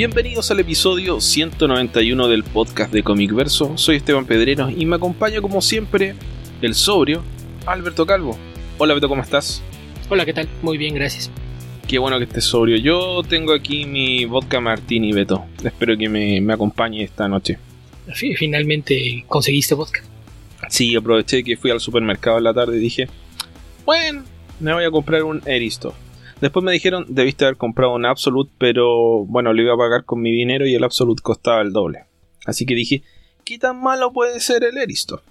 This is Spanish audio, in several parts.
Bienvenidos al episodio 191 del podcast de Comic Verso. Soy Esteban Pedreros y me acompaña como siempre el sobrio Alberto Calvo. Hola Beto, ¿cómo estás? Hola, ¿qué tal? Muy bien, gracias. Qué bueno que estés sobrio. Yo tengo aquí mi vodka martini, Beto. Espero que me, me acompañe esta noche. Finalmente conseguiste vodka. Sí, aproveché que fui al supermercado en la tarde y dije, bueno, me voy a comprar un Eristo. Después me dijeron, debiste haber comprado un Absolute, pero bueno, lo iba a pagar con mi dinero y el Absolute costaba el doble. Así que dije, ¿qué tan malo puede ser el Eristo?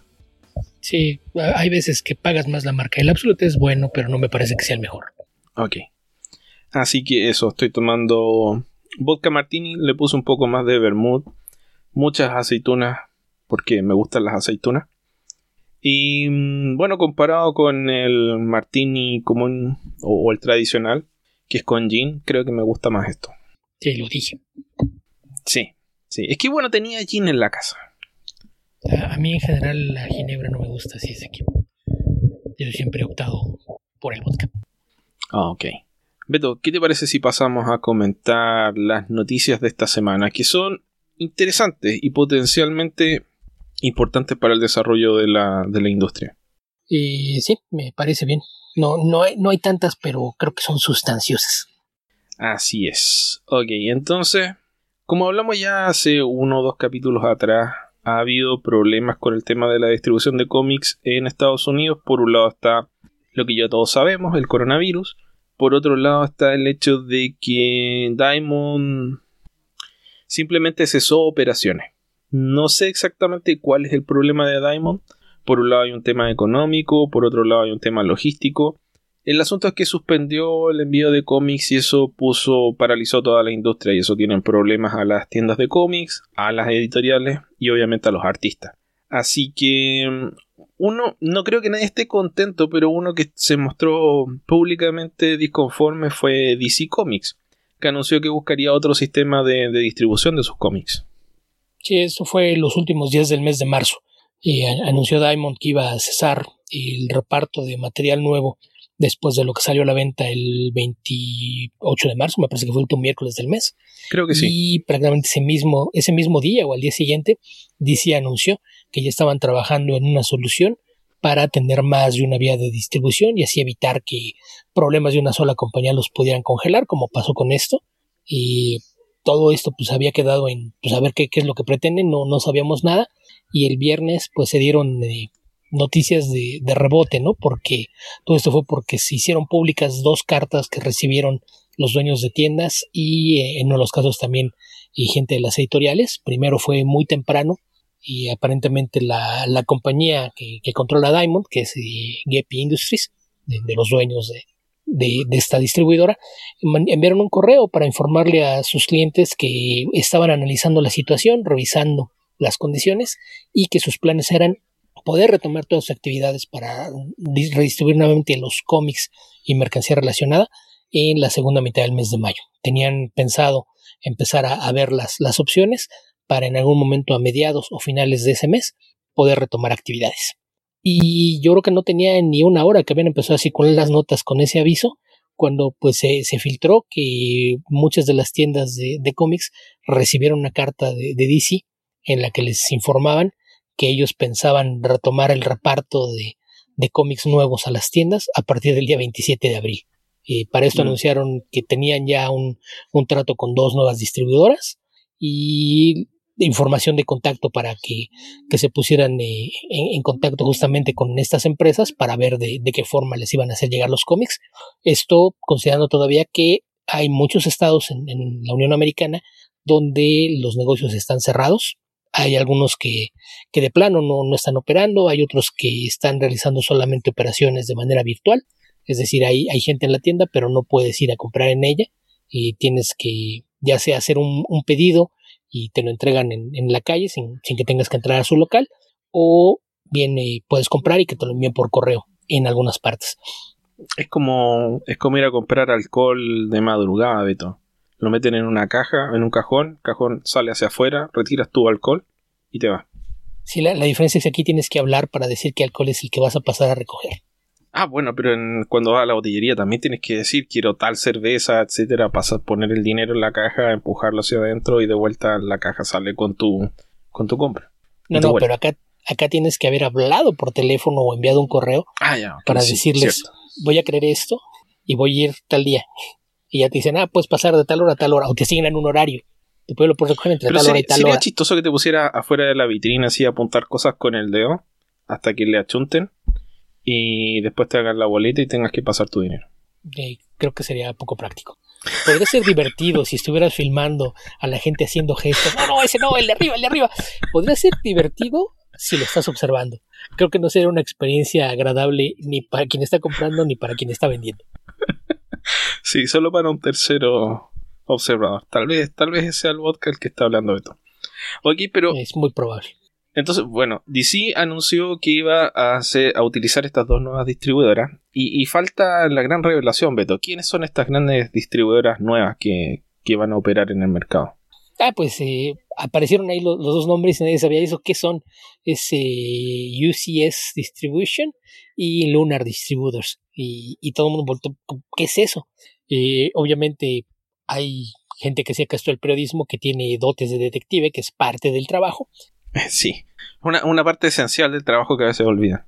Sí, hay veces que pagas más la marca. El Absolute es bueno, pero no me parece que sea el mejor. Ok. Así que eso, estoy tomando vodka martini, le puse un poco más de vermouth, muchas aceitunas, porque me gustan las aceitunas. Y mm, bueno, comparado con el martini común o, el tradicional, que es con gin, creo que me gusta más esto. Sí, lo dije. Sí, sí. Es que bueno, tenía gin en la casa. A, mí en general la ginebra no me gusta así, es que yo siempre he optado por el vodka. Ah, ok. Beto, ¿qué te parece si pasamos a comentar las noticias de esta semana? Que son interesantes y potencialmente importantes para el desarrollo de la, de la industria. Y sí, me parece bien. No, no, hay, no hay tantas, pero creo que son sustanciosas. Así es. Ok, entonces, como hablamos ya hace uno o dos capítulos atrás, ha habido problemas con el tema de la distribución de cómics en Estados Unidos. Por un lado está lo que ya todos sabemos, el coronavirus. Por otro lado está el hecho de que Diamond simplemente cesó operaciones. No sé exactamente cuál es el problema de Diamond. Por un lado hay un tema económico, por otro lado hay un tema logístico. El asunto es que suspendió el envío de cómics y eso puso, paralizó toda la industria y eso tiene problemas a las tiendas de cómics, a las editoriales y obviamente a los artistas. Así que mm, uno, no creo que nadie esté contento, pero uno que se mostró públicamente disconforme fue DC Comics, que anunció que buscaría otro sistema de distribución de sus cómics. Sí, eso fue los últimos días del mes de marzo. Y anunció Diamond que iba a cesar el reparto de material nuevo después de lo que salió a la venta el 28 de marzo, me parece que fue el último miércoles del mes. Creo que sí. Y prácticamente ese mismo, ese mismo día o al día siguiente, DC anunció que ya estaban trabajando en una solución para tener más de una vía de distribución y así evitar que problemas de una sola compañía los pudieran congelar, como pasó con esto. Y todo esto pues había quedado en pues a ver qué, es lo que pretenden, no, no sabíamos nada y el viernes pues se dieron eh, noticias de, rebote, ¿no? Porque todo esto fue porque se hicieron públicas dos cartas que recibieron los dueños de tiendas y eh, en uno de los casos también y gente de las editoriales. Primero fue muy temprano y aparentemente la, la compañía que, que, controla Diamond, que es eh, Industries, de los dueños de, de, esta distribuidora, enviaron un correo para informarle a sus clientes que estaban analizando la situación, revisando las condiciones y que sus planes eran poder retomar todas sus actividades para redistribuir nuevamente los cómics y mercancía relacionada en la segunda mitad del mes de mayo. Tenían pensado empezar a, a ver las, las opciones para en algún momento a mediados o finales de ese mes poder retomar actividades y yo creo que no tenía ni una hora que habían empezado a circular las notas con ese aviso cuando pues se, se filtró que muchas de las tiendas de, de cómics recibieron una carta de, de, DC en la que les informaban que ellos pensaban retomar el reparto de, de cómics nuevos a las tiendas a partir del día 27 de abril. Y para esto mm. anunciaron que tenían ya un, un trato con dos nuevas distribuidoras y información de contacto para que, se pusieran eh, en, contacto justamente con estas empresas para ver de, qué forma les iban a hacer llegar los cómics. Esto considerando todavía que hay muchos estados en, la Unión Americana donde los negocios están cerrados. Hay algunos que, que de plano no, no están operando, hay otros que están realizando solamente operaciones de manera virtual. Es decir, hay, hay gente en la tienda, pero no puedes ir a comprar en ella y tienes que ya sea hacer un pedido y te lo entregan en, en la calle sin, sin, que tengas que entrar a su local o bien eh, puedes comprar y que te lo envíen por correo en algunas partes. Es como, es como ir a comprar alcohol de madrugada, Beto. Lo meten en una caja, en un cajón, cajón sale hacia afuera, retiras tu alcohol y te va Sí, la, la diferencia es que aquí tienes que hablar para decir qué alcohol es el que vas a pasar a recoger. Ah, bueno, pero cuando vas a la botillería también tienes que decir quiero tal cerveza, etcétera, pasar poner el dinero en la caja, empujarlo hacia adentro y de vuelta la caja sale con tu con tu compra. No, no, pero acá acá tienes que haber hablado por teléfono o enviado un correo ah, ya, para decirles voy a creer esto y voy a ir tal día. Y ya te dicen, ah, puedes pasar de tal hora a tal hora, o te asignan un horario. Lo puedes recoger entre tal hora y tal sería hora. chistoso que te pusiera afuera de la vitrina así a apuntar cosas con el dedo hasta que le achunten y después te hagan la boleta y tengas que pasar tu dinero. creo que sería poco práctico. Podría ser divertido si estuvieras filmando a la gente haciendo gestos. No, no, ese no, el de arriba, el de arriba. Podría ser divertido si lo estás observando. Creo que no sería una experiencia agradable ni para quien está comprando ni para quien está vendiendo. Sí, solo para un tercero observador. Tal vez, tal vez sea el vodka el que está hablando de esto. Ok, pero. Es muy probable. Entonces, bueno, DC anunció que iba a, utilizar estas dos nuevas distribuidoras. Y, falta la gran revelación, Beto. ¿Quiénes son estas grandes distribuidoras nuevas que, van a operar en el mercado? Ah, pues eh, aparecieron ahí los, dos nombres y nadie sabía eso. ¿Qué son? Es eh, UCS Distribution y Lunar Distributors. Y, y todo el mundo volvió, ¿qué es eso? Eh, obviamente hay gente que se ha el periodismo que tiene dotes de detective, que es parte del trabajo. Sí, una, parte esencial del trabajo que a veces olvida.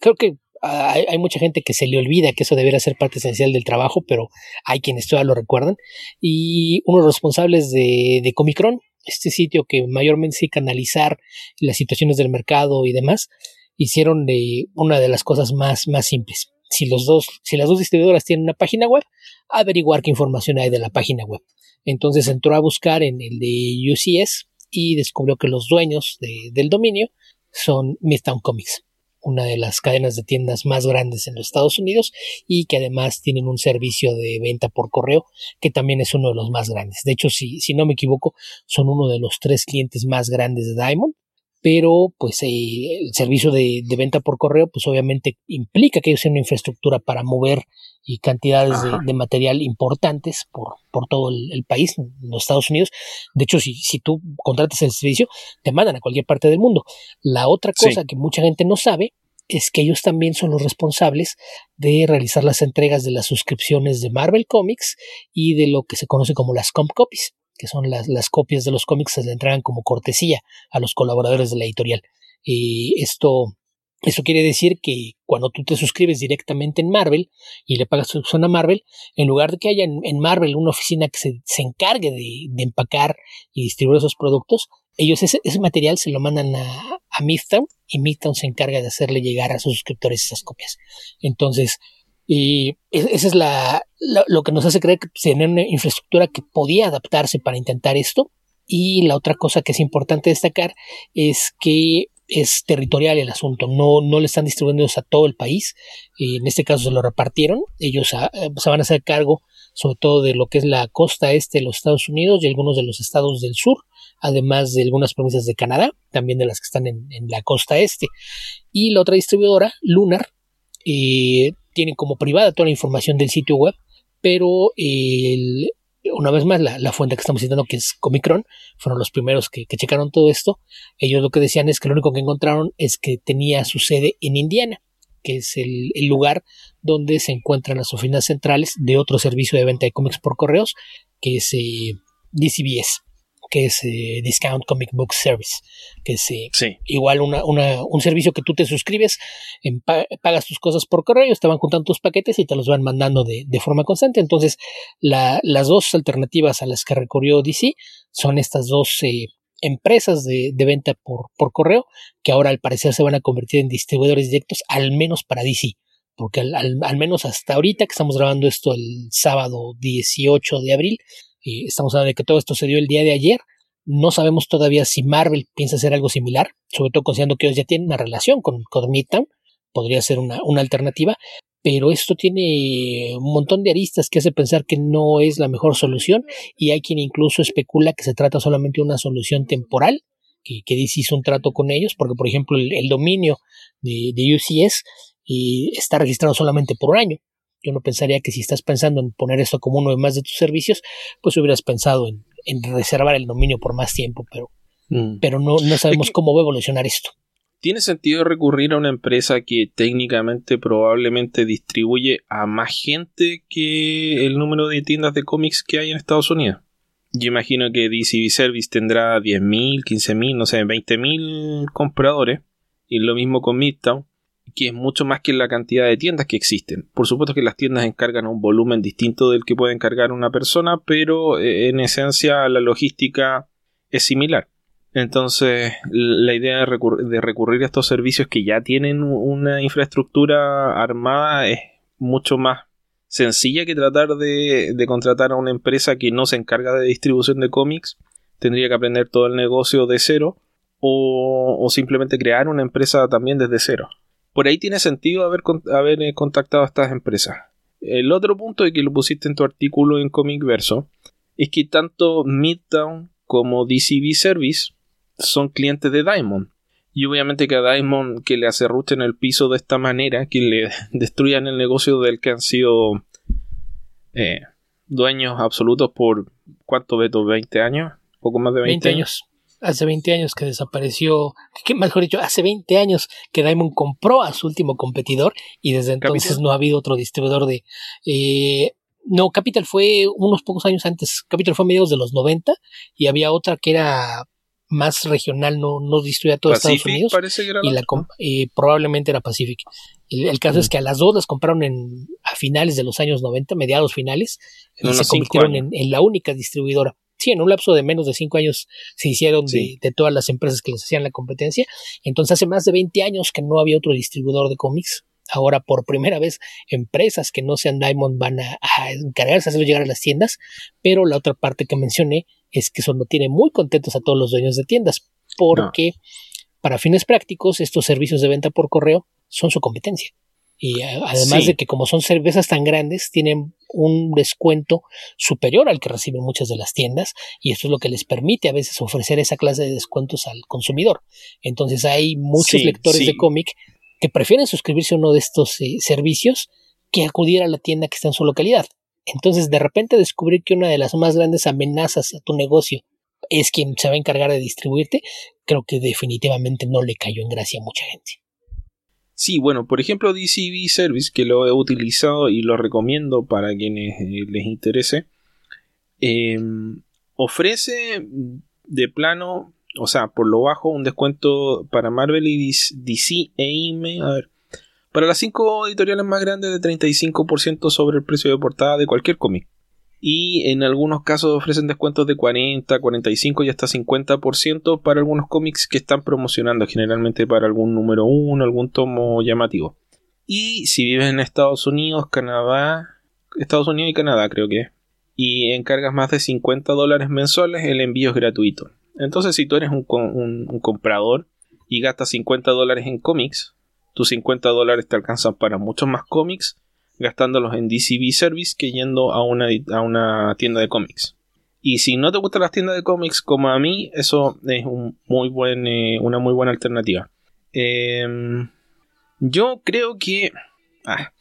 Creo que hay, mucha gente que se le olvida que eso debería ser parte esencial del trabajo, pero hay quienes todavía lo recuerdan. Y uno de los responsables de, de Comicron, este sitio que mayormente se canalizar las situaciones del mercado y demás, hicieron de una de las cosas más, más simples si, los dos, si las dos distribuidoras tienen una página web, averiguar qué información hay de la página web. Entonces entró a buscar en el de UCS y descubrió que los dueños del dominio son Midtown Comics, una de las cadenas de tiendas más grandes en los Estados Unidos y que además tienen un servicio de venta por correo que también es uno de los más grandes. De hecho, si, si no me equivoco, son uno de los tres clientes más grandes de Diamond pero pues eh, el servicio de, venta por correo pues obviamente implica que ellos una infraestructura para mover y cantidades de, material importantes por, por todo el, país, en los Estados Unidos. De hecho, si, si tú contratas el servicio, te mandan a cualquier parte del mundo. La otra cosa que mucha gente no sabe es que ellos también son los responsables de realizar las entregas de las suscripciones de Marvel Comics y de lo que se conoce como las comp copies que son las, las copias de los cómics, se le entregan como cortesía a los colaboradores de la editorial. Y esto, eso quiere decir que cuando tú te suscribes directamente en Marvel y le pagas suscripción a Marvel, en lugar de que haya en, Marvel una oficina que se, se encargue de, de, empacar y distribuir esos productos, ellos ese, ese material se lo mandan a, a Midtown y Midtown se encarga de hacerle llegar a sus suscriptores esas copias. Entonces, y esa es la, lo que nos hace creer que tener una infraestructura que podía adaptarse para intentar esto. Y la otra cosa que es importante destacar es que es territorial el asunto, no, no le están distribuyendo a todo el país, en este caso se lo repartieron, ellos ah, se van a hacer cargo sobre todo de lo que es la costa este de los Estados Unidos y algunos de los estados del sur, además de algunas provincias de Canadá, también de las que están en, la costa este. Y la otra distribuidora, Lunar, eh, tienen como privada toda la información del sitio web, pero una vez más la, fuente que estamos citando, que es Comicron, fueron los primeros que, checaron todo esto. Ellos lo que decían es que lo único que encontraron es que tenía su sede en Indiana, que es el, lugar donde se encuentran las oficinas centrales de otro servicio de venta de cómics por correos, que es eh, DCBS que es eh, Discount Comic Book Service, que es eh, igual una, un servicio que tú te suscribes, pagas tus cosas por correo, te van juntando tus paquetes y te los van mandando de, forma constante. Entonces, las dos alternativas a las que recurrió DC son estas dos eh, empresas de, venta por, por, correo, que ahora al parecer se van a convertir en distribuidores directos, al menos para DC. Porque al, al menos hasta ahorita que estamos grabando esto el sábado 18 de abril, estamos hablando de que todo esto se dio el día de ayer. No sabemos todavía si Marvel piensa hacer algo similar, sobre todo considerando que ellos ya tienen una relación con, con Midtown. Podría ser una, una alternativa, pero esto tiene un montón de aristas que hace pensar que no es la mejor solución y hay quien incluso especula que se trata solamente de una solución temporal, que, que DC hizo un trato con ellos, porque por ejemplo el, dominio de, de UCS eh, está registrado solamente por un año. Yo no pensaría que si estás pensando en poner esto como uno de más de tus servicios, pues hubieras pensado en, reservar el dominio por más tiempo, pero, mm. pero no, no sabemos cómo va a evolucionar esto. ¿Tiene sentido recurrir a una empresa que técnicamente probablemente distribuye a más gente que el número de tiendas de cómics que hay en Estados Unidos? Yo imagino que DCB Service tendrá 10.000, 15.000, no sé, 20.000 compradores. Y lo mismo con Midtown, que es mucho más que la cantidad de tiendas que existen. Por supuesto que las tiendas encargan un volumen distinto del que puede encargar una persona, pero eh, en esencia la logística es similar. Entonces, la idea de, recurrir a estos servicios que ya tienen una infraestructura armada es mucho más sencilla que tratar de, contratar a una empresa que no se encarga de distribución de cómics. Tendría que aprender todo el negocio de cero o, simplemente crear una empresa también desde cero. Por ahí tiene sentido haber, haber eh, contactado a estas empresas. El otro punto de que lo pusiste en tu artículo en Comic Verso es que tanto Midtown como DCB Service son clientes de Diamond. Y obviamente que a Diamond que le acerruchen el piso de esta manera, que le destruyan el negocio del que han sido eh, dueños absolutos por ¿cuánto Beto? ¿20 años? ¿Poco más de 20, años? Hace 20 años que desapareció, que mejor dicho, hace 20 años que Diamond compró a su último competidor y desde entonces no ha habido otro distribuidor de... Eh, no, Capital fue unos pocos años antes, Capital fue a mediados de los 90 y había otra que era más regional, no, no distribuía todo Estados Unidos. y la probablemente era Pacific. El, caso es mm. que a las dos las compraron en, a finales de los años 90, mediados finales, y se convirtieron en, la única distribuidora. Sí, en un lapso de menos de cinco años se hicieron de, todas las empresas que les hacían la competencia. Entonces hace más de 20 años que no había otro distribuidor de cómics. Ahora por primera vez empresas que no sean Diamond van a, a encargarse de hacerlo llegar a las tiendas. Pero la otra parte que mencioné es que eso no tiene muy contentos a todos los dueños de tiendas, porque para fines prácticos estos servicios de venta por correo son su competencia. Y además de que como son cervezas tan grandes, tienen un descuento superior al que reciben muchas de las tiendas y esto es lo que les permite a veces ofrecer esa clase de descuentos al consumidor. Entonces hay muchos lectores de cómic que prefieren suscribirse a uno de estos eh, servicios que acudir a la tienda que está en su localidad. Entonces, de repente descubrir que una de las más grandes amenazas a tu negocio es quien se va a encargar de distribuirte, creo que definitivamente no le cayó en gracia a mucha gente. Sí, bueno, por ejemplo, DCB Service, que lo he utilizado y lo recomiendo para quienes eh, les interese, em, ofrece de plano, o sea, por lo bajo, un descuento para Marvel y DC e IME. A ver, para las 5 editoriales más grandes de 35% sobre el precio de portada de cualquier cómic. Y en algunos casos ofrecen descuentos de 40, 45 y hasta 50% para algunos cómics que están promocionando, generalmente para algún número 1, algún tomo llamativo. Y si vives en Estados Unidos, Canadá, Estados Unidos y Canadá creo que, y encargas más de 50 dólares mensuales, el envío es gratuito. Entonces si tú eres un, un comprador y gastas 50 dólares en cómics, tus 50 dólares te alcanzan para muchos más cómics gastándolos en DCB Service que yendo a una, a una tienda de cómics. Y si no te gustan las tiendas de cómics como a mí, eso es un muy buen, eh, una muy buena alternativa. Em, yo creo que... Ah,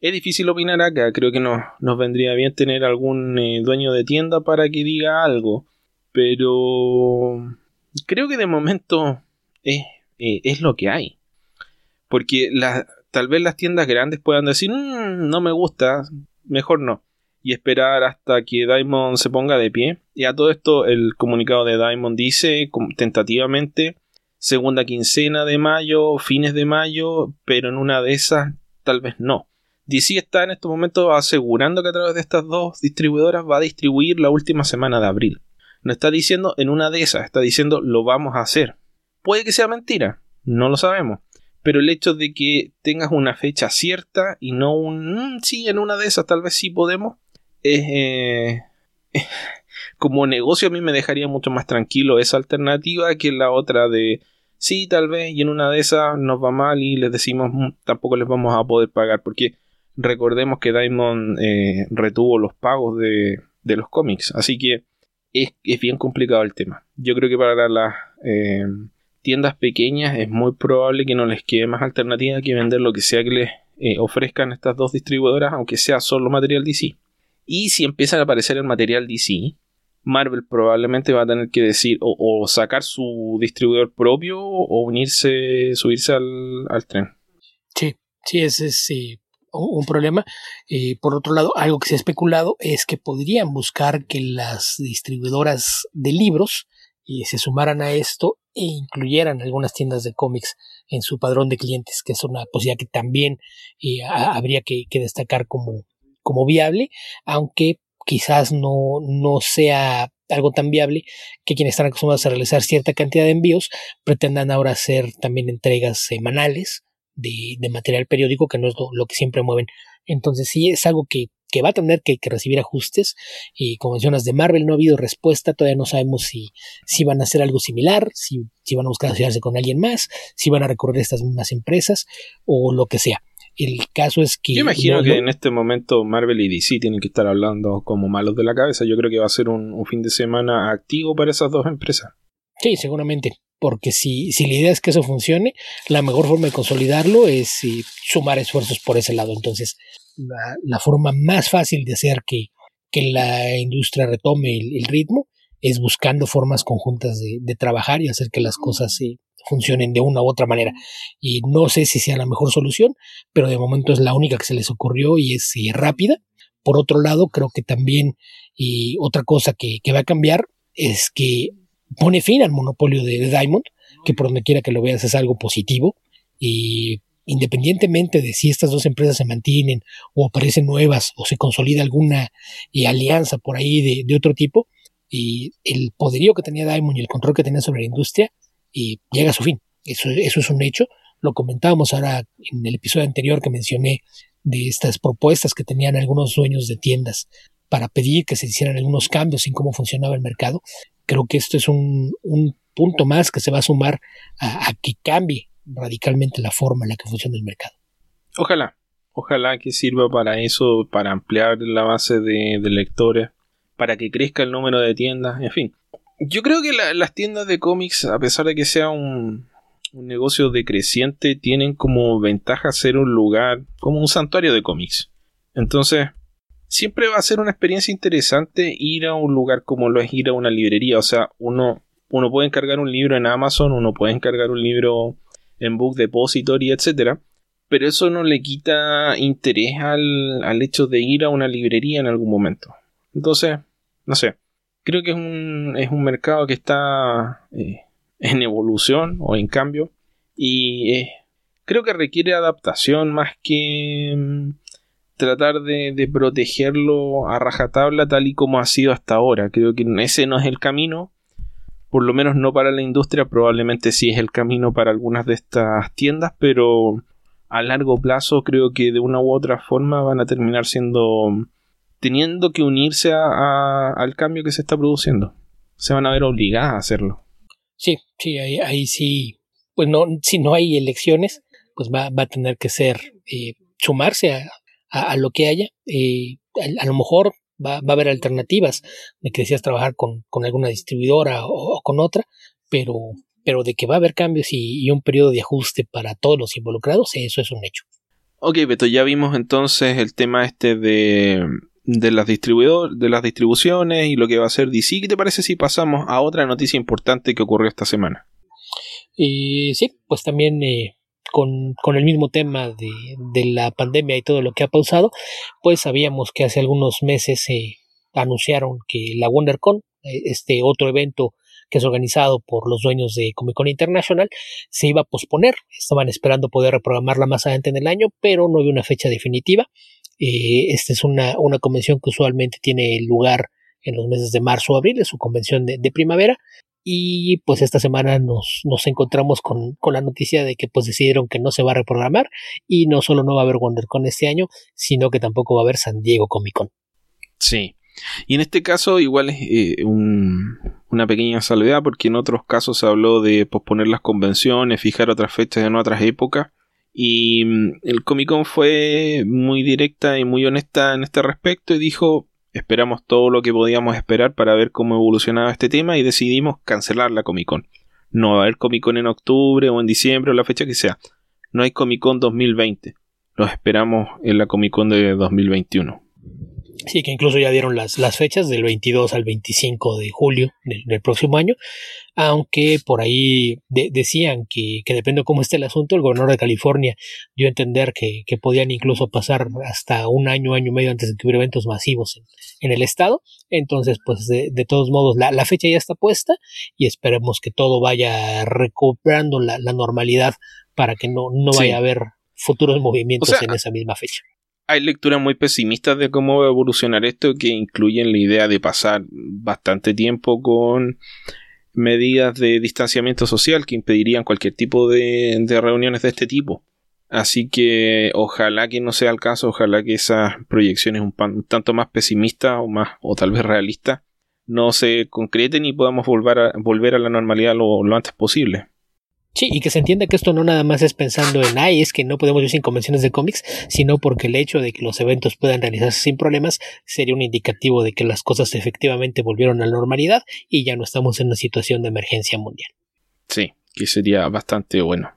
es difícil opinar acá, creo que no, nos vendría bien tener algún eh, dueño de tienda para que diga algo. Pero creo que de momento es, eh, es lo que hay. Porque tal vez las tiendas grandes puedan decir, mm, no me gusta, mejor no. Y esperar hasta que Diamond se ponga de pie. Y a todo esto, el comunicado de Diamond dice tentativamente segunda quincena de mayo, fines de mayo, pero en una de esas tal vez no. DC está en estos momentos asegurando que a través de estas dos distribuidoras va a distribuir la última semana de abril. No está diciendo en una de esas, está diciendo lo vamos a hacer. Puede que sea mentira, no lo sabemos pero el hecho de que tengas una fecha cierta y no un mm, sí, en una de esas tal vez sí podemos, es, eh, como negocio a mí me dejaría mucho más tranquilo esa alternativa que la otra de sí, tal vez y en una de esas nos va mal y les decimos mm, tampoco les vamos a poder pagar porque recordemos que Diamond eh, retuvo los pagos de, de, los cómics, así que es, es, bien complicado el tema. Yo creo que para las... Eh, tiendas pequeñas es muy probable que no les quede más alternativa que vender lo que sea que les eh, ofrezcan estas dos distribuidoras, aunque sea solo material DC. Y si empieza a aparecer el material DC, Marvel probablemente va a tener que decir o, sacar su distribuidor propio o unirse, subirse al, tren. Sí, sí, ese es un problema. Por otro lado, algo que se ha especulado es que podrían buscar que las distribuidoras de libros eh, se sumaran a esto e incluyeran algunas tiendas de cómics en su padrón de clientes, que es una posibilidad que también eh, habría que, destacar como, como viable, aunque quizás no, no sea algo tan viable que quienes están acostumbrados a realizar cierta cantidad de envíos pretendan ahora hacer también entregas semanales de, material periódico, que no es lo, que siempre mueven. Entonces sí es algo que, va a tener que, recibir ajustes. Y como mencionas de Marvel, no ha habido respuesta, todavía no sabemos si, si van a hacer algo similar, si, si van a buscar asociarse con alguien más, si van a recurrir a estas mismas empresas o lo que sea. El caso es que. Yo imagino que en este momento Marvel y DC tienen que estar hablando como malos de la cabeza. Yo creo que va a ser un, fin de semana activo para esas dos empresas. Sí, seguramente. Porque si, si la idea es que eso funcione, la mejor forma de consolidarlo es eh, sumar esfuerzos por ese lado. Entonces, la, forma más fácil de hacer que, que la industria retome el, ritmo es buscando formas conjuntas de, trabajar y hacer que las cosas se funcionen de una u otra manera. Y no sé si sea la mejor solución, pero de momento es la única que se les ocurrió y es eh, rápida. Por otro lado, creo que también y otra cosa que, va a cambiar es que pone fin al monopolio de, Diamond, que por donde quiera que lo veas es algo positivo. Y independientemente de si estas dos empresas se mantienen o aparecen nuevas o se consolida alguna eh, alianza por ahí de, otro tipo, y el poderío que tenía Diamond y el control que tenía sobre la industria y llega a su fin. Eso, eso es un hecho. Lo comentábamos ahora en el episodio anterior que mencioné de estas propuestas que tenían algunos dueños de tiendas para pedir que se hicieran algunos cambios en cómo funcionaba el mercado. Creo que esto es un, punto más que se va a sumar a, que cambie radicalmente la forma en la que funciona el mercado. Ojalá, ojalá que sirva para eso, para ampliar la base de lectores, para que crezca el número de tiendas, en fin. Yo creo que las tiendas de cómics, a pesar de que sea un, negocio decreciente, tienen como ventaja ser un lugar, como un santuario de cómics. Entonces, siempre va a ser una experiencia interesante ir a un lugar como lo es ir a una librería. O sea, uno, uno puede encargar un libro en Amazon, uno puede encargar un libro en Book Depository, etc. Pero eso no le quita interés al, al hecho de ir a una librería en algún momento. Entonces, no sé creo que es un, es un mercado que está eh, en evolución o en cambio y eh, creo que requiere adaptación más que mm, tratar de, protegerlo a rajatabla tal y como ha sido hasta ahora. Creo que ese no es el camino, por lo menos no para la industria, probablemente sí es el camino para algunas de estas tiendas, pero a largo plazo creo que de una u otra forma van a terminar siendo teniendo que unirse a, al cambio que se está produciendo. Se van a ver obligadas a hacerlo. Sí, sí, ahí, sí, pues no, si no hay elecciones, pues va, va a tener que ser eh, sumarse a, a, lo que haya. Eh, a, lo mejor va, va, a haber alternativas de que decías trabajar con, con alguna distribuidora o, con otra, pero, pero de que va a haber cambios y, y un periodo de ajuste para todos los involucrados, eso es un hecho. Ok, Beto, ya vimos entonces el tema este de, de las, de las distribuciones y lo que va a hacer DC. ¿Qué te parece si pasamos a otra noticia importante que ocurrió esta semana? y sí, pues también eh, con, el mismo tema de, la pandemia y todo lo que ha pausado, pues sabíamos que hace algunos meses se anunciaron que la WonderCon, eh, este otro evento que es organizado por los dueños de Comic Con International, se iba a posponer. Estaban esperando poder reprogramarla más adelante en el año, pero no había una fecha definitiva. Eh, esta es una convención que usualmente tiene lugar en los meses de marzo o abril, es su convención de, primavera. Y pues esta semana nos, nos encontramos con, con, la noticia de que pues decidieron que no se va a reprogramar y no solo no va a haber WonderCon este año, sino que tampoco va a haber San Diego Comic Con. Sí. Y en este caso igual es eh, una pequeña salvedad porque en otros casos se habló de posponer las convenciones, fijar otras fechas en otras épocas. Y mm, el Comic Con fue muy directa y muy honesta en este respecto y dijo, esperamos todo lo que podíamos esperar para ver cómo evolucionaba este tema y decidimos cancelar la Comic Con. No va a haber Comic Con en octubre o en diciembre o la fecha que sea. No hay Comic Con 2020. Los esperamos en la Comic Con de 2021. Sí, que incluso ya dieron las, las fechas del 22 al 25 de julio del, próximo año, aunque por ahí decían que, que, depende de cómo esté el asunto, el gobernador de California dio a entender que, que podían incluso pasar hasta un año, año y medio antes de que hubiera eventos masivos en, en el estado. Entonces, pues de, de todos modos, la, la, fecha ya está puesta y esperemos que todo vaya recuperando la, la normalidad para que no, no vaya a haber futuros movimientos en esa misma fecha hay lecturas muy pesimistas de cómo va a evolucionar esto que incluyen la idea de pasar bastante tiempo con medidas de distanciamiento social que impedirían cualquier tipo de, reuniones de este tipo. Así que ojalá que no sea el caso, ojalá que esas proyecciones un, tanto más pesimistas o más o tal vez realistas no se concreten y podamos volver a, volver a la normalidad lo antes posible. Sí, y que se entienda que esto no nada más es pensando en, ay, es que no podemos ir sin convenciones de cómics, sino porque el hecho de que los eventos puedan realizarse sin problemas sería un indicativo de que las cosas efectivamente volvieron a la normalidad y ya no estamos en una situación de emergencia mundial. Sí, que sería bastante bueno.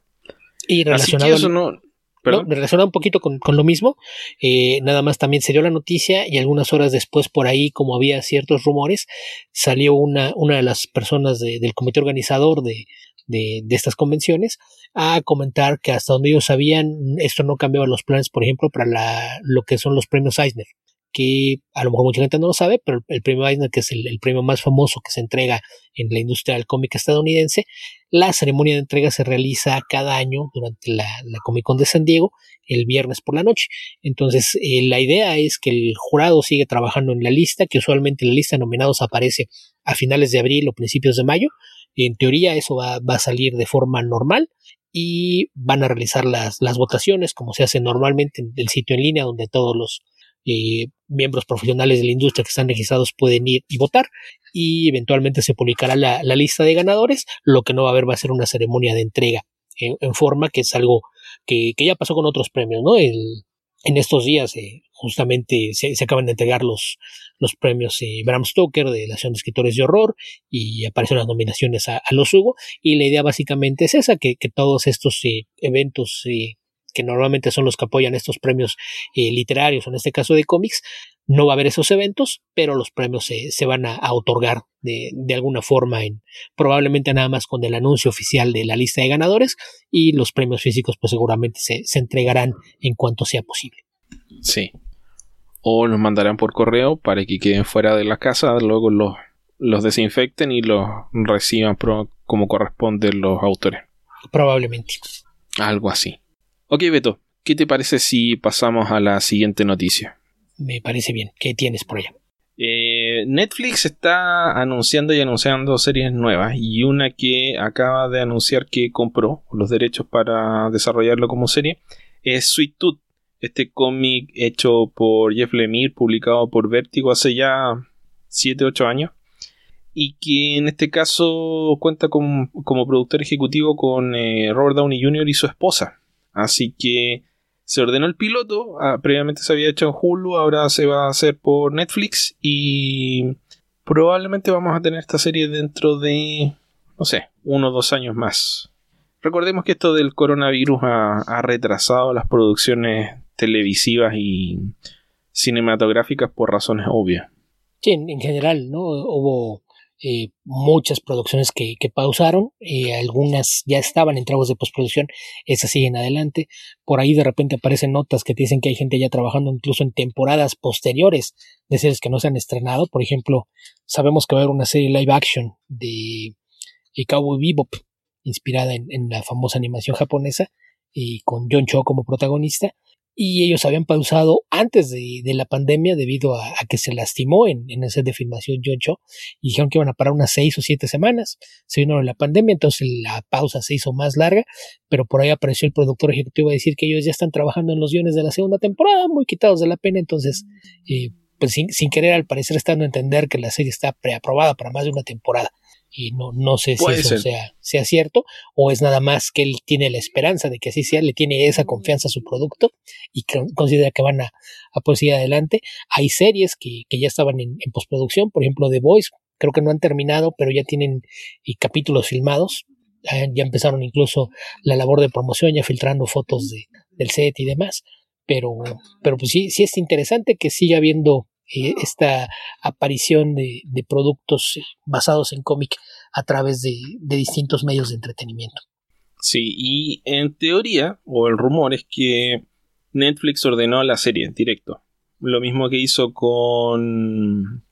Y relacionado, relacionado un poquito con, lo mismo, eh, nada más también se dio la noticia y algunas horas después por ahí, como había ciertos rumores, salió una, una de las personas del comité organizador de, de, de, estas convenciones a comentar que hasta donde ellos sabían esto no cambiaba los planes, por ejemplo, para la, lo que son los premios Eisner, que a lo mejor mucha gente no lo sabe, pero el, premio Eisner, que es el, premio más famoso que se entrega en la industria del cómic estadounidense, la ceremonia de entrega se realiza cada año durante la, la Comic Con de San Diego, el viernes por la noche. Entonces, eh, la idea es que el jurado sigue trabajando en la lista, que usualmente la lista de nominados aparece a finales de abril o principios de mayo, en teoría eso va, va a salir de forma normal y van a realizar las, las votaciones como se hace normalmente en el sitio en línea donde todos los eh, miembros profesionales de la industria que están registrados pueden ir y votar y eventualmente se publicará la, lista de ganadores. Lo que no va a haber va a ser una ceremonia de entrega en, forma que es algo que, ya pasó con otros premios, ¿no? En estos días eh, justamente se, se, acaban de entregar los, los premios eh, Bram Stoker de la Asociación de Escritores de Horror y aparecen las nominaciones a, los Hugo y la idea básicamente es esa, que, que todos estos eh, eventos eh, que normalmente son los que apoyan estos premios eh, literarios, en este caso de cómics, no va a haber esos eventos, pero los premios se, van a, a otorgar de, de, alguna forma, en, probablemente nada más con el anuncio oficial de la lista de ganadores y los premios físicos pues seguramente se, se entregarán en cuanto sea posible. Sí. O los mandarán por correo para que queden fuera de la casa, luego los, los desinfecten y los reciban pro, como corresponden los autores. Probablemente. Algo así. Ok, Beto, ¿qué te parece si pasamos a la siguiente noticia? Me parece bien. ¿Qué tienes por allá? Eh, Netflix está anunciando y anunciando series nuevas y una que acaba de anunciar que compró los derechos para desarrollarlo como serie es Sweet Tooth, este cómic hecho por Jeff Lemire, publicado por Vertigo hace ya 7-8 años y que en este caso cuenta con, como productor ejecutivo con eh, Robert Downey Jr. y su esposa. Así que se ordenó el piloto, ah, previamente se había hecho en Hulu, ahora se va a hacer por Netflix y probablemente vamos a tener esta serie dentro de, no sé, uno o dos años más. Recordemos que esto del coronavirus ha, retrasado las producciones televisivas y cinematográficas por razones obvias. Sí, en, general, ¿no? Hubo eh, muchas producciones que, que pausaron, eh, algunas ya estaban en trabajos de postproducción, esas siguen adelante. Por ahí de repente aparecen notas que te dicen que hay gente ya trabajando incluso en temporadas posteriores de series que no se han estrenado. Por ejemplo, sabemos que va a haber una serie live action de, de Cowboy Bebop, inspirada en, en, la famosa animación japonesa, y con John Cho como protagonista y ellos habían pausado antes de, la pandemia debido a, que se lastimó en, en el de filmación John Cho y dijeron que iban a parar unas seis o siete semanas. Se vino la pandemia, entonces la pausa se hizo más larga, pero por ahí apareció el productor ejecutivo a decir que ellos ya están trabajando en los guiones de la segunda temporada, muy quitados de la pena, entonces, eh, pues sin, sin querer al parecer estando a entender que la serie está preaprobada para más de una temporada. Y no, no sé si eso sea, sea, cierto o es nada más que él tiene la esperanza de que así sea, le tiene esa confianza a su producto y que considera que van a, a poder seguir adelante. Hay series que, que ya estaban en, en, postproducción, por ejemplo The Voice, creo que no han terminado, pero ya tienen y capítulos filmados, ya, ya, empezaron incluso la labor de promoción, ya filtrando fotos de, del set y demás, pero, pero pues sí, sí es interesante que siga habiendo eh, esta aparición de, productos basados en cómic a través de, de distintos medios de entretenimiento. Sí, y en teoría, o el rumor es que Netflix ordenó la serie en directo. Lo mismo que hizo con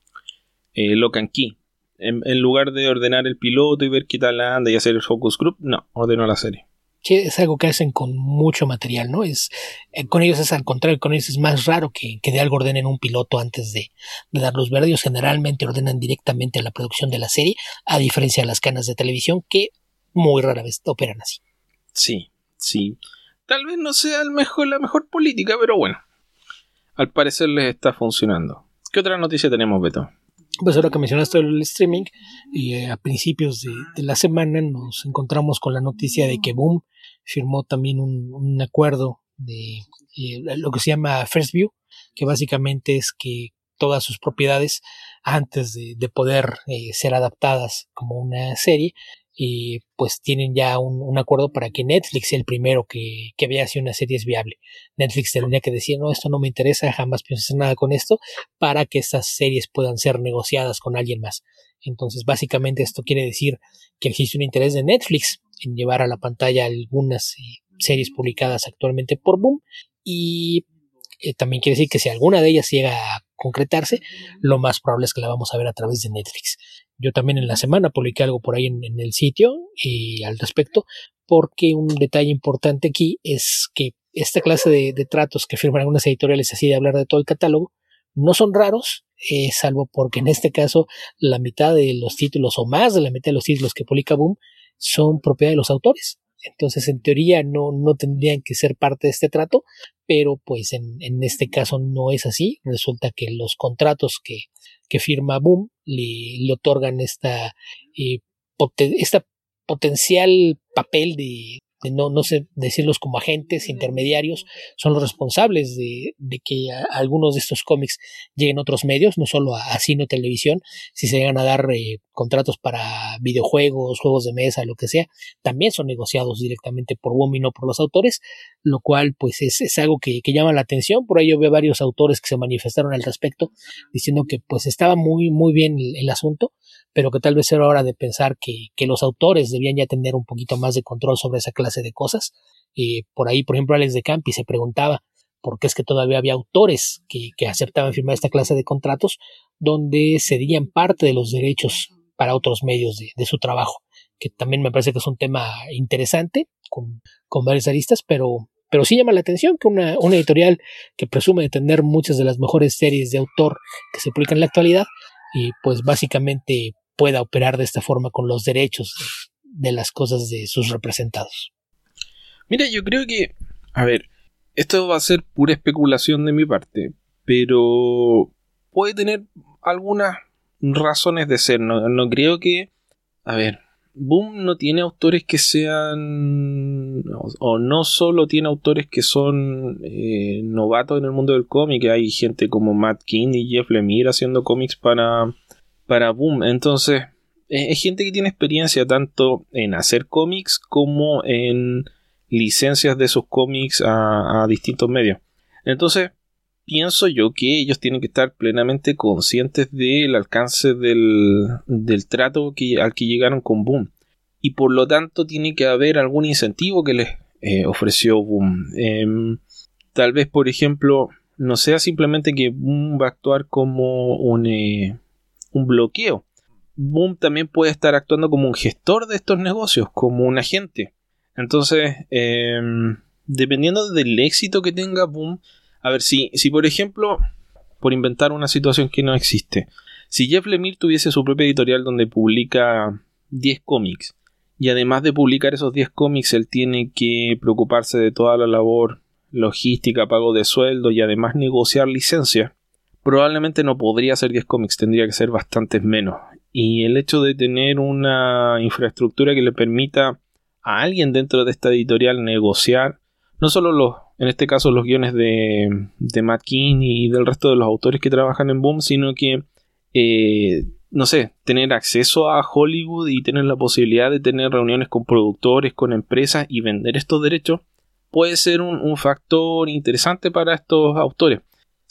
eh, Locan Key. En, lugar de ordenar el piloto y ver qué tal anda y hacer el focus group, no, ordenó la serie. Sí, es algo que hacen con mucho material, ¿no? Es, eh, con ellos es al contrario, con ellos es más raro que, de algo ordenen un piloto antes de, dar los verdes. Generalmente ordenan directamente a la producción de la serie, a diferencia de las canas de televisión que muy rara vez operan así. Sí, sí. Tal vez no sea el mejor, la mejor política, pero bueno. Al parecer les está funcionando. ¿Qué otra noticia tenemos, Beto? Pues ahora que mencionaste el streaming, y eh, a principios de, la semana nos encontramos con la noticia de que Boom firmó también un, acuerdo de eh, lo que se llama First View, que básicamente es que todas sus propiedades, antes de, poder eh, ser adaptadas como una serie, y pues tienen ya un, acuerdo para que Netflix sea el primero que, que, vea si una serie es viable. Netflix tendría que decir, no, esto no me interesa, jamás pienso hacer nada con esto, para que estas series puedan ser negociadas con alguien más. Entonces, básicamente esto quiere decir que existe un interés de Netflix en llevar a la pantalla algunas eh, series publicadas actualmente por Boom y eh, también quiere decir que si alguna de ellas llega a concretarse, lo más probable es que la vamos a ver a través de Netflix. Yo también en la semana publiqué algo por ahí en, el sitio y al respecto, porque un detalle importante aquí es que esta clase de, tratos que firman algunas editoriales así de hablar de todo el catálogo no son raros, eh, salvo porque en este caso la mitad de los títulos o más de la mitad de los títulos que publica Boom son propiedad de los autores. Entonces, en teoría, no, no tendrían que ser parte de este trato, pero pues en, en este caso no es así. Resulta que los contratos que, que firma Boom le, le otorgan esta, eh, esta potencial papel de, no, no sé decirlos como agentes intermediarios, son los responsables de, que algunos de estos cómics lleguen a otros medios, no solo a, cine o televisión, si se llegan a dar eh, contratos para videojuegos, juegos de mesa, lo que sea, también son negociados directamente por WOM y no por los autores, lo cual pues es, es algo que, que, llama la atención, por ahí yo veo varios autores que se manifestaron al respecto, diciendo que pues estaba muy, muy bien el asunto, pero que tal vez era hora de pensar que, que, los autores debían ya tener un poquito más de control sobre esa clase de cosas. Eh, por ahí, por ejemplo, Alex de Campi se preguntaba por qué es que todavía había autores que, que aceptaban firmar esta clase de contratos donde cedían parte de los derechos para otros medios de, de, su trabajo, que también me parece que es un tema interesante con, con varias aristas, pero, pero sí llama la atención que una, una editorial que presume de tener muchas de las mejores series de autor que se publican en la actualidad, y pues básicamente pueda operar de esta forma con los derechos de, las cosas de sus representados. Mira, yo creo que, a ver, esto va a ser pura especulación de mi parte, pero puede tener algunas razones de ser. No, creo que, a ver, Boom no tiene autores que sean. O, no solo tiene autores que son eh, novatos en el mundo del cómic. Hay gente como Matt King y Jeff Lemire haciendo cómics para, para Boom. Entonces, es, gente que tiene experiencia tanto en hacer cómics como en licencias de sus cómics a, distintos medios. Entonces, pienso yo que ellos tienen que estar plenamente conscientes del alcance del, del trato al que llegaron con Boom. Y por lo tanto tiene que haber algún incentivo que les eh, ofreció Boom. Em, tal vez, por ejemplo, no sea simplemente que Boom va a actuar como un, eh, un bloqueo. Boom también puede estar actuando como un gestor de estos negocios, como un agente. Entonces, em, dependiendo del éxito que tenga Boom, a ver, si, si por ejemplo, por inventar una situación que no existe, si Jeff Lemire tuviese su propia editorial donde publica 10 cómics, y además de publicar esos 10 cómics, él tiene que preocuparse de toda la labor logística, pago de sueldo y además negociar licencias, probablemente no podría hacer 10 cómics, tendría que ser bastantes menos. Y el hecho de tener una infraestructura que le permita a alguien dentro de esta editorial negociar, no solo los, en este caso los guiones de, de Matt King y del resto de los autores que trabajan en Boom, sino que, eh, no sé, tener acceso a Hollywood y tener la posibilidad de tener reuniones con productores, con empresas y vender estos derechos, puede ser un factor interesante para estos autores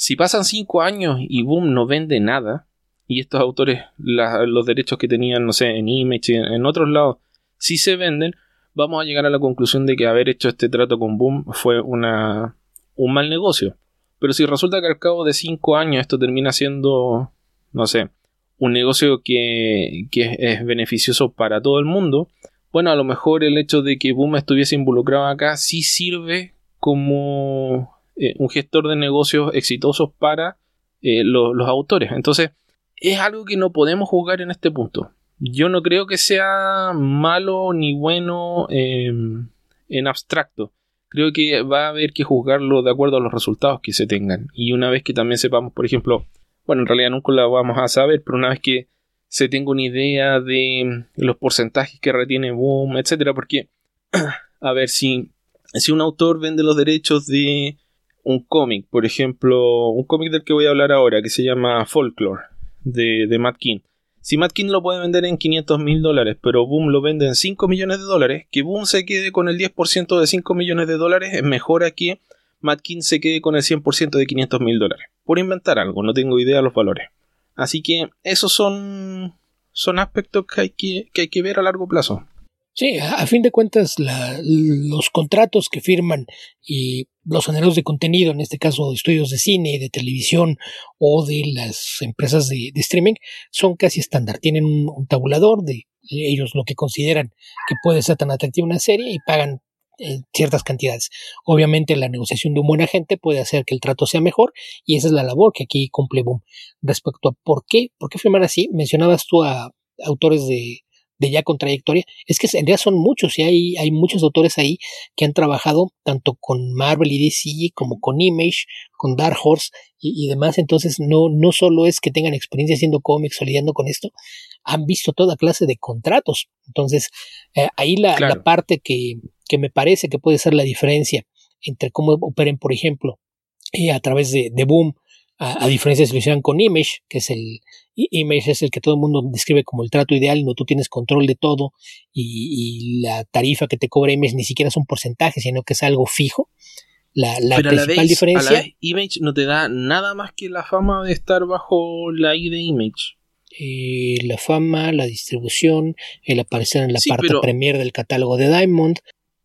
Si pasan cinco años y Boom no vende nada, y estos autores, los derechos que tenían, no sé, en Image, en, en otros lados, si se venden, vamos a llegar a la conclusión de que haber hecho este trato con Boom fue una, un mal negocio. Pero si resulta que al cabo de cinco años esto termina siendo, no sé, un negocio que, que es beneficioso para todo el mundo, bueno, a lo mejor el hecho de que Boom estuviese involucrado acá sí sirve como eh, un gestor de negocios exitosos para eh, los autores. Entonces, es algo que no podemos juzgar en este punto. Yo no creo que sea malo ni bueno em, en abstracto. Creo que va a haber que juzgarlo de acuerdo a los resultados que se tengan. Y una vez que también sepamos, por ejemplo, bueno, en realidad nunca lo vamos a saber, pero una vez que se tenga una idea de los porcentajes que retiene Boom, etcétera, porque, a ver, si, si un autor vende los derechos de un cómic, por ejemplo, un cómic del que voy a hablar ahora, que se llama Folklore, de, de Matt King. Si Matt King lo puede vender en 500 mil dólares, pero Boom lo vende en 5 millones de dólares, que Boom se quede con el 10% de 5 millones de dólares es mejor a que Matt King se quede con el 100% de 500 mil dólares. Por inventar algo, no tengo idea de los valores. Así que esos son, son aspectos que hay que, que hay que ver a largo plazo. Sí, a, fin de cuentas, los contratos que firman y los generadores de contenido, en este caso estudios de cine, de televisión o de las empresas de, streaming, son casi estándar. Tienen un, tabulador de ellos lo que consideran que puede ser tan atractiva una serie y pagan eh, ciertas cantidades. Obviamente la negociación de un buen agente puede hacer que el trato sea mejor y esa es la labor que aquí cumple Boom. Respecto a por qué, por qué firmar así, mencionabas tú a autores de de ya con trayectoria, es que en realidad son muchos y hay, hay muchos autores ahí que han trabajado tanto con Marvel y DC como con Image, con Dark Horse y, demás. Entonces no, no solo es que tengan experiencia haciendo cómics o lidiando con esto, han visto toda clase de contratos. Entonces eh, ahí la, la parte que, que, me parece que puede ser la diferencia entre cómo operen, por ejemplo, eh, a través de, de Boom a, diferencia de si lo hicieran con Image, que es el Image es el que todo el mundo describe como el trato ideal, no tú tienes control de todo y, la tarifa que te cobra Image ni siquiera es un porcentaje, sino que es algo fijo. La, principal diferencia. Image no te da nada más que la fama de estar bajo la I de Image. Eh, la fama, la distribución, el aparecer en la parte premier del catálogo de Diamond.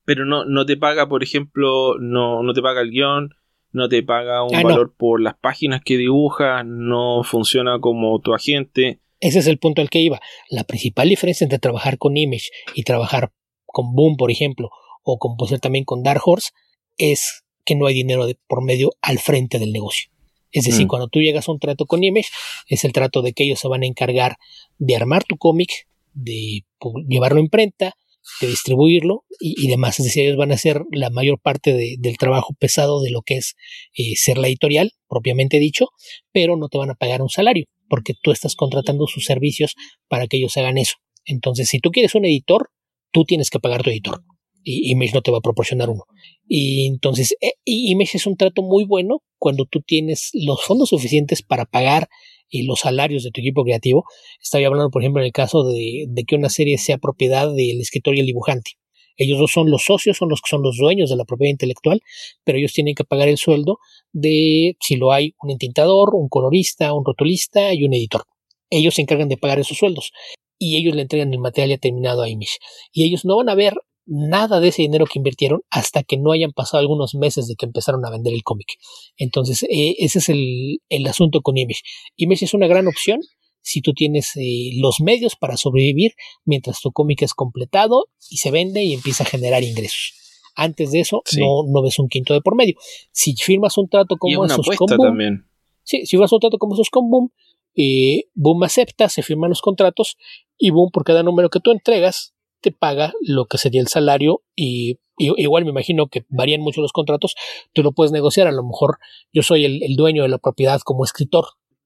Pero no, no te paga, por ejemplo, no, no te paga el guion, no te paga un ah, valor por las páginas que dibujas, no funciona como tu agente. Ese es el punto al que iba. La principal diferencia entre trabajar con Image y trabajar con Boom, por ejemplo, o como puede ser también con Dark Horse, es que no hay dinero de por medio al frente del negocio. Es decir, mm. cuando tú llegas a un trato con Image, es el trato de que ellos se van a encargar de armar tu cómic, de llevarlo a imprenta, de distribuirlo y, demás. Es decir, ellos van a hacer la mayor parte del trabajo pesado de lo que es eh, ser la editorial, propiamente dicho, pero no te van a pagar un salario, porque tú estás contratando sus servicios para que ellos hagan eso. Entonces, si tú quieres un editor, tú tienes que pagar tu editor. Y Image no te va a proporcionar uno. Y entonces, eh, Image es un trato muy bueno cuando tú tienes los fondos suficientes para pagar y los salarios de tu equipo creativo. Estaba hablando, por ejemplo, en el caso de, que una serie sea propiedad del escritor y el dibujante. Ellos dos son los socios, son los que son los dueños de la propiedad intelectual, pero ellos tienen que pagar el sueldo de, si lo hay, un entintador, un colorista, un rotulista y un editor. Ellos se encargan de pagar esos sueldos y ellos le entregan el material ya terminado a Image. Y ellos no van a ver nada de ese dinero que invirtieron hasta que no hayan pasado algunos meses de que empezaron a vender el cómic. Entonces, eh, ese es el, asunto con Image. Image es una gran opción si tú tienes eh, los medios para sobrevivir mientras tu cómic es completado y se vende y empieza a generar ingresos. Antes de eso, no, no ves un quinto de por medio. Si firmas un trato como esos con Boom, también. Sí, si firmas un trato como esos con Boom, eh, Boom acepta, se firman los contratos y Boom por cada número que tú entregas te paga lo que sería el salario y, igual me imagino que varían mucho los contratos, tú lo puedes negociar, a lo mejor yo soy el, dueño de la propiedad como escritor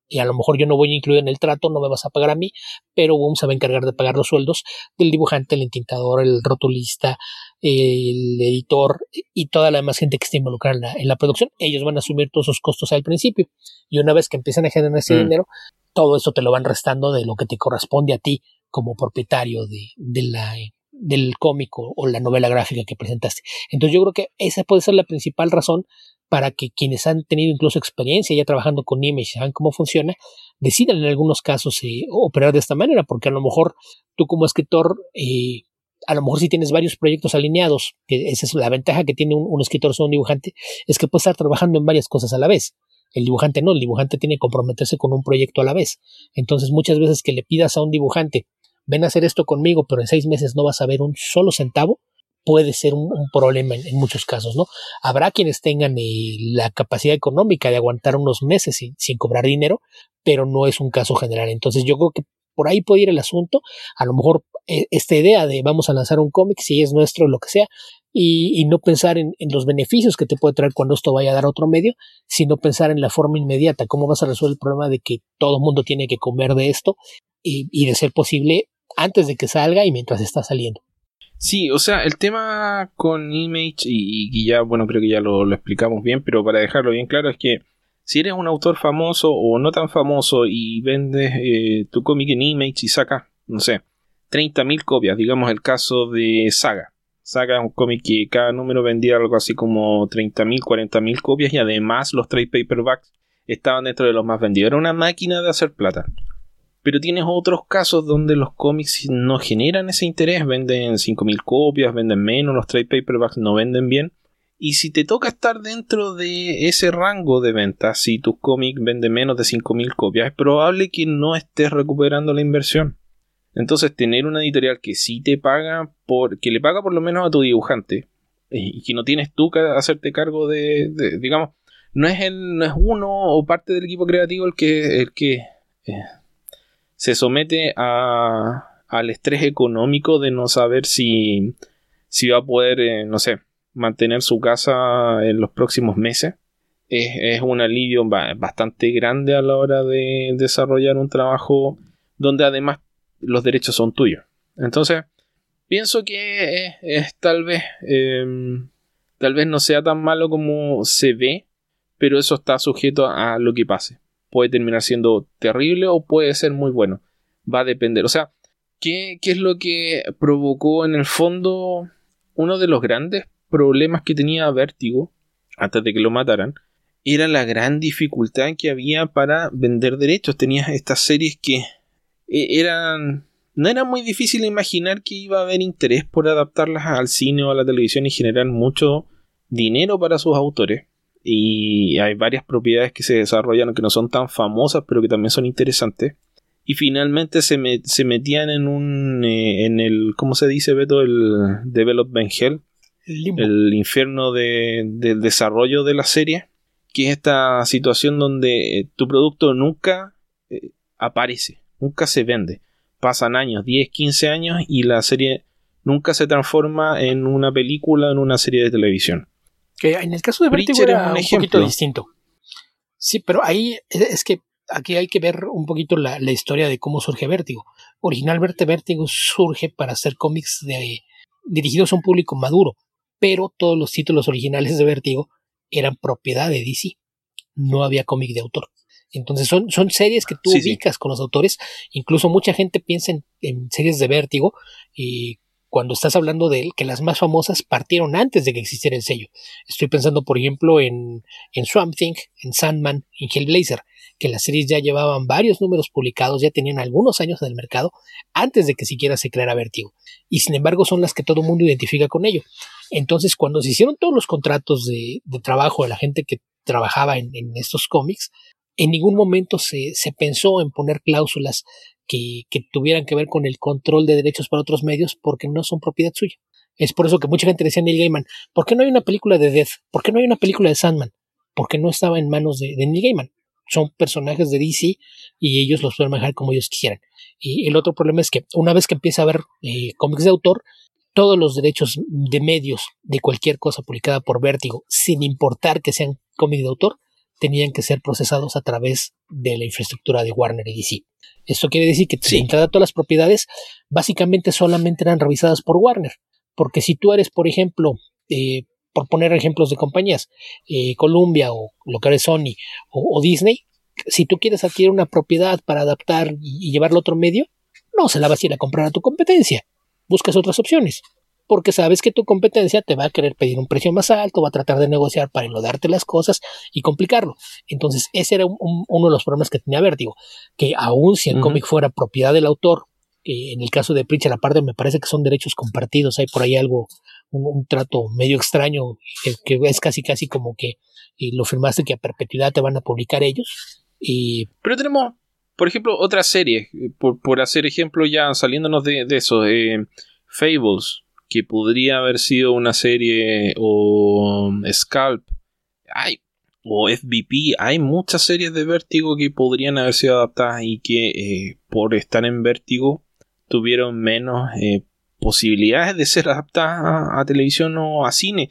y a lo mejor yo no voy a incluir en el trato, no me vas a pagar a mí, pero Boom se va a encargar de pagar los sueldos del dibujante, el entintador, el rotulista, el editor y toda la demás gente que esté involucrada en la, producción. Ellos van a asumir todos esos costos al principio y una vez que empiezan a generar ese mm. dinero, todo eso te lo van restando de lo que te corresponde a ti como propietario de, la, del cómico o la novela gráfica que presentaste. Entonces yo creo que esa puede ser la principal razón para que quienes han tenido incluso experiencia ya trabajando con Image, saben cómo funciona, decidan en algunos casos eh, operar de esta manera, porque a lo mejor tú como escritor, eh, a lo mejor si tienes varios proyectos alineados, que esa es la ventaja que tiene un, escritor o un dibujante, es que puede estar trabajando en varias cosas a la vez. El dibujante no, el dibujante tiene que comprometerse con un proyecto a la vez. Entonces muchas veces que le pidas a un dibujante, ven a hacer esto conmigo, pero en seis meses no vas a ver un solo centavo, puede ser un, problema en, muchos casos, ¿no? Habrá quienes tengan eh, la capacidad económica de aguantar unos meses sin, sin, cobrar dinero, pero no es un caso general. Entonces yo creo que por ahí puede ir el asunto. A lo mejor eh, esta idea de vamos a lanzar un cómic, si es nuestro, lo que sea, y, no pensar en, los beneficios que te puede traer cuando esto vaya a dar otro medio, sino pensar en la forma inmediata, cómo vas a resolver el problema de que todo el mundo tiene que comer de esto y de ser posible antes de que salga y mientras está saliendo. Sí, o sea, el tema con Image, y, ya, bueno, creo que ya lo, explicamos bien, pero para dejarlo bien claro es que si eres un autor famoso o no tan famoso y vendes eh, tu cómic en Image y sacas, no sé, 30.000 copias, digamos el caso de Saga. Saga es un cómic que cada número vendía algo así como 30.000, 40.000 copias y además los trade paperbacks estaban dentro de los más vendidos. Era una máquina de hacer plata. Pero tienes otros casos donde los cómics no generan ese interés, venden 5.000 copias, venden menos, los trade paperbacks no venden bien. Y si te toca estar dentro de ese rango de ventas, si tus cómics venden menos de 5.000 copias, es probable que no estés recuperando la inversión. Entonces, tener una editorial que sí te paga, por, que le paga por lo menos a tu dibujante, eh, y que no tienes tú que hacerte cargo de, digamos, no es, el, no es uno o parte del equipo creativo el que, el que eh, se somete a, al estrés económico de no saber si, si va a poder, eh, no sé, mantener su casa en los próximos meses. Es, un alivio bastante grande a la hora de desarrollar un trabajo donde además los derechos son tuyos. Entonces, pienso que es, tal vez em, tal vez no sea tan malo como se ve, pero eso está sujeto a lo que pase puede terminar siendo terrible o puede ser muy bueno. Va a depender. O sea, ¿qué, es lo que provocó en el fondo uno de los grandes problemas que tenía Vértigo antes de que lo mataran? Era la gran dificultad que había para vender derechos. Tenías estas series que e, eran no era muy difícil imaginar que iba a haber interés por adaptarlas al cine o a la televisión y generar mucho dinero para sus autores y hay varias propiedades que se desarrollan que no son tan famosas pero que también son interesantes. Y finalmente se, se metían en un eh, en el ¿cómo se dice Beto? el development hell. El, infierno de, del desarrollo de la serie que es esta situación donde eh, tu producto nunca eh, aparece nunca se vende. Pasan años 10 15 años y la serie nunca se transforma en una película en una serie de televisión que en el caso de Vertigo era un, poquito distinto. Sí, pero ahí es que aquí hay que ver un poquito la, historia de cómo surge Vértigo. Originalmente Vértigo surge para hacer cómics de, dirigidos a un público maduro, pero todos los títulos originales de Vértigo eran propiedad de DC. No había cómic de autor. Entonces son, son series que tú ubicas con los autores. Incluso mucha gente piensa en, series de Vértigo y cuando estás hablando de que las más famosas partieron antes de que existiera el sello. Estoy pensando, por ejemplo, en, en Swamp Thing, en Sandman, en Hellblazer, que las series ya llevaban varios números publicados, ya tenían algunos años en el mercado, antes de que siquiera se creara Vertigo. Y sin embargo son las que todo el mundo identifica con ello. Entonces, cuando se hicieron todos los contratos de, trabajo de la gente que trabajaba en, estos cómics, en ningún momento se pensó en poner cláusulas que, tuvieran que ver con el control de derechos para otros medios porque no son propiedad suya. Es por eso que mucha gente decía a Neil Gaiman, ¿por qué no hay una película de Death? ¿Por qué no hay una película de Sandman? Porque no estaba en manos de, Neil Gaiman. Son personajes de DC y ellos los pueden manejar como ellos quieran. Y el otro problema es que una vez que empieza a haber eh, cómics de autor, todos los derechos de medios de cualquier cosa publicada por Vértigo, sin importar que sean cómics de autor, tenían que ser procesados a través de la infraestructura de Warner y DC. Esto quiere decir que sí. todas las propiedades básicamente solamente eran revisadas por Warner. Porque si tú eres, por ejemplo, eh, por poner ejemplos de compañías, eh, Columbia o lo que Sony o, Disney, si tú quieres adquirir una propiedad para adaptar y, llevarlo a otro medio, no se la vas a ir a comprar a tu competencia. Buscas otras opciones porque sabes que tu competencia te va a querer pedir un precio más alto, va a tratar de negociar para enlodarte las cosas y complicarlo. Entonces, ese era uno de los problemas que tenía Vértigo, que aun si el cómic fuera propiedad del autor, que en el caso de Preacher aparte me parece que son derechos compartidos, hay por ahí algo, un, trato medio extraño, que, es casi casi como que lo firmaste que a perpetuidad te van a publicar ellos. Y... Pero tenemos, por ejemplo, otra serie, por, por hacer ejemplo ya saliéndonos de, eso, eh, Fables, que podría haber sido una serie o Scalp, hay, o FBP, hay muchas series de Vértigo que podrían haber sido adaptadas y que eh, por estar en Vértigo tuvieron menos eh, posibilidades de ser adaptadas a, televisión o a cine.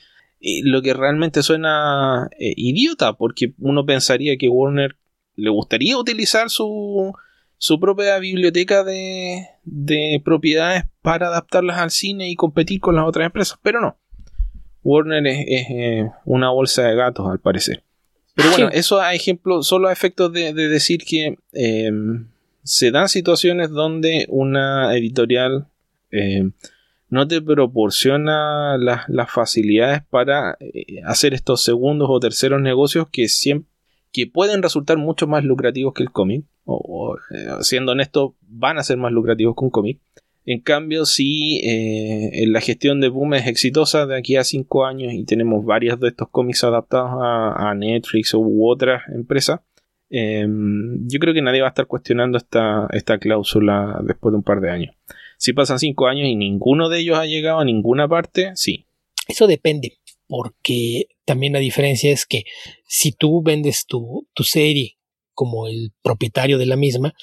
lo que realmente suena idiota, porque uno pensaría que Warner le gustaría utilizar su, su propia biblioteca de, de propiedades para adaptarlas al cine y competir con las otras empresas, pero no. Warner es, eh, una bolsa de gatos, al parecer. Pero bueno, eso a ejemplo, solo a efectos de, decir que em, se dan situaciones donde una editorial em, no te proporciona las facilidades para eh, hacer estos segundos o terceros negocios que siempre que pueden resultar mucho más lucrativos que el cómic, o, eh, siendo honesto, van a ser más lucrativos que un cómic. En cambio, si eh, la gestión de Boom es exitosa de aquí a 5 años y tenemos varios de estos cómics adaptados a, Netflix u otras empresas, em, yo creo que nadie va a estar cuestionando esta, esta cláusula después de un par de años. Si pasan 5 años y ninguno de ellos ha llegado a ninguna parte, sí. Eso depende porque también la diferencia es que si tú vendes tu, serie como el propietario de la misma,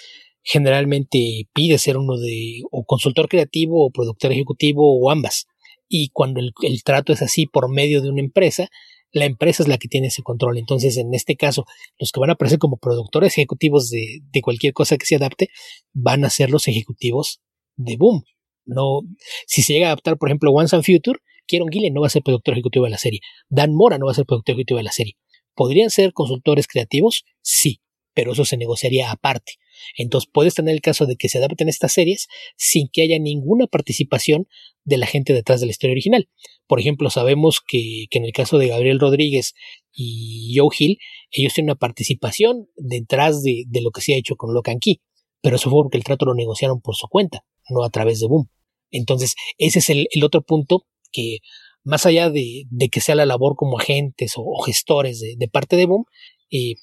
generalmente pides ser uno de o consultor creativo o productor ejecutivo o ambas. Y cuando el, trato es así por medio de una empresa, la empresa es la que tiene ese control. Entonces, en este caso, los que van a aparecer como productores ejecutivos de, de cualquier cosa que se adapte, van a ser los ejecutivos de Boom. No, si se llega a adaptar, por ejemplo, Once and Future, Kieron Gillen no va a ser productor ejecutivo de la serie. Dan Mora no va a ser productor ejecutivo de la serie. ¿Podrían ser consultores creativos? Sí, pero eso se negociaría aparte. Entonces puedes tener el caso de que se adapten estas series sin que haya ninguna participación de la gente detrás de la historia original. Por ejemplo, sabemos que, en el caso de Gabriel Rodríguez y Joe Hill, ellos tienen una participación detrás de, lo que se ha hecho con Locan Key, pero eso fue porque el trato lo negociaron por su cuenta, no a través de Boom. Entonces, ese es el otro punto que más allá de, que sea la labor como agentes o, gestores de, parte de Boom, eh,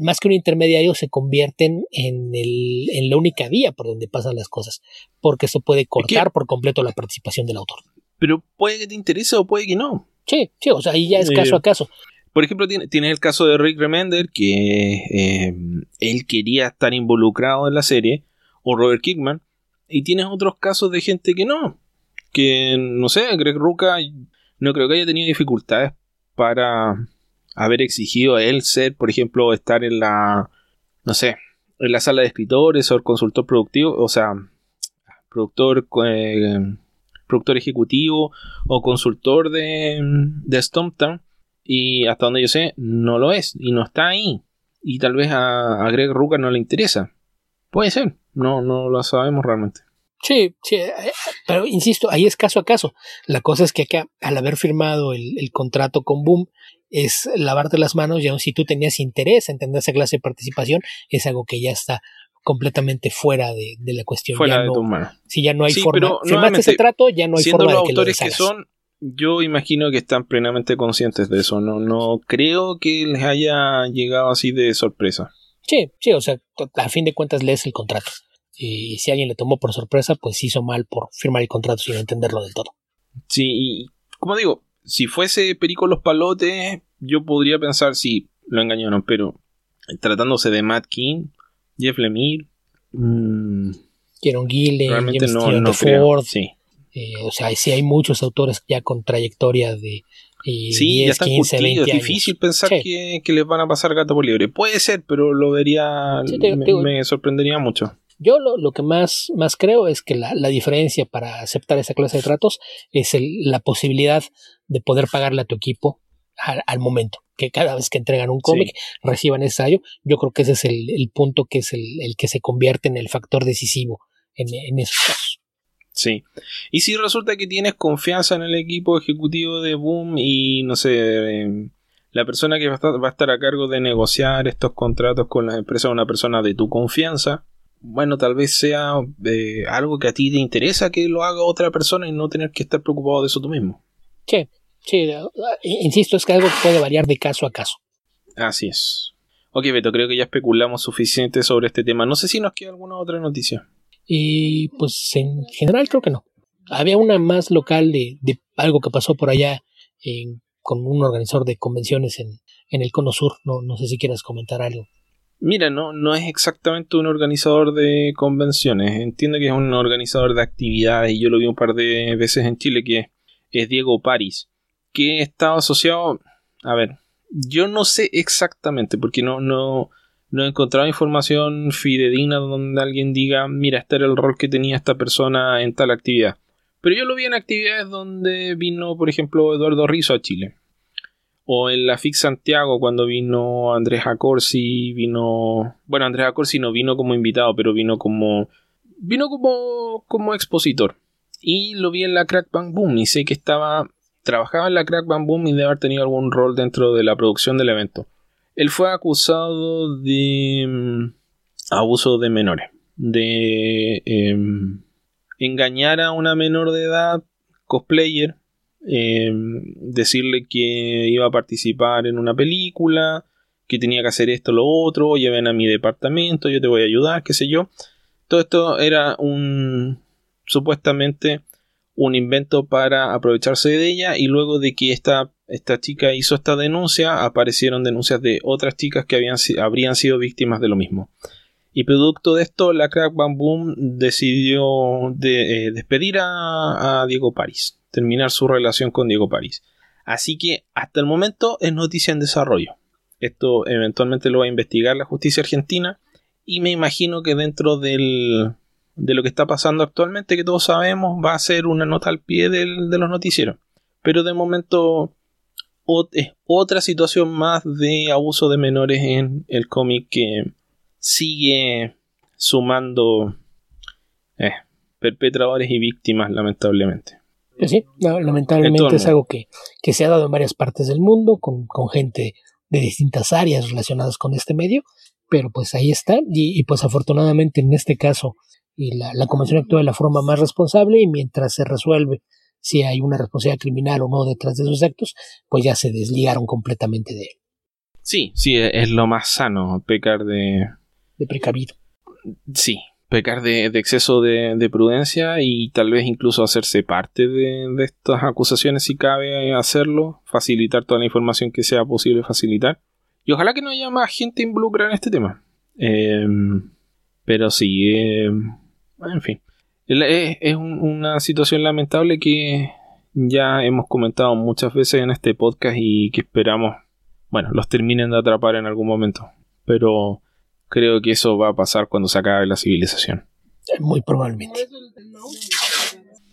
más que un intermediario se convierten en, el, en la única vía por donde pasan las cosas, porque eso puede cortar por completo la participación del autor. Pero puede que te interese o puede que no. Sí, sí, o sea, ahí ya es caso a caso. Por ejemplo, tienes tiene el caso de Rick Remender, que eh, él quería estar involucrado en la serie, o Robert Kickman, y tienes otros casos de gente que no, que, no sé, Greg Ruca no creo que haya tenido dificultades para haber exigido a él ser, por ejemplo, estar en la, no sé, en la sala de escritores o el consultor productivo, o sea, productor, eh, productor ejecutivo o consultor de, de Stomptown. Y hasta donde yo sé, no lo es y no está ahí. Y tal vez a, a Greg Ruca no le interesa. Puede ser, no, no lo sabemos realmente. Sí, sí, eh, pero insisto, ahí es caso a caso. La cosa es que acá, al haber firmado el, contrato con Boom, es lavarte las manos, ya si tú tenías interés en tener esa clase de participación, es algo que ya está completamente fuera de, la cuestión. Fuera de tu mano. Si ya no hay forma, firmaste ese trato, ya no hay forma de que autores que son, yo imagino que están plenamente conscientes de eso. No, no creo que les haya llegado así de sorpresa. Sí, sí, o sea, a fin de cuentas lees el contrato y si alguien le tomó por sorpresa, pues hizo mal por firmar el contrato sin entenderlo del todo. Sí, y como digo, si fuese Perico los Palotes, yo podría pensar si lo engañaron, pero tratándose de Matt King, Jeff Lemire, mmm, Kieron Gillen, James no, Ford, sí. Eh, o sea, sí hay muchos autores ya con trayectoria de eh, sí, 10, ya están 15, 20 Es difícil pensar que, les van a pasar gato por libre. Puede ser, pero lo vería, me sorprendería mucho. Yo lo, que más, más creo es que la, diferencia para aceptar esa clase de tratos es la posibilidad de poder pagarle a tu equipo al, momento. Que cada vez que entregan un cómic reciban ese ensayo. Yo creo que ese es el, punto que es el, que se convierte en el factor decisivo en, en esos casos. Sí. Y si resulta que tienes confianza en el equipo ejecutivo de Boom y no sé, em, la persona que va a, estar, a cargo de negociar estos contratos con las empresas, una persona de tu confianza, bueno, tal vez sea eh, algo que a ti te interesa que lo haga otra persona y no tener que estar preocupado de eso tú mismo. Sí, sí, insisto, es que algo que puede variar de caso a caso. Así es. Ok, Beto, creo que ya especulamos suficiente sobre este tema. No sé si nos queda alguna otra noticia. Y pues en general creo que no. Había una más local de, algo que pasó por allá con un organizador de convenciones en, el Cono Sur. No, no sé si quieras comentar algo. Mira, no, no es exactamente un organizador de convenciones. Entiendo que es un organizador de actividades y yo lo vi un par de veces en Chile que es Diego París, que está asociado, a ver, yo no sé exactamente porque no, no, no he encontrado información fidedigna donde alguien diga, mira, este era el rol que tenía esta persona en tal actividad. Pero yo lo vi en actividades donde vino, por ejemplo, Eduardo Rizzo a Chile. O en la FIC Santiago, cuando vino Andrés Acorsi, vino. Bueno, Andrés Acorsi no vino como invitado, pero vino como. Vino como, como expositor. Y lo vi en la Crack Bang Boom. Y sé que estaba. Trabajaba en la Crack Bang Boom y debe haber tenido algún rol dentro de la producción del evento. Él fue acusado de mm, abuso de menores, de em, engañar a una menor de edad, cosplayer, em, decirle que iba a participar en una película, que tenía que hacer esto, lo otro, lleven a mi departamento, yo te voy a ayudar, qué sé yo. Todo esto era un supuestamente un invento para aprovecharse de ella y luego de que esta, esta chica hizo esta denuncia aparecieron denuncias de otras chicas que habían, habrían sido víctimas de lo mismo. Y producto de esto, la Crack Bam Boom decidió de, eh, despedir a, Diego París, terminar su relación con Diego París. Así que hasta el momento es noticia en desarrollo. Esto eventualmente lo va a investigar la justicia argentina y me imagino que dentro de lo que está pasando actualmente, que todos sabemos, va a ser una nota al pie de los noticieros. Pero de momento es otra situación más de abuso de menores en el cómic que sigue sumando eh, perpetradores y víctimas, lamentablemente. Pues sí, lamentablemente es algo que, se ha dado en varias partes del mundo, con, gente de distintas áreas relacionadas con este medio, pero pues ahí está, y pues afortunadamente en este caso y la, la convención actúa de la forma más responsable y mientras se resuelve si hay una responsabilidad criminal o no detrás de esos actos, pues ya se desligaron completamente de él. Sí, sí, e, es lo más sano, pecar de... De precavido. Sí, pecar de, exceso de, prudencia y tal vez incluso hacerse parte de, estas acusaciones si cabe hacerlo, facilitar toda la información que sea posible facilitar. Y ojalá que no haya más gente involucrada en este tema. Em, pero sí, eh, en fin. Es, una situación lamentable que ya hemos comentado muchas veces en este podcast y que esperamos, bueno, los terminen de atrapar en algún momento. Pero creo que eso va a pasar cuando se acabe la civilización. Muy probablemente.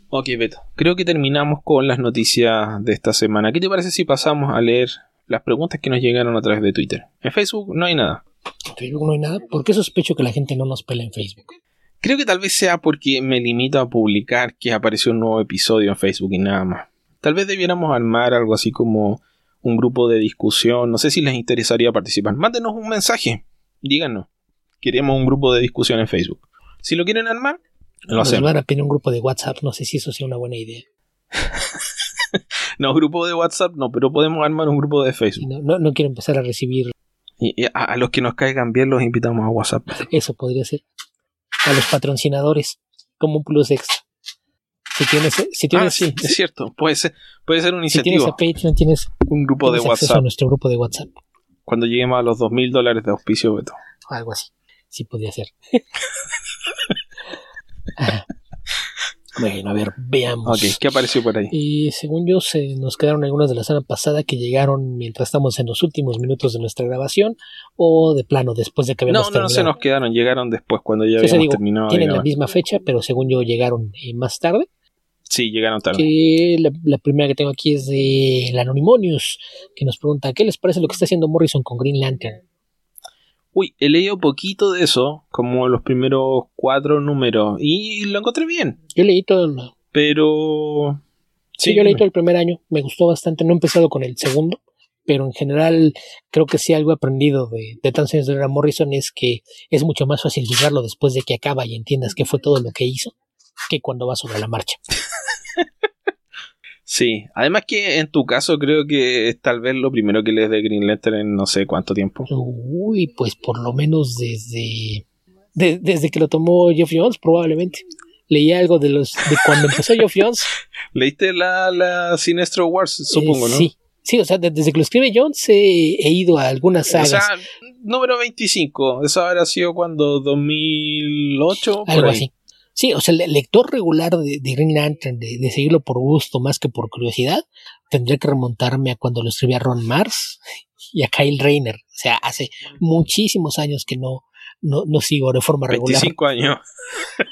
Ok, Beto. Creo que terminamos con las noticias de esta semana. ¿Qué te parece si pasamos a leer las preguntas que nos llegaron a través de Twitter? En Facebook no hay nada. En Facebook no hay nada. ¿Por qué sospecho que la gente no nos pela en Facebook? Creo que tal vez sea porque me limito a publicar que apareció un nuevo episodio en Facebook y nada más. Tal vez debiéramos armar algo así como un grupo de discusión. No sé si les interesaría participar. Mándenos un mensaje. Díganos. Queremos un grupo de discusión en Facebook. Si lo quieren armar, lo hacemos. Nos van a pedir un grupo de WhatsApp. No sé si eso sea una buena idea. no, grupo de WhatsApp no, pero podemos armar un grupo de Facebook. No, no, quiero empezar a recibir. Y a, a, los que nos caigan bien los invitamos a WhatsApp. Eso podría ser a los patrocinadores como un plus extra. Si tienes, si tienes, ah, sí, es cierto, puede ser, puede ser un incentivo. Si tienes a Patreon, tienes un grupo de WhatsApp. A nuestro grupo de WhatsApp. Cuando lleguemos a los dos mil dólares de auspicio, Beto. Algo así. Sí podría ser. Bueno, a ver, veamos. Ok, ¿qué apareció por ahí? Y según yo, se nos quedaron algunas de la semana pasada que llegaron mientras estamos en los últimos minutos de nuestra grabación, o de plano después de que habíamos no, No, no se nos quedaron, llegaron después, cuando ya habíamos terminado. Tienen la misma fecha, pero según yo llegaron eh, más tarde. Sí, llegaron tarde. la, primera que tengo aquí es de el Anonymonius, que nos pregunta, ¿qué les parece lo que está haciendo Morrison con Green Lantern? Uy, he leído poquito de eso, como los primeros cuatro números, y lo encontré bien. Yo leí todo el... Pero... Sí, yo leí todo el primer año, me gustó bastante, no he empezado con el segundo, pero en general creo que sí algo aprendido de, de años de Morrison es que es mucho más fácil juzgarlo después de que acaba y entiendas qué fue todo lo que hizo que cuando va sobre la marcha. Sí, además que en tu caso creo que es tal vez lo primero que lees de Green Lantern en no sé cuánto tiempo. Uy, pues por lo menos desde desde que lo tomó Geoff Jones probablemente. Leí algo de los de cuando empezó Geoff Jones. Leíste la, la Sinestro Wars, supongo, ¿no? Sí, sí, o sea, desde que lo escribe Jones he, he ido a algunas sagas. O sea, número 25, eso habrá sido cuando 2008 por algo ahí. así. Sí, o sea, el lector regular de, de Green Lantern, de, de, seguirlo por gusto más que por curiosidad, tendría que remontarme a cuando lo escribía Ron Mars y a Kyle Rayner. O sea, hace muchísimos años que no, no, no sigo de forma regular. 25 años.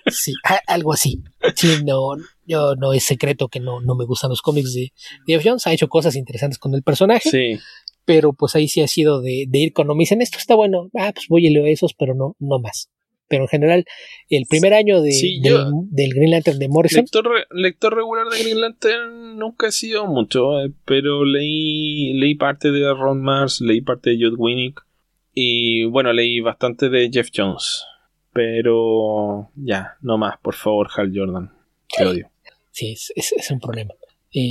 Sí, algo así. Sí, no, yo no es secreto que no, no me gustan los cómics de Jeff Jones. Ha hecho cosas interesantes con el personaje. Sí. Pero pues ahí sí ha sido de, de ir cuando me dicen esto está bueno. Ah, pues voy y leo esos, pero no, no más pero en general el primer año de, Sí, de- yo- del Green Lantern de Morrison Lector, lector regular de Green Lantern nunca he sido mucho, eh, pero leí, leí parte de Ron Mars, leí parte de Judd Winnick y bueno, leí bastante de Jeff Jones. Pero ya, no más, por favor, Hal Jordan. Te odio. sí es, es- es un problema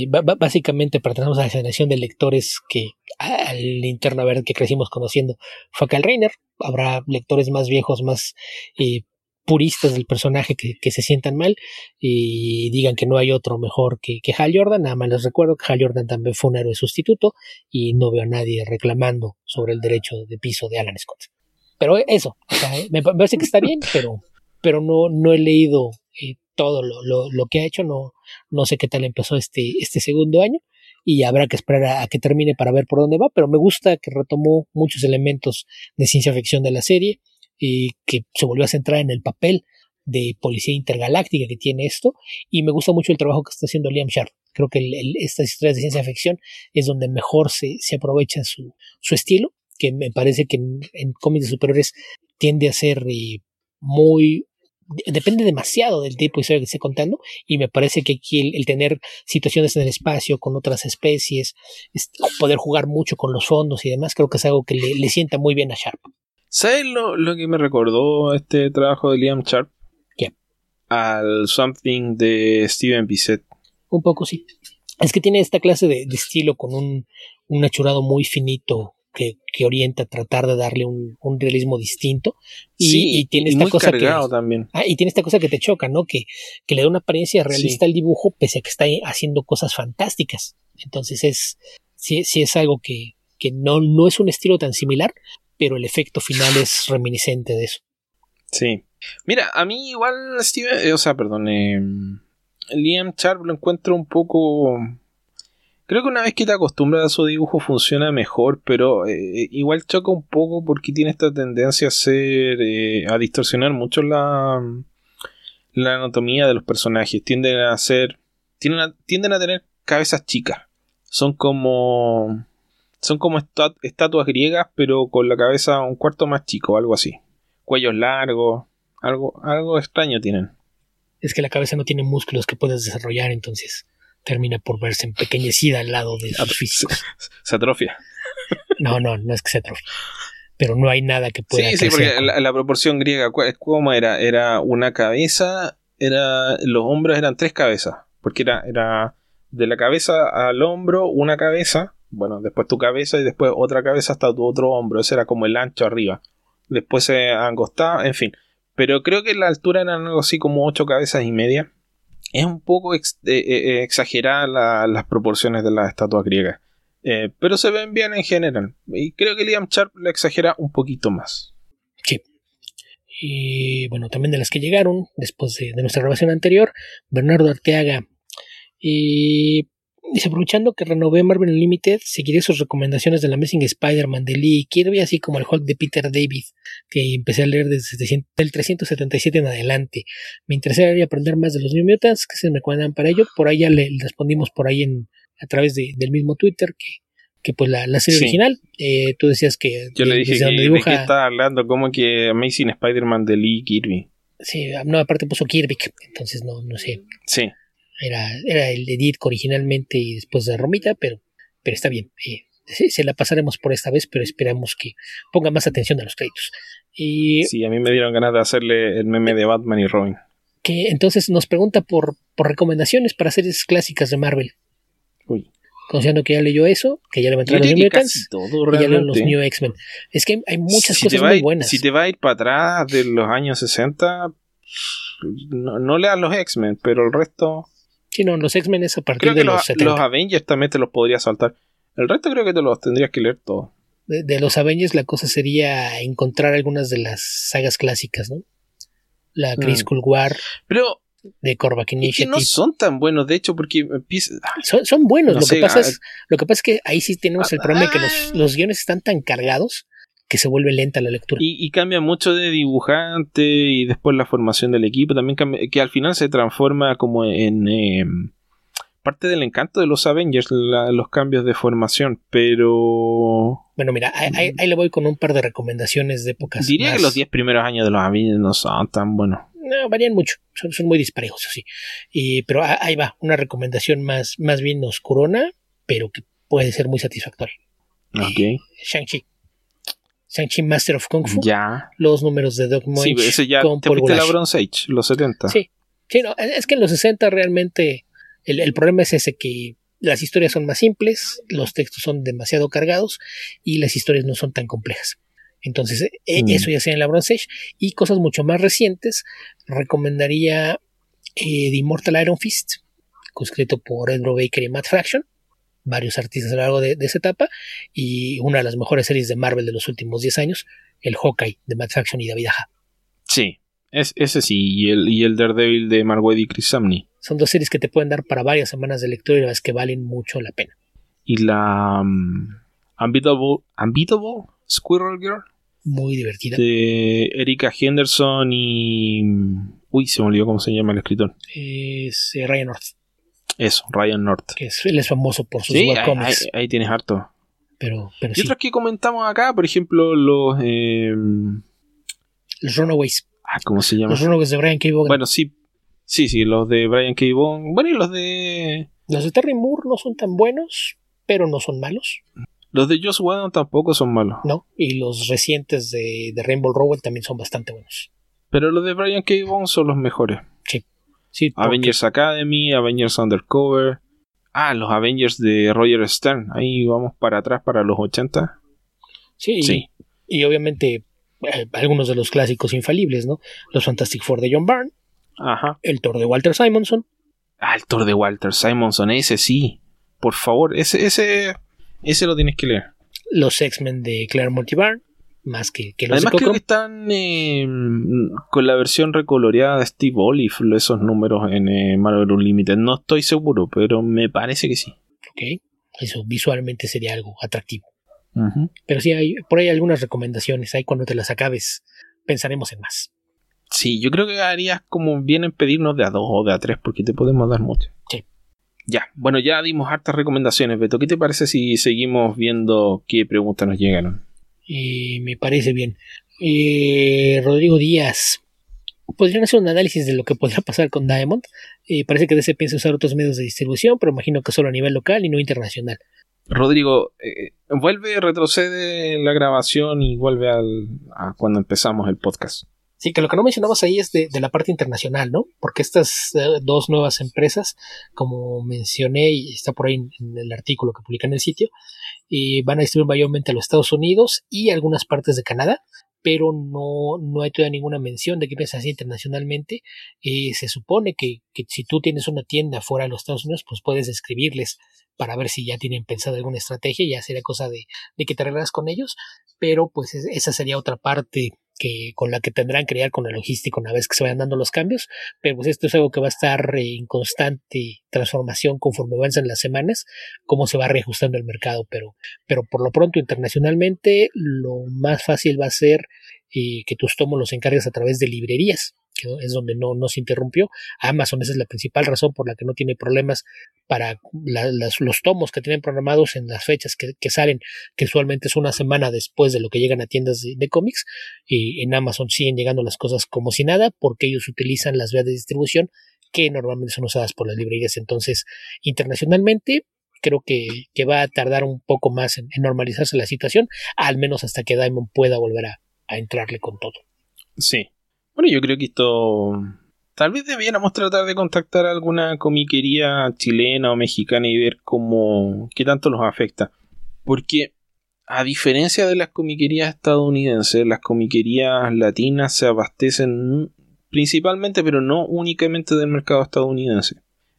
ba- básicamente pertenecemos a la generación de lectores que al interno verde que crecimos conociendo fue Kyle Rayner habrá lectores más viejos más eh, puristas del personaje que, se sientan mal y digan que no hay otro mejor que, que Hal Jordan. Nada más les recuerdo que Hal Jordan también fue un héroe sustituto y no veo a nadie reclamando sobre el derecho de piso de Alan Scott. Pero eso o sea, me parece que está bien pero pero no no he leído eh, todo lo, lo, lo que ha hecho no no sé qué tal empezó este este segundo año y habrá que esperar a, a que termine para ver por dónde va pero me gusta que retomó muchos elementos de ciencia ficción de la serie y que se volvió a centrar en el papel de policía intergaláctica que tiene esto y me gusta mucho el trabajo que está haciendo Liam Sharp. Creo que el- el- estas historias de ciencia ficción es donde mejor se, se aprovecha su, su estilo que me parece que en, en cómics de superiores tiende a ser eh, muy depende demasiado del tipo de historia que esté contando y me parece que aquí el, el tener situaciones en el espacio con otras especies este, poder jugar mucho con los fondos y demás creo que es algo que le, le sienta muy bien a Sharp ¿Sabes lo, lo que me recordó este trabajo de Liam Sharp? ¿Qué? Al Something de Steven Bissett. un poco sí es que tiene esta clase de, de estilo con un, un achurado muy finito que, que orienta a tratar de darle un, un realismo distinto y, sí, y tiene esta cosa que también. Ah, y tiene esta cosa que te choca, ¿no? Que, que le da una apariencia realista Sí. al dibujo, pese a que está haciendo cosas fantásticas. Entonces es, sí, sí es algo que, que no, no es un estilo tan similar, pero el efecto final es reminiscente de eso. Sí. Mira, a mí igual Steven, eh, o sea, perdón, eh, Liam Sharp lo encuentro un poco... Creo que una vez que te acostumbras a su dibujo funciona mejor, pero eh, igual choca un poco porque tiene esta tendencia a ser... eh, a distorsionar mucho la, la anatomía de los personajes. Tienden a ser... Tienden a, tienden a tener cabezas chicas. Son como... Son como estat- estatuas griegas, pero con la cabeza un cuarto más chico, algo así cuellos largos, algo, algo extraño tienen. Es que la cabeza no tiene músculos que puedas desarrollar, entonces termina por verse empequeñecida al lado de sus físicos. Se atrofia. No, no, no es que se atrofie. Pero no hay nada que pueda Sí, sí, porque la, la proporción griega, ¿cu- ¿cómo era? Era una cabeza, era los hombros eran tres cabezas, porque era, era de la cabeza al hombro una cabeza, bueno, después tu cabeza y después otra cabeza hasta tu otro hombro, ese era como el ancho arriba. Después se angostaba, en fin. Pero creo que la altura eran algo así como ocho cabezas y media. Es un poco ex- eh, eh, exagerada la- las proporciones de las estatuas griegas. Eh, pero se ven bien en general. Y creo que Liam Sharp la exagera un poquito más. Y bueno, también de las que llegaron después de, de nuestra grabación anterior, Bernardo Arteaga. Y dice, aprovechando que renové Marvel Unlimited, seguiré sus recomendaciones del Amazing Spider-Man de Lee Kirby, así como el Hulk de Peter David, que empecé a leer desde 700 del 377 en adelante. Me interesaría aprender más de los New Mutants, que se me recuerdan para ello. Por ahí ya le respondimos por ahí en, a través de- del mismo Twitter que que pues la, la serie Sí. original. Eh, tú decías que Yo le de- dije que, donde de dibuja- qué estaba hablando, como que Amazing Spider-Man de Lee Kirby. sí, no, aparte puso Kirby, entonces no, no sé, Sí, era, era el de Ditko originalmente y después de Romita, pero, pero está bien. eh, sí, se la pasaremos por esta vez, pero esperamos que ponga más atención a los créditos. Y sí, a mí me dieron ganas de hacerle el meme de Batman y Robin. que entonces nos pregunta por, por recomendaciones para series clásicas de Marvel. Uy. Considerando que ya leyó eso, que ya le va a Yo entrar los New Mutants y ya leyó los. New X-Men. Es que hay- muchas Si te cosas va a muy ir- buenas. Si te va a ir para atrás de los años 60, no, no leas los X-Men, pero el resto. Sí, no, los X-Men es a partir Creo de que los los, 70. los Avengers también te los podrías saltar. El resto creo que te los tendrías que leer todos. de, de los Avengers la cosa sería encontrar algunas de las sagas clásicas, ¿no? La Chris Mm. War Pero de Korvac es que Initiative. no son tan buenos, de hecho, porque empieza. son, son buenos. no lo, sé, que pasa ah, es, lo que pasa es que ahí sí tenemos el problema de que los, ah. los guiones están tan cargados que se vuelve lenta la lectura. Y, y cambia mucho de dibujante y después la formación del equipo también cambia, que al final se transforma como en eh, parte del encanto de los Avengers, la- los cambios de formación, pero Bueno, mira, ahí, ahí- ahí le voy con un par de recomendaciones de épocas. diría más- que los 10 primeros años de los Avengers no son tan buenos. No, varían mucho, son, son muy disparejos, así. Y, pero ahí va, una recomendación más, más bien oscurona, pero que puede ser muy satisfactoria. Ok, Shang-Chi. Shang-Chi Master of Kung Fu. ya. Los números de Doc Sí, Munch ese ya con te la. Bronze Age, los 70. Sí, sí, no, es que en los 60 realmente el, el problema es ese que las historias son más simples, los textos son demasiado cargados y las historias no son tan complejas. Entonces, eh, Mm. eso ya sea en la Bronze Age y cosas mucho más recientes, recomendaría eh, The Immortal Iron Fist, escrito por Ed Baker y Matt Fraction, varios artistas a lo largo de, de esa etapa, y una de las mejores series de Marvel de los últimos 10 años, el Hawkeye de Matt Fraction y David Aja. Sí, es, ese sí, y el, y el Daredevil de Waid y Chris Samney. Son dos series que te pueden dar para varias semanas de lectura y la verdad es que valen mucho la pena. Y la um, Unbeatable, Unbeatable Squirrel Girl Muy divertida. de Erika Henderson y. Uy, se me olvidó cómo se llama el escritor. Es eh, Ryan North, Eso, Ryan North. que es, él es famoso por sus Sí, ahí, webcomics, ahí- ahí tienes harto. pero, pero Y sí. otros que comentamos acá, por ejemplo, los. eh, Los Runaways. ah, ¿Cómo se llama? Los Runaways de Brian K. Vaughan. Bueno, sí. Sí, sí, los de Brian K. Vaughan. Bueno, y los de. Los de Terry Moore no son tan buenos, pero no son malos, Los de Joss Whedon tampoco son malos. ¿no? Y los recientes de, de Rainbow Rowell también son bastante buenos. Pero los de Brian K. Vaughan son los mejores. Sí, porque- Avengers Academy, Avengers Undercover. Ah, los Avengers de Roger Stern. Ahí vamos para atrás para los 80. sí, y- Sí. Y, obviamente eh, algunos de los clásicos infalibles, ¿no? Los Fantastic Four de John Byrne, Ajá. el Thor de Walter Simonson, Ah, el Thor de Walter Simonson, ese sí. Por favor, ese, ese, ese lo tienes que leer. los X-Men de Claire Multibarn, más que, que los Además de creo que están eh, con la versión recoloreada de Steve Olive, esos números en eh, Marvel Unlimited. No estoy seguro, pero me parece que sí. Ok, eso visualmente sería algo atractivo. Pero sí, hay por ahí algunas recomendaciones. Ahí cuando te las acabes, pensaremos en más. Sí, yo creo que harías como bien en pedirnos de a dos o de a tres, porque te podemos dar mucho. Sí. Ya, bueno, ya dimos hartas recomendaciones, Beto. ¿Qué te parece si seguimos viendo qué preguntas nos llegaron? Y me parece bien. Eh, Rodrigo Díaz. Podrían hacer un análisis de lo que podría pasar con Diamond. Eh, parece que DC piensa usar otros medios de distribución, pero imagino que solo a nivel local y no internacional. Rodrigo, eh, vuelve, retrocede la grabación y vuelve al, a cuando empezamos el podcast. Sí, que lo que no mencionamos ahí es de, de la parte internacional, ¿no? Porque estas eh, dos nuevas empresas, como mencioné y está por ahí en, en el artículo que publica en el sitio, eh, van a distribuir mayormente a los Estados Unidos y algunas partes de Canadá, pero no, no hay todavía ninguna mención de que piensas así internacionalmente. Eh, se supone que, que si tú tienes una tienda fuera de los Estados Unidos, pues puedes escribirles para ver si ya tienen pensado alguna estrategia, ya sería cosa de, de que te arreglas con ellos, pero pues es- esa sería otra parte que con la que tendrán que lidiar con la logística una vez que se vayan dando los cambios, pero pues esto es algo que va a estar en constante transformación conforme avancen las semanas, cómo se va reajustando el mercado, pero, pero por lo pronto internacionalmente lo más fácil va a ser y que tus tomos los encargas a través de librerías, que es donde no, se interrumpió. Amazon, esa es la principal razón por la que no tiene problemas para los tomos que tienen programados en las fechas que, salen, que usualmente es una semana después de lo que llegan a tiendas de, cómics, y en Amazon siguen llegando las cosas como si nada, porque ellos utilizan las vías de distribución que normalmente son usadas por las librerías. Entonces, internacionalmente, creo que, va a tardar un poco más en, normalizarse la situación, al menos hasta que Diamond pueda volver a, a entrarle con todo. Sí. Bueno, yo creo que esto Tal vez debiéramos tratar de contactar a alguna comiquería chilena o mexicana y ver cómo. qué tanto nos afecta. Porque, a diferencia de las comiquerías estadounidenses, las comiquerías latinas se abastecen principalmente, pero no únicamente del mercado estadounidense.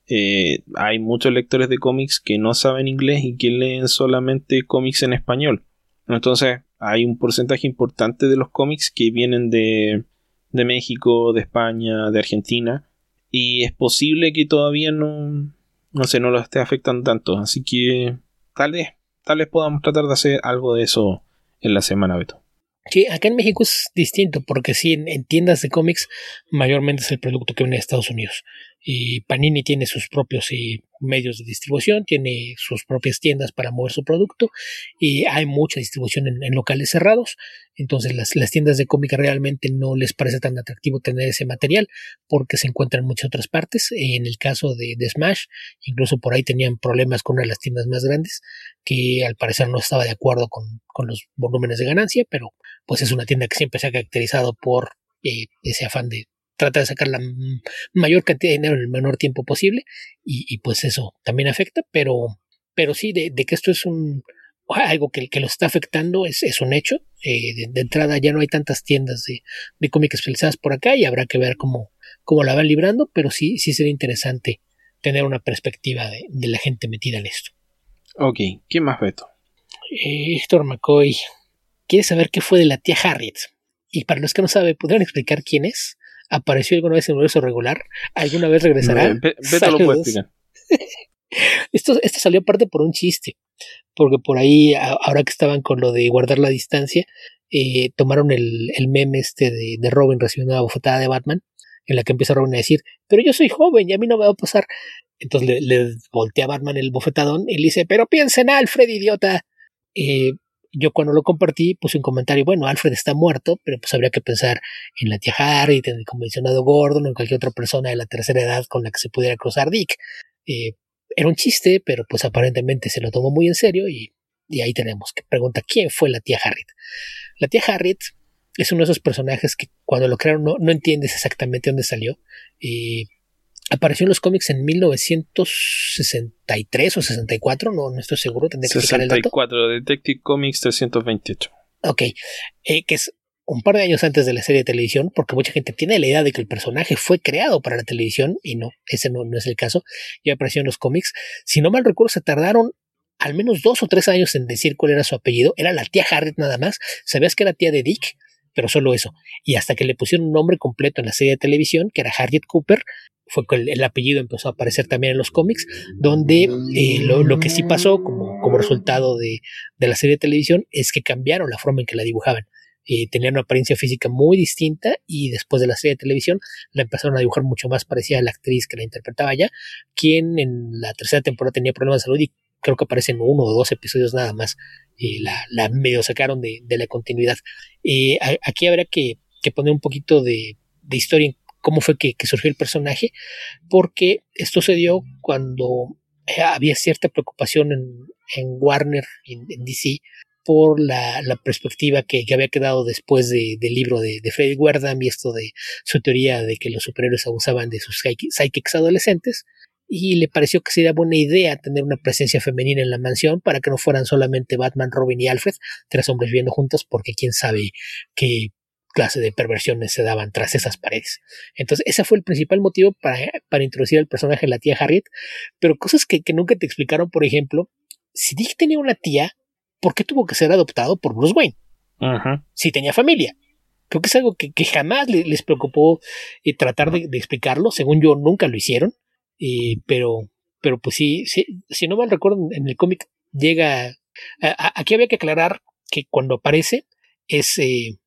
Eh, hay muchos lectores de cómics que no saben inglés y que leen solamente cómics en español. Entonces, hay un porcentaje importante de los cómics que vienen de de México, de España, de Argentina. Y es posible que todavía no, no sé, no lo esté afectando tanto. Así que tal vez, tal vez podamos tratar de hacer algo de eso en la semana, Beto. Sí, acá en México es distinto, porque sí, en, tiendas de cómics mayormente es el producto que viene de Estados Unidos. Y Panini tiene sus propios eh, medios de distribución, tiene sus propias tiendas para mover su producto y hay mucha distribución en, locales cerrados. Entonces las, tiendas de cómic realmente no les parece tan atractivo tener ese material porque se encuentra en muchas otras partes. En el caso de, Smash, incluso por ahí tenían problemas con una de las tiendas más grandes que al parecer no estaba de acuerdo con, los volúmenes de ganancia, pero pues es una tienda que siempre se ha caracterizado por eh, ese afán de trata de sacar la mayor cantidad de dinero en el menor tiempo posible y, pues eso también afecta, pero, pero sí, de, que esto es un algo que, que lo está afectando es, es un hecho. Eh, de, entrada ya no hay tantas tiendas de, de cómics especializadas por acá y habrá que ver cómo, cómo la van librando, pero sí, sí sería interesante tener una perspectiva de, de la gente metida en esto. Ok, ¿qué más, Beto? Eh, Héctor McCoy quiere saber qué fue de la tía Harriet. Y para los que no saben, ¿podrían explicar quién es? Apareció alguna vez en el universo regular, alguna vez regresará. esto, esto salió aparte por un chiste, porque por ahí, ahora que estaban con lo de guardar la distancia, eh, tomaron el, el, meme este de, de, Robin recibiendo una bofetada de Batman, en la que empieza Robin a decir, pero yo soy joven y a mí no me va a pasar. Entonces le, le voltea a Batman el bofetadón y le dice, pero piensa en Alfred, idiota. Eh, yo cuando lo compartí puse un comentario, bueno, Alfred está muerto, pero pues habría que pensar en la tía Harriet, en el convencionado Gordon o en cualquier otra persona de la tercera edad con la que se pudiera cruzar Dick. Eh, era un chiste, pero pues aparentemente se lo tomó muy en serio y, ahí tenemos que pregunta quién fue la tía Harriet. La tía Harriet es uno de esos personajes que cuando lo crearon no, no entiendes exactamente dónde salió. Eh, apareció en los cómics en 1963 o 64, no, no estoy seguro, tendré que 64, Detective Comics 328. Ok, eh, que es un par de años antes de la serie de televisión, porque mucha gente tiene la idea de que el personaje fue creado para la televisión, y no, ese no, no es el caso, ya apareció en los cómics. Si no mal recuerdo, se tardaron al menos dos o tres años en decir cuál era su apellido, era la tía Harriet nada más, sabías que era tía de Dick, pero solo eso. Y hasta que le pusieron un nombre completo en la serie de televisión, que era Harriet Cooper, fue que el, apellido empezó a aparecer también en los cómics, donde eh, lo, que sí pasó como, como resultado de, la serie de televisión es que cambiaron la forma en que la dibujaban. Eh, tenían una apariencia física muy distinta y después de la serie de televisión la empezaron a dibujar mucho más parecida a la actriz que la interpretaba ya, quien en la tercera temporada tenía problemas de salud y creo que aparece en uno o dos episodios nada más. y la, medio sacaron de, la continuidad. Aquí habrá que, poner un poquito de, de historia cómo fue que, surgió el personaje, porque esto se dio cuando eh, había cierta preocupación en, Warner, en, DC, por la, perspectiva que, había quedado después del libro de, de Freddy Werdam y esto de su teoría de que los superhéroes abusaban de sus psychics adolescentes, y le pareció que sería buena idea tener una presencia femenina en la mansión para que no fueran solamente Batman, Robin y Alfred, tres hombres viviendo juntos, porque quién sabe qué clase de perversiones se daban tras esas paredes. Entonces, ese fue el principal motivo para, para introducir al personaje de la tía Harriet, pero cosas que, nunca te explicaron, por ejemplo, si Dick tenía una tía, ¿por qué tuvo que ser adoptado por Bruce Wayne? Si tenía familia. Creo que es algo que, jamás les preocupó eh, tratar de, explicarlo. Según yo, nunca lo hicieron. Eh, pero, pero pues sí, si no mal recuerdo, en el cómic llega. aquí había que aclarar que cuando aparece es eh,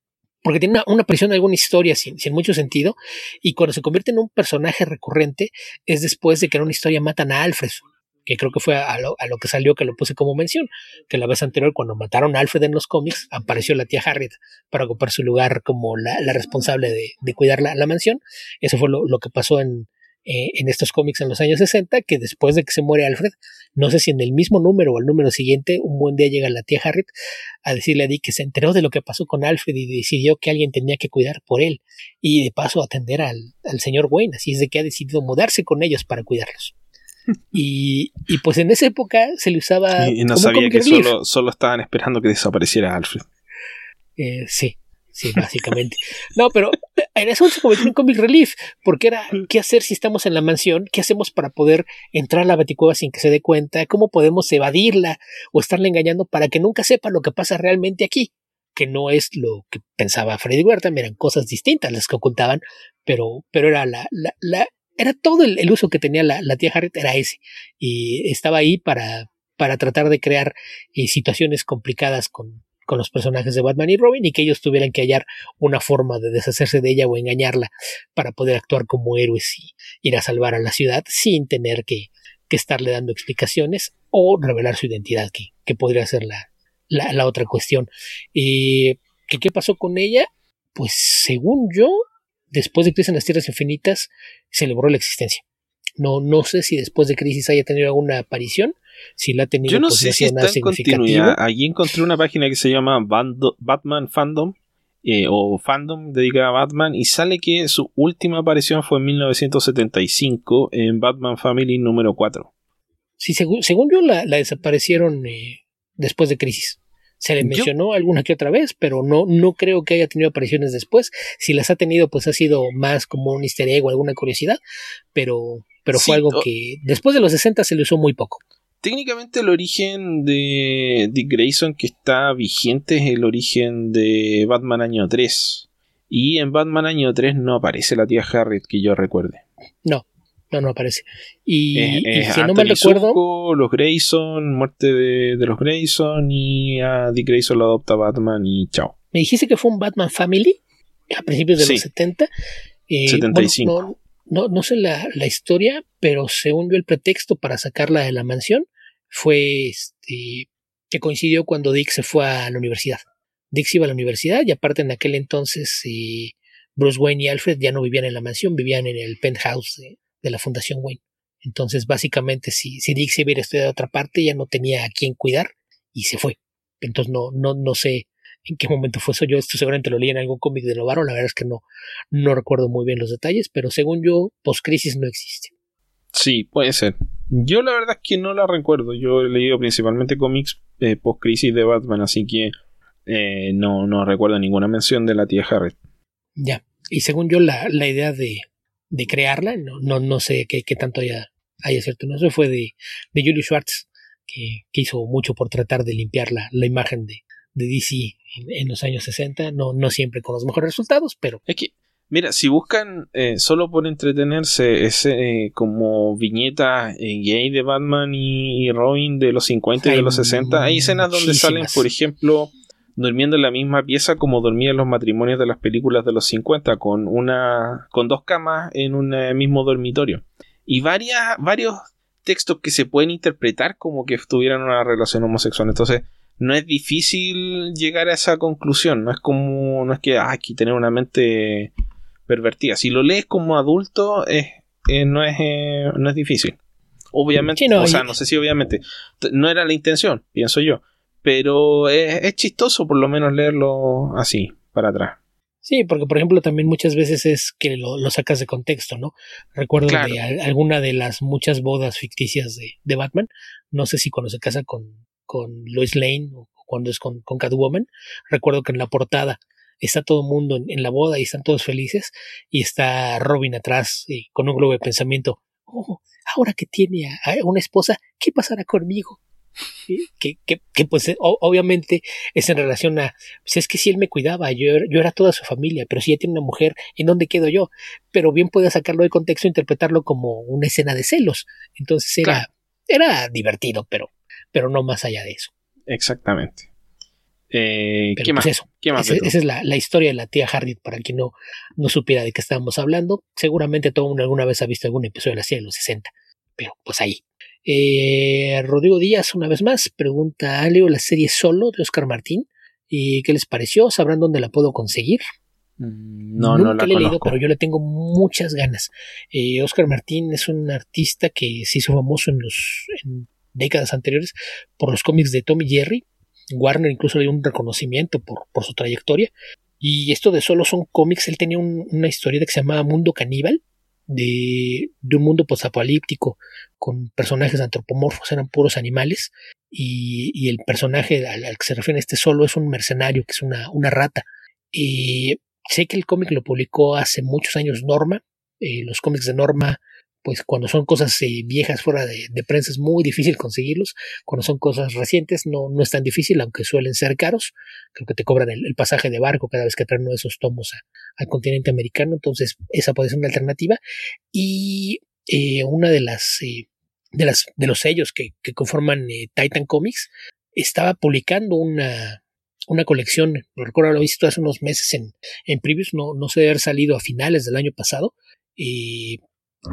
porque tiene una, una aparición de alguna historia sin, sin, mucho sentido, y cuando se convierte en un personaje recurrente es después de que en una historia matan a Alfred, que creo que fue a lo, a lo, que salió que lo puse como mención, que la vez anterior cuando mataron a Alfred en los cómics apareció la tía Harriet para ocupar su lugar como la, la responsable de, de cuidar la, la, mansión. Eso fue lo, lo que pasó en, eh, en estos cómics en los años 60, que después de que se muere Alfred, no sé si en el mismo número o el número siguiente, un buen día llega la tía Harriet a decirle a Dick que se enteró de lo que pasó con Alfred y decidió que alguien tenía que cuidar por él y de paso atender al, al señor Wayne, así es de que ha decidido mudarse con ellos para cuidarlos. Y, y, pues en esa época se le usaba. Y, y no como sabía que solo, solo, estaban esperando que desapareciera Alfred. Eh, sí, sí, básicamente. no, pero en eso se convirtió en Comic Relief, porque era qué hacer si estamos en la mansión, qué hacemos para poder entrar a la baticueva sin que se dé cuenta, cómo podemos evadirla o estarle engañando para que nunca sepa lo que pasa realmente aquí, que no es lo que pensaba Freddy Huerta, eran cosas distintas las que ocultaban, pero, pero era la, la, la era todo el, el, uso que tenía la, la, tía Harriet, era ese. Y estaba ahí para, para tratar de crear eh, situaciones complicadas con, con los personajes de Batman y Robin y que ellos tuvieran que hallar una forma de deshacerse de ella o engañarla para poder actuar como héroes y ir a salvar a la ciudad sin tener que, que estarle dando explicaciones o revelar su identidad, que, que podría ser la, la, otra cuestión. Eh, ¿que, ¿Qué pasó con ella? Pues según yo, después de Crisis en las Tierras Infinitas, celebró la existencia. No, no sé si después de Crisis haya tenido alguna aparición. Si la ha tenido, Yo no sé si está en continuidad. Allí encontré una página que se llama Bando, Batman Fandom eh, o Fandom dedicada a Batman y sale que su última aparición fue en 1975 en Batman Family número 4. Sí, según, según yo la, la desaparecieron eh, después de Crisis. Se le mencionó Yo, alguna que otra vez, pero no, no creo que haya tenido apariciones después. Si las ha tenido, pues ha sido más como un easter egg o alguna curiosidad, pero, pero fue sí, algo que después de los 60 se le usó muy poco. Técnicamente el origen de Dick Grayson que está vigente es el origen de Batman año 3. Y en Batman año 3 no aparece la tía Harriet que yo recuerde. No, no, no aparece. Y, eh, y eh, si no me recuerdo. Los Grayson, muerte de, de, los Grayson y a Dick Grayson lo adopta Batman y chao. Me dijiste que fue un Batman Family a principios de sí. los 70. Eh, 75. Bueno, no, no, no, sé la, la, historia, pero según yo el pretexto para sacarla de la mansión fue este, que coincidió cuando Dick se fue a la universidad. Dick se iba a la universidad y aparte en aquel entonces eh, Bruce Wayne y Alfred ya no vivían en la mansión, vivían en el penthouse de, la Fundación Wayne. Entonces, básicamente, si, si Dick se hubiera estudiado de otra parte, ya no tenía a quién cuidar y se fue. Entonces, no, no, no sé en qué momento fue eso. Yo esto seguramente lo leí en algún cómic de Novaro, la verdad es que no, no recuerdo muy bien los detalles, pero según yo, post-crisis no existe. Sí, puede ser. Yo la verdad es que no la recuerdo. Yo he leído principalmente cómics eh, post-crisis de Batman, así que eh, no, no recuerdo ninguna mención de la tía Harriet. Ya, y según yo, la, la idea de, de crearla, no, no, no sé qué, qué tanto haya, haya cierto, no, eso fue de, de Julius Schwartz, que, que, hizo mucho por tratar de limpiar la, la imagen de, de DC en, en, los años 60, no, no siempre con los mejores resultados, pero... Es que, mira, si buscan eh, solo por entretenerse ese eh, como viñeta eh, gay de Batman y, y, Robin de los 50 y de los 60, hay escenas donde salen, por ejemplo durmiendo en la misma pieza como dormían los matrimonios de las películas de los 50, con una. con dos camas en un eh, mismo dormitorio. Y varias, varios textos que se pueden interpretar como que tuvieran una relación homosexual. Entonces, no es difícil llegar a esa conclusión. No es como. no es que ah, hay que tener una mente pervertida. Si lo lees como adulto, eh, no, es, eh, no es difícil. Obviamente, sí, no, o sea, no sé si obviamente. No era la intención, pienso yo pero es, es, chistoso por lo menos leerlo así, para atrás. Sí, porque por ejemplo también muchas veces es que lo, lo sacas de contexto, ¿no? Recuerdo claro. de a, alguna de las muchas bodas ficticias de, de, Batman, no sé si cuando se casa con, con Lois Lane o cuando es con, con Catwoman, recuerdo que en la portada está todo el mundo en, en, la boda y están todos felices y está Robin atrás y con un globo de pensamiento, oh, ahora que tiene a, a una esposa, ¿qué pasará conmigo? Que, que, que, pues obviamente es en relación a, pues es que si él me cuidaba, yo, yo era toda su familia, pero si ella tiene una mujer, ¿en dónde quedo yo? Pero bien puede sacarlo de contexto e interpretarlo como una escena de celos. Entonces era, claro. era divertido, pero, pero no más allá de eso. Exactamente. Eh, ¿Qué Pero, más? pues eso, ¿Qué más? esa, es la, la historia de la tía Harriet, para quien no, no supiera de qué estábamos hablando. Seguramente todo el mundo alguna vez ha visto algún episodio de la serie de los 60, pero pues ahí. Eh, Rodrigo Díaz, una vez más, pregunta a Leo la serie Solo de Oscar Martín. ¿Y qué les pareció? ¿Sabrán dónde la puedo conseguir? Mm, No, Nunca no la he leído, pero yo le tengo muchas ganas. Eh, Oscar Martín es un artista que se hizo famoso en los en décadas anteriores por los cómics de Tommy Jerry. Warner incluso le dio un reconocimiento por, por su trayectoria. Y esto de solo son cómics. Él tenía un- una historia que se llamaba Mundo Caníbal, de, de un mundo posapocalíptico con personajes antropomorfos, eran puros animales. Y, y el personaje al, al que se refiere este solo es un mercenario, que es una, una rata. Y sé que el cómic lo publicó hace muchos años Norma. Eh, los cómics de Norma, pues cuando son cosas eh, viejas fuera de, prensa es muy difícil conseguirlos. Cuando son cosas recientes no, no es tan difícil, aunque suelen ser caros. Creo que te cobran el, pasaje de barco cada vez que traen uno de esos tomos a- al continente americano. Entonces esa puede ser una alternativa. Y eh, una de las, eh, de las de los sellos que, conforman Titan Comics estaba publicando una, una colección, lo recuerdo haberlo visto hace unos meses en, en previews, no, no se debe haber salido a finales del año pasado, eh,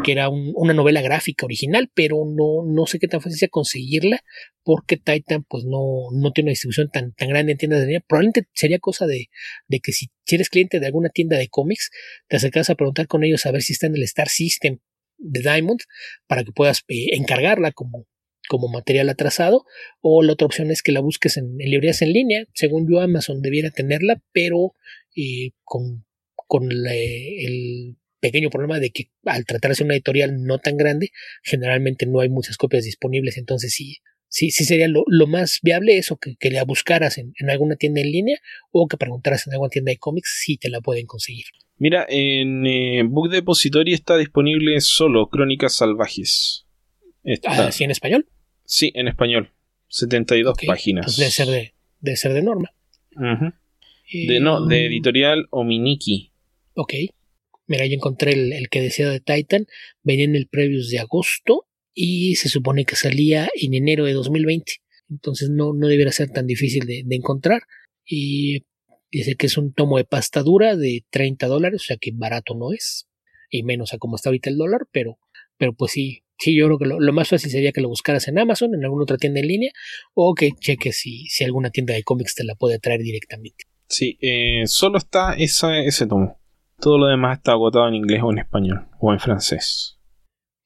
que era un- una novela gráfica original, pero no, no sé qué tan fácil sea conseguirla, porque Titan pues no, no tiene una distribución tan, tan grande en tiendas de línea. Probablemente sería cosa de, de que si eres cliente de alguna tienda de cómics, te acercas a preguntar con ellos a ver si está en el Star System de Diamond, para que puedas eh, encargarla como, como material atrasado, o la otra opción es que la busques en, en librerías en línea. Según yo, Amazon debiera tenerla, pero eh, con, con el pequeño problema de que al tratarse de una editorial no tan grande, generalmente no hay muchas copias disponibles, entonces sí, sí, sí sería lo, lo más viable eso, que, que la buscaras en, en alguna tienda en línea o que preguntaras en alguna tienda de cómics si te la pueden conseguir. Mira, en eh, Book Depository está disponible solo Crónicas Salvajes. Está- Ah, ¿sí en español? Sí, en español. 72 Ok, páginas. Pues debe ser de, debe ser de norma. De, no, de editorial Ominiki. Ok. Mira, yo encontré el, el que decía de Titan. Venía en el previous de agosto y se supone que salía en enero de 2020. Entonces no, no debiera ser tan difícil de, de encontrar. Y dice que es un tomo de pasta dura de 30 dólares, o sea que barato no es. Y menos a como está ahorita el dólar, pero, pero pues sí, sí, yo creo que lo, lo más fácil sería que lo buscaras en Amazon, en alguna otra tienda en línea, o que cheques si, si alguna tienda de cómics te la puede traer directamente. Sí, eh, solo está esa, ese tomo. Todo lo demás está agotado en inglés o en español o en francés.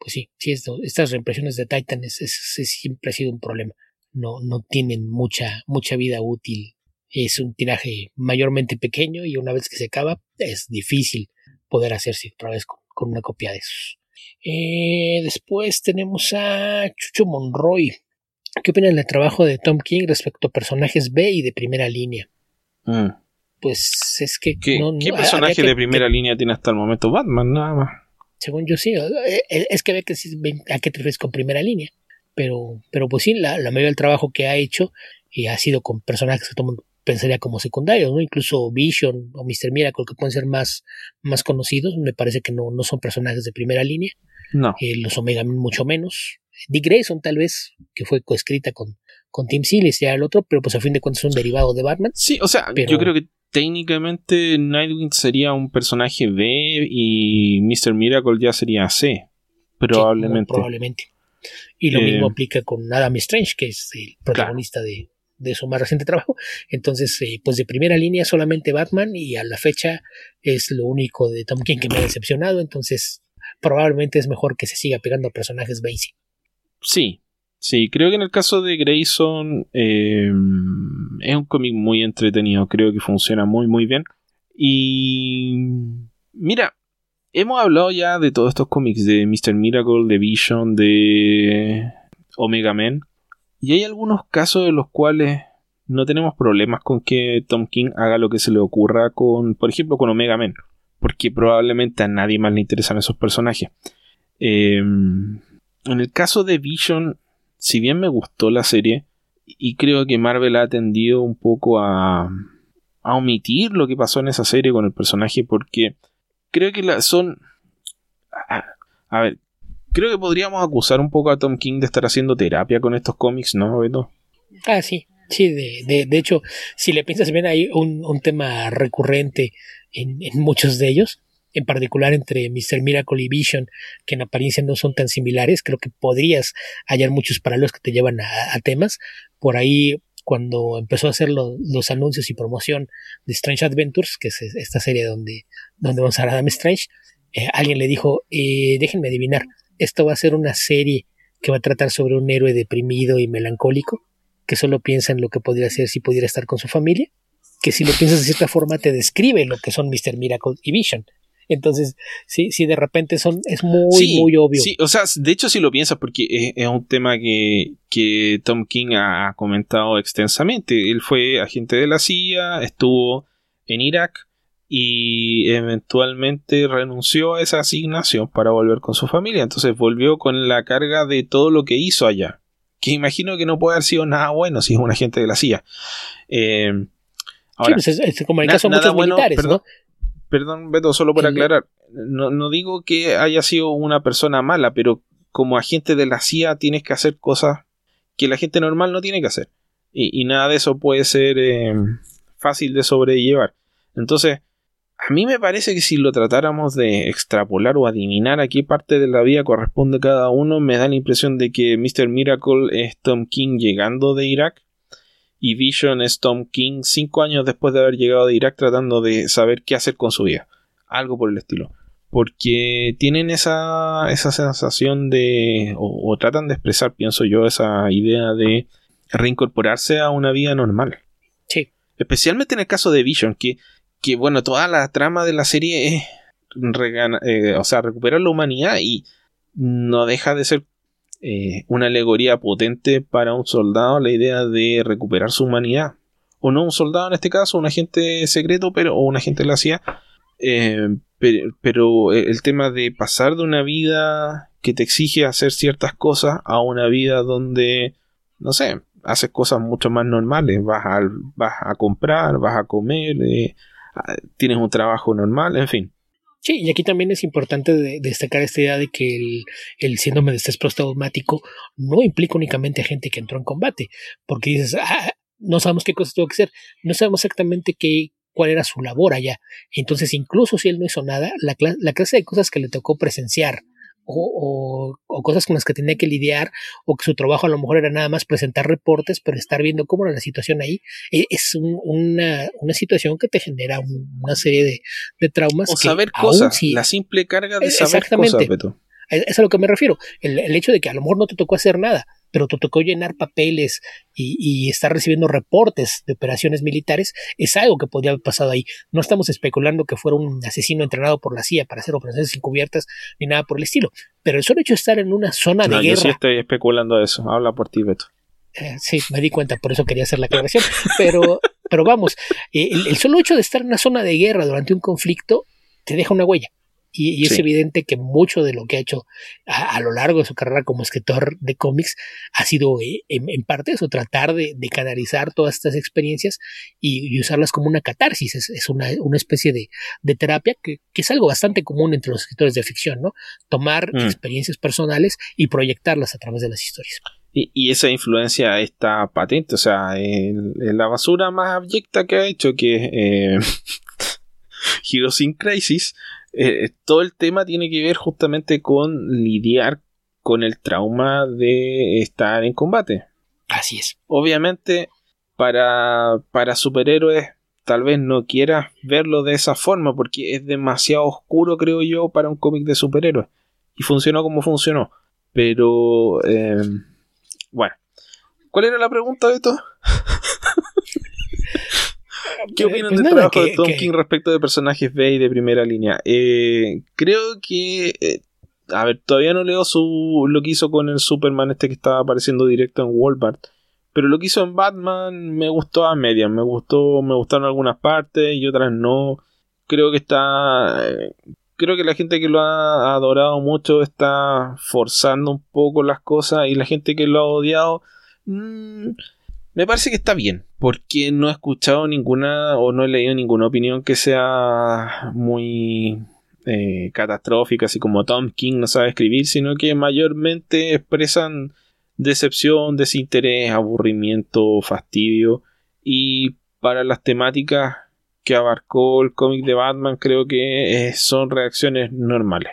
pues sí, sí esto, estas reimpresiones de Titan es, es- es- siempre ha sido un problema. No, no tienen mucha, mucha vida útil. Es un tiraje mayormente pequeño y una vez que se acaba es difícil poder hacerse otra vez con, con una copia de esos. Eh, después tenemos a Chucho Monroy. ¿Qué opinan del trabajo de Tom King respecto a personajes B y de primera línea? Mm. Pues es que ¿Qué, no- qué personaje que- de primera línea tiene hasta el momento? Batman, nada más. Según yo sí, eh, eh, es que ve que a qué te refieres con primera línea. Pero, pero pues sí, la, la mayoría del trabajo que ha hecho y ha sido con personajes que todo el mundo pensaría como secundarios, ¿no? Incluso Vision o Mr. Miracle, que pueden ser más, más conocidos, me parece que no, no son personajes de primera línea. No. Eh, los Omega mucho menos. Dick Grayson tal vez, que fue coescrita con, con Tim Seeley, ya el otro, pero pues a fin de cuentas es un derivado de Batman. Sí, o sea, Pero- yo creo que técnicamente Nightwing sería un personaje B y Mr. Miracle ya sería C. Sí, muy Probablemente. probablemente. Y lo Eh, mismo aplica con Adam Strange, que es el protagonista de, de su más reciente trabajo. Entonces, eh, pues de primera línea solamente Batman y a la fecha es lo único de Tom King que me ha decepcionado. Entonces, probablemente es mejor que se siga pegando a personajes basic. Sí, sí, creo que en el caso de Grayson eh, es un cómic muy entretenido, creo que funciona muy muy bien. Y mira, hemos hablado ya de todos estos cómics, de Mr. Miracle, de Vision, de Omega Men, y hay algunos casos en los cuales no tenemos problemas con que Tom King haga lo que se le ocurra con, por ejemplo, con Omega Men, porque probablemente a nadie más le interesan esos personajes. Eh, en el caso de Vision, si bien me gustó la serie, y creo que Marvel ha tendido un poco a, a omitir lo que pasó en esa serie con el personaje, porque creo que la, son... A, ver, creo que podríamos acusar un poco a Tom King de estar haciendo terapia con estos cómics, ¿no, Beto? Ah, sí. Sí, de, de, de hecho, si le piensas bien, hay un, un tema recurrente en, en, muchos de ellos, en particular entre Mr. Miracle y Vision, que en apariencia no son tan similares. Creo que podrías hallar muchos paralelos que te llevan a, temas. Por ahí, cuando empezó a hacer lo, los anuncios y promoción de Strange Adventures, que es esta serie donde, donde vamos a ver a Adam Strange, eh, alguien le dijo, eh, déjenme adivinar, esto va a ser una serie que va a tratar sobre un héroe deprimido y melancólico que solo piensa en lo que podría ser si pudiera estar con su familia, que si lo piensas de cierta forma te describe lo que son Mr. Miracle y Vision. Entonces, sí, sí, de repente son, es muy, sí, muy obvio. Sí, o sea, de hecho si lo piensas porque es, es un tema que, que, Tom King ha comentado extensamente. Él fue agente de la CIA, estuvo en Irak y eventualmente renunció a esa asignación para volver con su familia. Entonces volvió con la carga de todo lo que hizo allá que imagino que no puede haber sido nada bueno si es un agente de la CIA. Eh, ahora, sí, pues es, es como en el caso de muchos bueno, militares, perdón, ¿no? Perdón, Beto, solo para aclarar. No, no, digo que haya sido una persona mala, pero como agente de la CIA tienes que hacer cosas que la gente normal no tiene que hacer. Y, y nada de eso puede ser eh, fácil de sobrellevar. Entonces, a mí me parece que si lo tratáramos de extrapolar o adivinar a qué parte de la vida corresponde cada uno, me da la impresión de que Mr. Miracle es Tom King llegando de Irak y Vision es Tom King cinco años después de haber llegado de Irak tratando de saber qué hacer con su vida. Algo por el estilo. Porque tienen esa, esa sensación de, o, o tratan de expresar, pienso yo, esa idea de reincorporarse a una vida normal. Sí. Especialmente en el caso de Vision, que que bueno, toda la trama de la serie es eh, o sea, recuperar la humanidad y no deja de ser eh, una alegoría potente para un soldado la idea de recuperar su humanidad. O no un soldado en este caso, un agente secreto, pero, o un agente de la CIA. Eh, pero, pero, el tema de pasar de una vida que te exige hacer ciertas cosas a una vida donde, no sé, haces cosas mucho más normales. Vas a, vas a comprar, vas a comer, eh, tienes un trabajo normal, en fin. Sí, y aquí también es importante de, destacar esta idea de que el, el síndrome de estrés postraumático no implica únicamente a gente que entró en combate, porque dices, ah, no sabemos qué cosas tuvo que hacer, no sabemos exactamente qué, cuál era su labor allá. Entonces, incluso si él no hizo nada, la, la clase de cosas que le tocó presenciar, o, o, o, cosas con las que tenía que lidiar, o que su trabajo a lo mejor era nada más presentar reportes, pero estar viendo cómo era la situación ahí, e, es un, una, una, situación que te genera un, una serie de, de traumas. O saber cosas, si, la simple carga de saber exactamente, cosas, Beto. Es a lo que me refiero, el, el hecho de que a lo mejor no te tocó hacer nada, pero te tocó llenar papeles y, y, estar recibiendo reportes de operaciones militares, es algo que podría haber pasado ahí. No estamos especulando que fuera un asesino entrenado por la CIA para hacer operaciones encubiertas ni nada por el estilo, pero el solo hecho de estar en una zona no, de guerra. Yo sí estoy especulando eso, habla por ti, Beto. Eh, sí, me di cuenta, por eso quería hacer la aclaración, pero, pero vamos, el, el solo hecho de estar en una zona de guerra durante un conflicto te deja una huella. Y, y es sí. evidente que mucho de lo que ha hecho a, a, lo largo de su carrera como escritor de cómics ha sido eh, en, en, parte eso, tratar de, de, canalizar todas estas experiencias y, y usarlas como una catarsis. Es, es una, una, especie de, de terapia que, que, es algo bastante común entre los escritores de ficción, ¿no? Tomar mm. experiencias personales y proyectarlas a través de las historias. Y, y, esa influencia está patente, o sea, el, la basura más abyecta que ha hecho, que eh, Heroes in Crisis, eh, todo el tema tiene que ver justamente con lidiar con el trauma de estar en combate. Así es. Obviamente, para, para superhéroes, tal vez no quieras verlo de esa forma, porque es demasiado oscuro, creo yo, para un cómic de superhéroes. Y funcionó como funcionó. Pero, eh, bueno. ¿Cuál era la pregunta de esto? ¿Qué opinan pues del nada, trabajo que, de Tom que... King respecto de personajes B y de primera línea? Eh, creo que. Eh, a ver, todavía no leo su, lo que hizo con el Superman este que estaba apareciendo directo en Walmart. Pero lo que hizo en Batman me gustó a media. Me gustó, me gustaron algunas partes y otras no. Creo que está. Eh, creo que la gente que lo ha adorado mucho está forzando un poco las cosas. Y la gente que lo ha odiado. Mmm, me parece que está bien, porque no he escuchado ninguna o no he leído ninguna opinión que sea muy eh, catastrófica, así como Tom King no sabe escribir, sino que mayormente expresan decepción, desinterés, aburrimiento, fastidio. Y para las temáticas que abarcó el cómic de Batman, creo que son reacciones normales.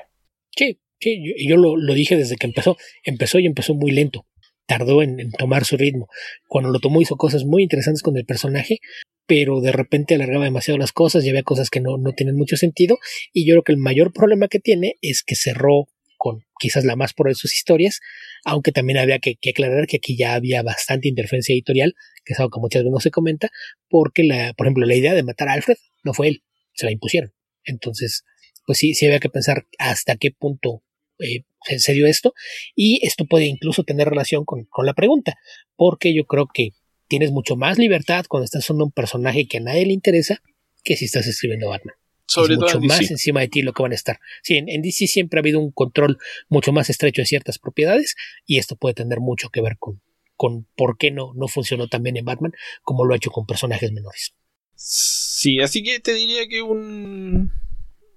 Sí, sí, yo, lo, dije desde que empezó. Empezó y empezó muy lento. Tardó en, tomar su ritmo. Cuando lo tomó hizo cosas muy interesantes con el personaje, pero de repente alargaba demasiado las cosas y había cosas que no, no tienen mucho sentido. Y yo creo que el mayor problema que tiene es que cerró con quizás la más por de sus historias, aunque también había que, aclarar que aquí ya había bastante interferencia editorial, que es algo que muchas veces no se comenta, porque, la, por ejemplo, la idea de matar a Alfred no fue él, se la impusieron. Entonces, pues sí, sí había que pensar hasta qué punto eh, se dio esto, y esto puede incluso tener relación con, con la pregunta, porque yo creo que tienes mucho más libertad cuando estás usando un personaje que a nadie le interesa que si estás escribiendo Batman. Sobre mucho más encima de ti lo que van a estar. Sí, en, DC siempre ha habido un control mucho más estrecho de ciertas propiedades y esto puede tener mucho que ver con, con por qué no, no funcionó tan bien en Batman como lo ha hecho con personajes menores. Sí, así que te diría que un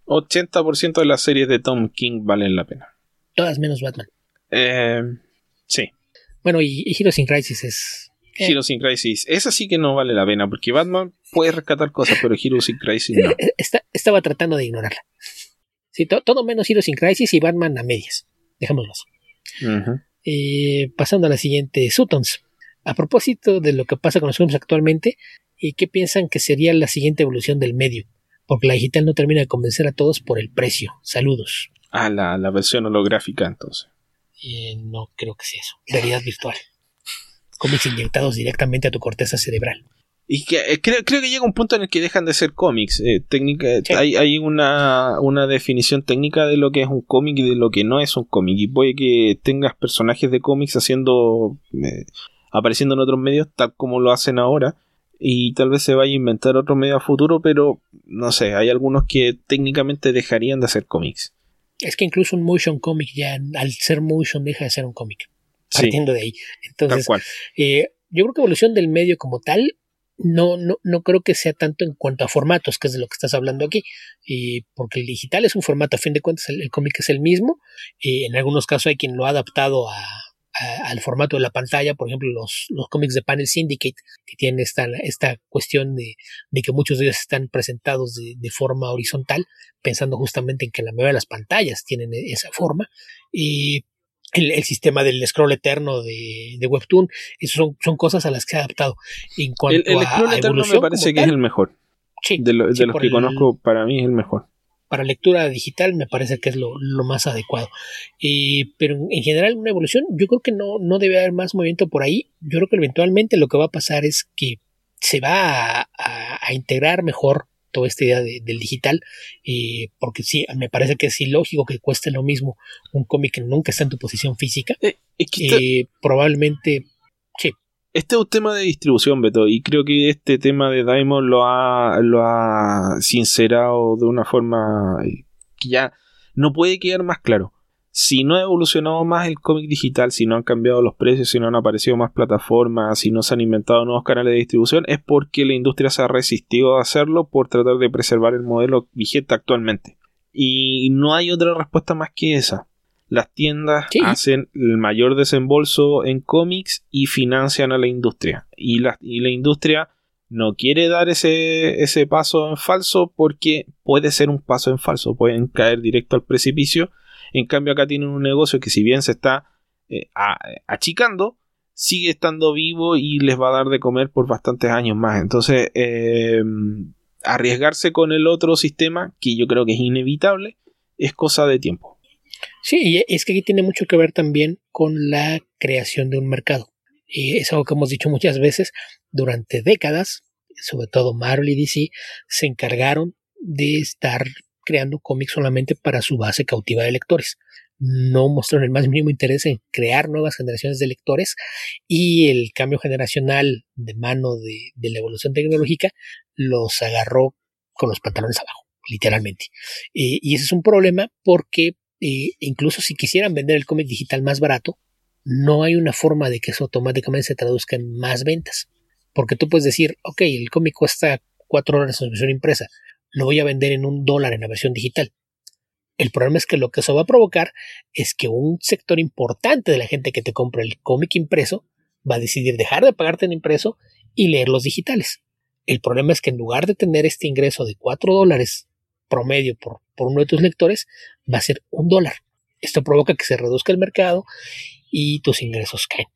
80% de las series de Tom King valen la pena. Todas menos Batman. Eh, sí. Bueno, y, y Heroes in Crisis es, eh. Heroes in Crisis. Esa sí que no vale la pena, porque Batman puede rescatar cosas, pero Heroes in Crisis no. Estaba tratando de ignorarla. Sí, todo menos Heroes in Crisis y Batman a medias. Dejémoslo eh, pasando a la siguiente, Sutons. A propósito de lo que pasa con los films actualmente, ¿qué piensan que sería la siguiente evolución del medio? Porque la digital no termina de convencer a todos por el precio. Saludos. Ah, la, la versión holográfica entonces. no creo que sea eso. Realidad virtual cómics inyectados directamente a tu corteza cerebral. Y que, eh, creo, creo, que llega un punto en el que dejan de ser cómics. Eh, técnica, hay, hay una, una, definición técnica de lo que es un cómic y de lo que no es un cómic. Y puede que tengas personajes de cómics haciendo. Eh, apareciendo en otros medios, tal como lo hacen ahora. Y tal vez se vaya a inventar otro medio a futuro, pero no sé, hay algunos que técnicamente dejarían de ser cómics. Es que incluso un motion comic ya, al ser motion, deja de ser un cómic partiendo de ahí. Entonces, eh, yo creo que evolución del medio como tal no, no, no creo que sea tanto en cuanto a formatos, que es de lo que estás hablando aquí, porque el digital es un formato, a fin de cuentas el, cómic es el mismo, en algunos casos hay quien lo ha adaptado a, al formato de la pantalla, por ejemplo los, los cómics de Panel Syndicate, que tienen esta, esta cuestión de, de que muchos de ellos están presentados de, de, forma horizontal, pensando justamente en que la mayoría de las pantallas tienen esa forma, y el, sistema del scroll eterno de, Webtoon. Esas son, son, cosas a las que se ha adaptado. En cuanto el, scroll eterno me parece que es el mejor. de, los que conozco, para mí es el mejor. Para lectura digital me parece que es lo, más adecuado. Eh, pero en general, una evolución, yo creo que no, no debe haber más movimiento por ahí. Yo creo que eventualmente lo que va a pasar es que se va a integrar mejor toda esta idea del digital, eh, porque sí, me parece que es ilógico que cueste lo mismo un cómic que nunca está en tu posición física. Eh, probablemente. Este es un tema de distribución, Beto, y creo que este tema de Diamond lo ha, lo ha sincerado de una forma que ya no puede quedar más claro si no ha evolucionado más el cómic digital, si no han cambiado los precios, si no han aparecido más plataformas, si no se han inventado nuevos canales de distribución, es porque la industria se ha resistido a hacerlo por tratar de preservar el modelo vigente actualmente. Y no hay otra respuesta más que esa. Las tiendas hacen el mayor desembolso en cómics y financian a la industria. Y la, y la industria no quiere dar ese, ese paso en falso porque puede ser un paso en falso. Pueden caer directo al precipicio en cambio acá tienen un negocio que si bien se está eh, achicando, sigue estando vivo y les va a dar de comer por bastantes años más. Entonces, eh, arriesgarse con el otro sistema, que yo creo que es inevitable, es cosa de tiempo. Sí, y es que aquí tiene mucho que ver también con la creación de un mercado. Y es algo que hemos dicho muchas veces durante décadas, sobre todo Marvel y DC, se encargaron de estar creando cómics solamente para su base cautiva de lectores. No mostraron el más mínimo interés en crear nuevas generaciones de lectores y el cambio generacional de mano de, la evolución tecnológica los agarró con los pantalones abajo, literalmente. Y ese es un problema porque eh, incluso si quisieran vender el cómic digital más barato, no hay una forma de que eso automáticamente se traduzca en más ventas. Porque tú puedes decir, ok, el cómic cuesta cuatro horas en versión impresa, lo voy a vender en un dólar en la versión digital. El problema es que lo que eso va a provocar es que un sector importante de la gente que te compra el cómic impreso va a decidir dejar de pagarte en impreso y leer los digitales. El problema es que en lugar de tener este ingreso de 4 dólares promedio por, por uno de tus lectores, va a ser un dólar. Esto provoca que se reduzca el mercado y tus ingresos caen.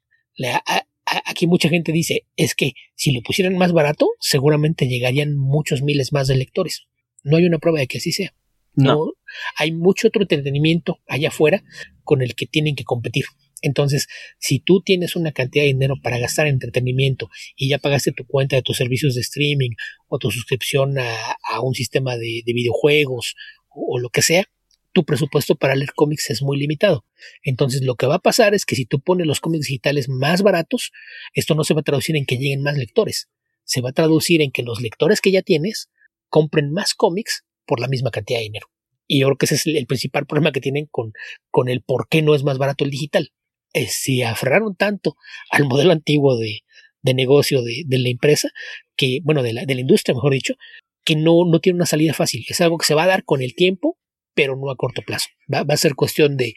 aquí mucha gente dice, es que si lo pusieran más barato, seguramente llegarían muchos miles más de lectores. No hay una prueba de que así sea. No. Hay mucho otro entretenimiento allá afuera con el que tienen que competir. Entonces, si tú tienes una cantidad de dinero para gastar en entretenimiento y ya pagaste tu cuenta de tus servicios de streaming o tu suscripción a, un sistema de, videojuegos o, lo que sea, tu presupuesto para leer cómics es muy limitado. Entonces lo que va a pasar es que si tú pones los cómics digitales más baratos, esto no se va a traducir en que lleguen más lectores. Se va a traducir en que los lectores que ya tienes compren más cómics por la misma cantidad de dinero. Y yo creo que ese es el principal problema que tienen con, con el por qué no es más barato el digital. Es, se aferraron tanto al modelo antiguo de, de negocio de, de, la empresa, que, bueno, de la, de la industria, mejor dicho, que no, no tiene una salida fácil. Es algo que se va a dar con el tiempo pero no a corto plazo. Va, a ser cuestión de,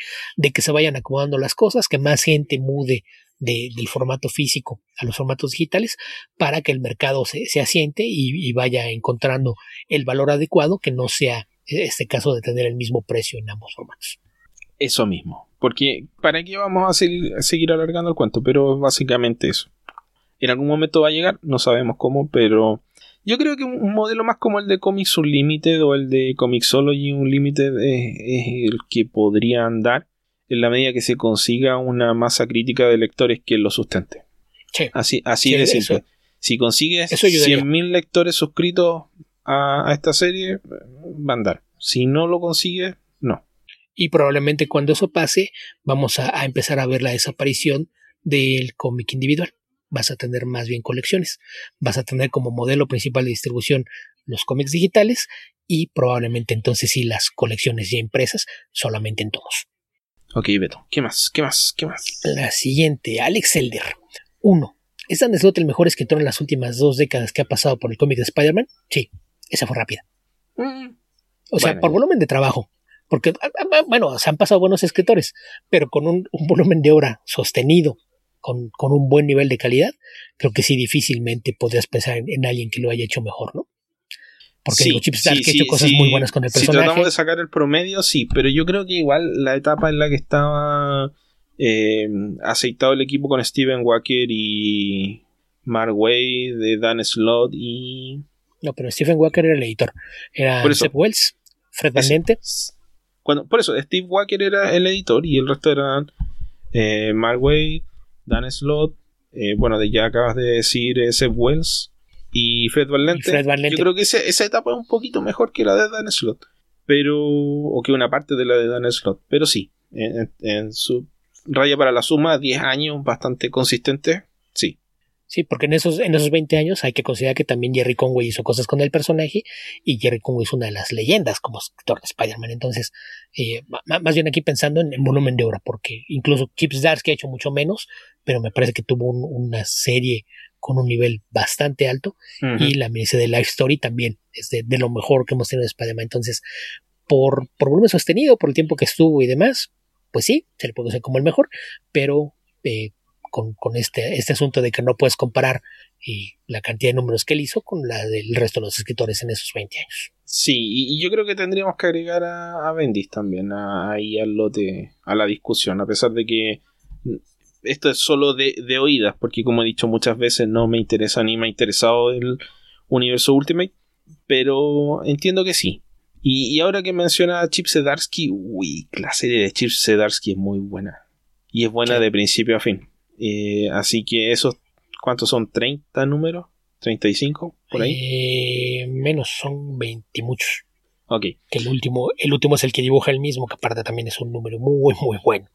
que se vayan acomodando las cosas, que más gente mude del formato físico a los formatos digitales para que el mercado se, asiente y, vaya encontrando el valor adecuado que no sea este caso de tener el mismo precio en ambos formatos. Eso mismo, porque para qué vamos a seguir, a seguir alargando el cuento, pero básicamente eso. En algún momento va a llegar, no sabemos cómo, pero yo creo que un modelo más como el de Comics Unlimited o el de Comixology Unlimited es, es el que podría andar en la medida que se consiga una masa crítica de lectores que lo sustente. Así, así de simple. si consigues 100.000 lectores suscritos a, esta serie, va a andar. Si no lo consigues, no. Y probablemente cuando eso pase, vamos a empezar a ver la desaparición del cómic individual vas a tener más bien colecciones. Vas a tener como modelo principal de distribución los cómics digitales y probablemente entonces sí las colecciones ya impresas solamente en tomos. Ok, Beto. ¿Qué más? ¿Qué más? ¿Qué más? La siguiente, Alex Elder. 1. ¿Es Dan Slott el mejor escritor en las últimas dos décadas que ha pasado por el cómic de Spider-Man? Sí, esa fue rápida. Mm. o sea, por volumen de trabajo. Porque, ah, ah, bueno, se han pasado buenos escritores, pero con un volumen de obra sostenido con, un buen nivel de calidad, creo que sí difícilmente podrías pensar en, alguien que lo haya hecho mejor, ¿no? Porque sí, Chip ha hecho cosas muy buenas con el personaje. Si tratamos de sacar el promedio, sí, pero yo creo que igual la etapa en la que estaba eh, aceitado el equipo con Steven Walker y Mark Way, de Dan Slott y... No, pero Steven Walker era el editor. Era Seth Wells, Fred Van Cuando, por eso, Steve Walker era el editor y el resto eran eh, Mark Way, Dan Slott, eh, bueno, de ya acabas de decir ese Wells y Fred Valente. Yo creo que esa etapa es un poquito mejor que la de Dan Slott, pero o que una parte de la de Dan Slott, pero sí, en, su raya para la suma, 10 años bastante consistente, sí. Porque en esos, en esos 20 años hay que considerar que también Jerry Conway hizo cosas con el personaje y Jerry Conway es una de las leyendas como escritor de Spider-Man. Entonces, eh, más bien aquí pensando en, volumen de obra, porque incluso Chip Zdarsky ha hecho mucho menos, pero me parece que tuvo una serie con un nivel bastante alto y la miniserie de Life Story también es de, lo mejor que hemos tenido en Spider-Man. Entonces, por, por volumen sostenido, por el tiempo que estuvo y demás, pues sí, se le puede hacer como el mejor, pero eh, con, este, este asunto de que no puedes comparar y la cantidad de números que él hizo con la del resto de los escritores en esos 20 años. Sí, y yo creo que tendríamos que agregar a, Bendis también ahí al lote, a la discusión, a pesar de que esto es solo de, oídas, porque como he dicho muchas veces no me interesa ni me ha interesado el universo Ultimate, pero entiendo que sí. Y, ahora que menciona a Chip Sedarsky, uy, la serie de Chip Sedarsky es muy buena. Y es buena de principio a fin. Eh, así que esos, ¿cuántos son? ¿30 números? ¿35? Por ahí. Eh, menos, son 20 muchos. Ok. Que el último, el último es el que dibuja el mismo, que aparte también es un número muy, muy bueno.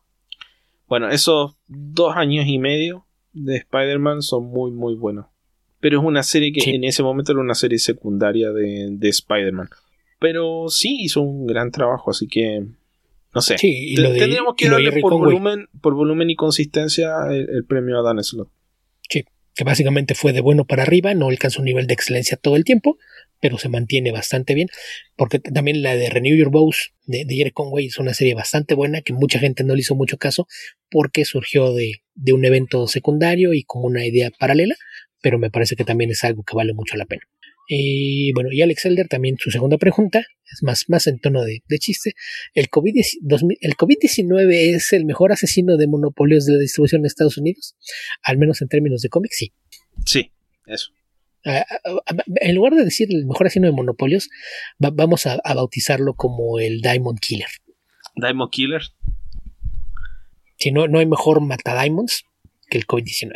Bueno, esos dos años y medio de Spider-Man son muy, muy buenos. Pero es una serie que en ese momento era una serie secundaria de, de Spider-Man. Pero sí hizo un gran trabajo, así que no sé. tendríamos que darle por volumen, por volumen y consistencia el, premio a Dan Slott. Sí, que básicamente fue de bueno para arriba, no alcanza un nivel de excelencia todo el tiempo, pero se mantiene bastante bien, porque también la de Renew Your Bows de, de Jerry Conway es una serie bastante buena que mucha gente no le hizo mucho caso porque surgió de, de un evento secundario y como una idea paralela, pero me parece que también es algo que vale mucho la pena. Y bueno, y Alex Elder también su segunda pregunta, es más, más en tono de, de chiste. ¿El COVID-19 ¿El COVID es el mejor asesino de monopolios de la distribución en Estados Unidos? Al menos en términos de cómics, sí. Sí, eso. en lugar de decir el mejor asesino de monopolios, va, vamos a, a, bautizarlo como el Diamond Killer. Diamond Killer. Si no, no hay mejor mata diamonds que el COVID-19.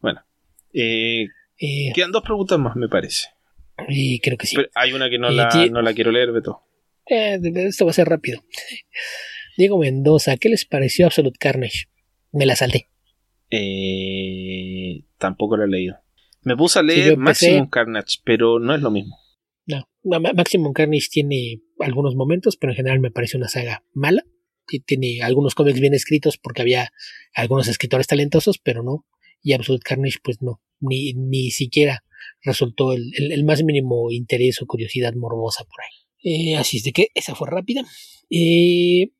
Bueno, eh, eh, quedan dos preguntas más, me parece. Y creo que sí. Pero hay una que no, la, no la quiero leer, Beto. Eh, esto va a ser rápido. Diego Mendoza, ¿qué les pareció Absolute Carnage? Me la salté. Eh, tampoco la he leído. Me puse a leer sí, Maximum Carnage, pero no es lo mismo. No, Maximum Carnage tiene algunos momentos, pero en general me parece una saga mala. Tiene algunos cómics bien escritos porque había algunos escritores talentosos, pero no. Y Absolute Carnage, pues no, ni, ni siquiera resultó el, el, el, más mínimo interés o curiosidad morbosa por ahí. Eh, así es de que esa fue rápida. Eh,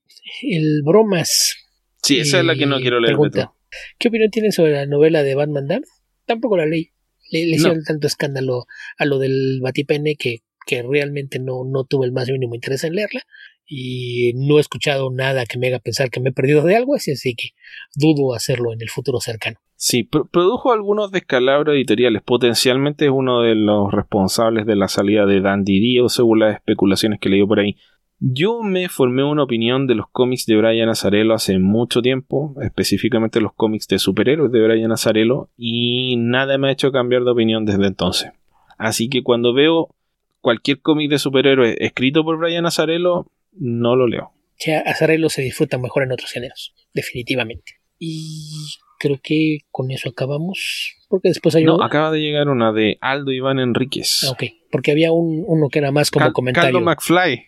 el bromas. Sí, esa eh, es la que no quiero leer. Pregunta, ¿Qué opinión tienen sobre la novela de Batman Dam? Tampoco la leí. Le, le hicieron tanto escándalo a lo del Batipene que, que realmente no, no tuve el más mínimo interés en leerla y no he escuchado nada que me haga pensar que me he perdido de algo, así, así que dudo hacerlo en el futuro cercano. Sí, pr produjo algunos descalabros editoriales. Potencialmente es uno de los responsables de la salida de Dandy Dio, según las especulaciones que leí por ahí. Yo me formé una opinión de los cómics de Brian Azarello hace mucho tiempo, específicamente los cómics de superhéroes de Brian Azarello, y nada me ha hecho cambiar de opinión desde entonces. Así que cuando veo cualquier cómic de superhéroes escrito por Brian Azarello, no lo leo. O sea, Azarello se disfruta mejor en otros géneros, definitivamente. Y creo que con eso acabamos. Porque después hay No, acaba de llegar una de Aldo Iván Enríquez. Ah, ok, porque había un, uno que era más como Cal comentario. Caldo McFly.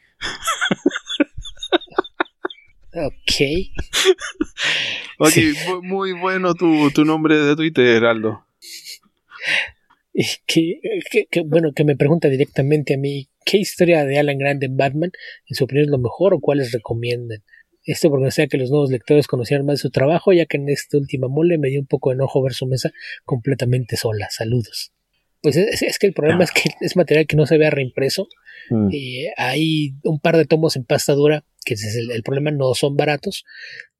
ok. ok, sí. muy bueno tu, tu, nombre de Twitter, Aldo. Que, que, que, bueno, que me pregunta directamente a mí, ¿qué historia de Alan Grant en Batman, en su opinión, es lo mejor o cuáles recomiendan? Esto porque sea que los nuevos lectores conocieran más de su trabajo, ya que en esta última mole me dio un poco de enojo ver su mesa completamente sola. Saludos. Pues es, es que el problema ah. es que es material que no se vea reimpreso. Mm. Eh, hay un par de tomos en pasta dura, que ese es el, el, problema, no son baratos,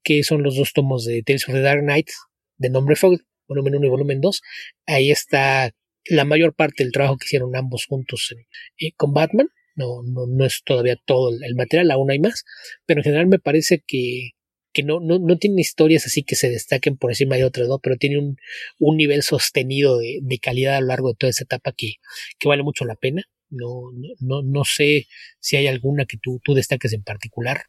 que son los dos tomos de Tales of the Dark Knight, de nombre Fogg, volumen 1 y volumen 2. Ahí está la mayor parte del trabajo que hicieron ambos juntos eh, con Batman. No, no, no es todavía todo el, material, aún hay más, pero en general me parece que, que no, no, no tiene historias así que se destaquen por encima de otras, ¿no? pero tiene un, un nivel sostenido de, de, calidad a lo largo de toda esa etapa que, que vale mucho la pena. No, no, no sé si hay alguna que tú, tú destaques en particular.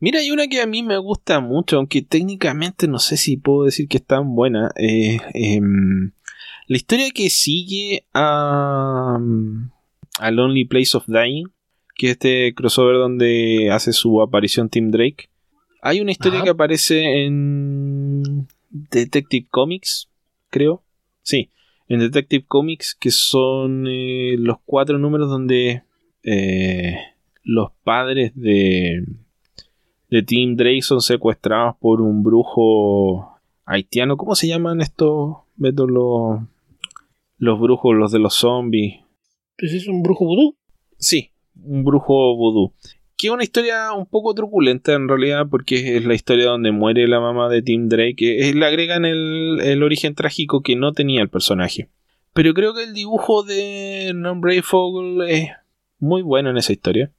Mira, hay una que a mí me gusta mucho, aunque técnicamente no sé si puedo decir que es tan buena. Eh, eh, la historia que sigue a, a Lonely Place of Dying, que es este crossover donde hace su aparición Tim Drake. Hay una historia Ajá. que aparece en Detective Comics, creo. Sí, en Detective Comics, que son eh, los cuatro números donde eh, los padres de, de Tim Drake son secuestrados por un brujo haitiano. ¿Cómo se llaman estos? Beto, los, los brujos, los de los zombies. Pues es un brujo vudú. Sí, un brujo vudú. Que es una historia un poco truculenta en realidad, porque es la historia donde muere la mamá de Tim Drake. Es, le agregan el, el, origen trágico que no tenía el personaje. Pero creo que el dibujo de Non Brave Fogel es muy bueno en esa historia.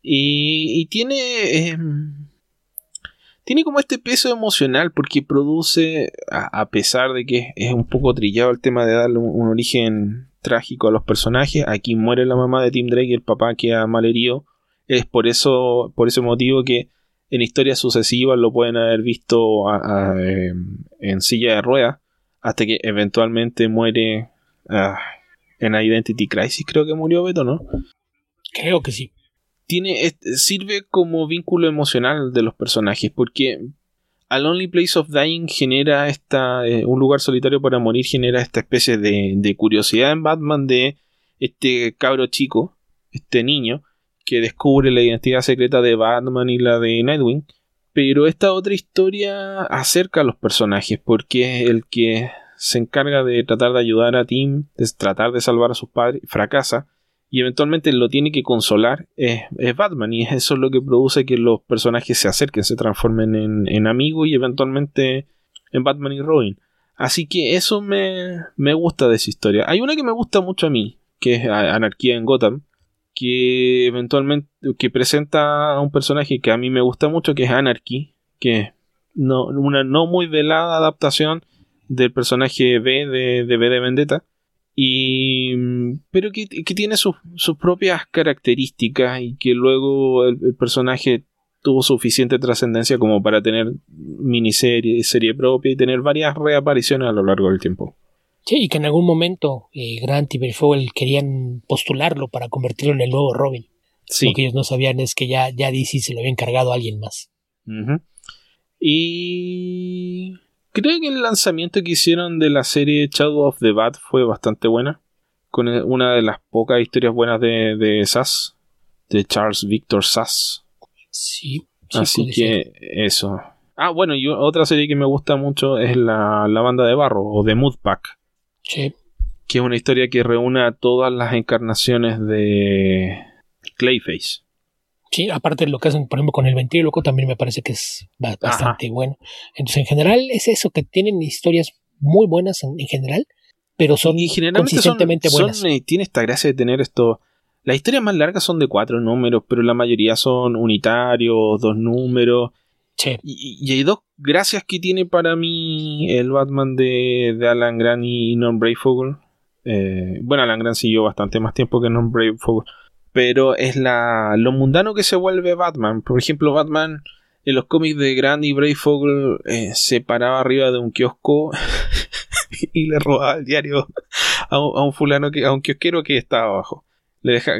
Y, y tiene. Eh, tiene como este peso emocional porque produce, a, pesar de que es un poco trillado el tema de darle un, origen trágico a los personajes, aquí muere la mamá de Tim Drake y el papá queda malherido. Es por eso, por ese motivo que en historias sucesivas lo pueden haber visto a, en silla de ruedas hasta que eventualmente muere ah, en Identity Crisis, creo que murió Beto, ¿no? Creo que sí tiene sirve como vínculo emocional de los personajes porque A Lonely Place of Dying genera esta. Eh, un lugar solitario para morir genera esta especie de, de curiosidad en Batman de este cabro chico, este niño, que descubre la identidad secreta de Batman y la de Nightwing. Pero esta otra historia acerca a los personajes, porque el que se encarga de tratar de ayudar a Tim, de tratar de salvar a sus padres, fracasa y eventualmente lo tiene que consolar es, Batman y eso es lo que produce que los personajes se acerquen, se transformen en, en amigos y eventualmente en Batman y Robin. Así que eso me, me gusta de esa historia. Hay una que me gusta mucho a mí, que es Anarquía en Gotham, que eventualmente que presenta a un personaje que a mí me gusta mucho, que es Anarchy, que es no, una no muy velada adaptación del personaje B de, de B de Vendetta y, pero que, tiene sus, propias características y que luego el, personaje tuvo suficiente trascendencia como para tener miniserie, serie propia y tener varias reapariciones a lo largo del tiempo. Sí, y que en algún momento eh, Grant y Berfogel querían postularlo para convertirlo en el nuevo Robin. Lo que ellos no sabían es que ya, ya DC se lo había encargado a alguien más. Y Creo que el lanzamiento que hicieron de la serie Shadow of the Bat fue bastante buena. Con una de las pocas historias buenas de, de Sass. De Charles Victor Sass. Sí. Así que eso. Ah, bueno, y otra serie que me gusta mucho es la, la banda de barro o de Moodpack. Sí. Que es una historia que reúne a todas las encarnaciones de Clayface. Sí, aparte de lo que hacen, por ejemplo, con el ventríloco, también me parece que es bastante bueno. Entonces, en general, es eso, que tienen historias muy buenas en, general, pero son y consistentemente buenas. Eh, tiene esta gracia de tener esto. Las historias más largas son de cuatro números, pero la mayoría son unitarios, dos números. Sí. Y, hay dos gracias que tiene para mí el Batman de, Alan Grant y Non Brayfogle. Eh, bueno, Alan Grant siguió bastante más tiempo que Non Brayfogle pero es la, lo mundano que se vuelve Batman. Por ejemplo, Batman en los cómics de Grant y Brayfogle eh, se paraba arriba de un kiosco y le robaba el diario a un, fulano, que, a un kiosquero que estaba abajo. Le deja,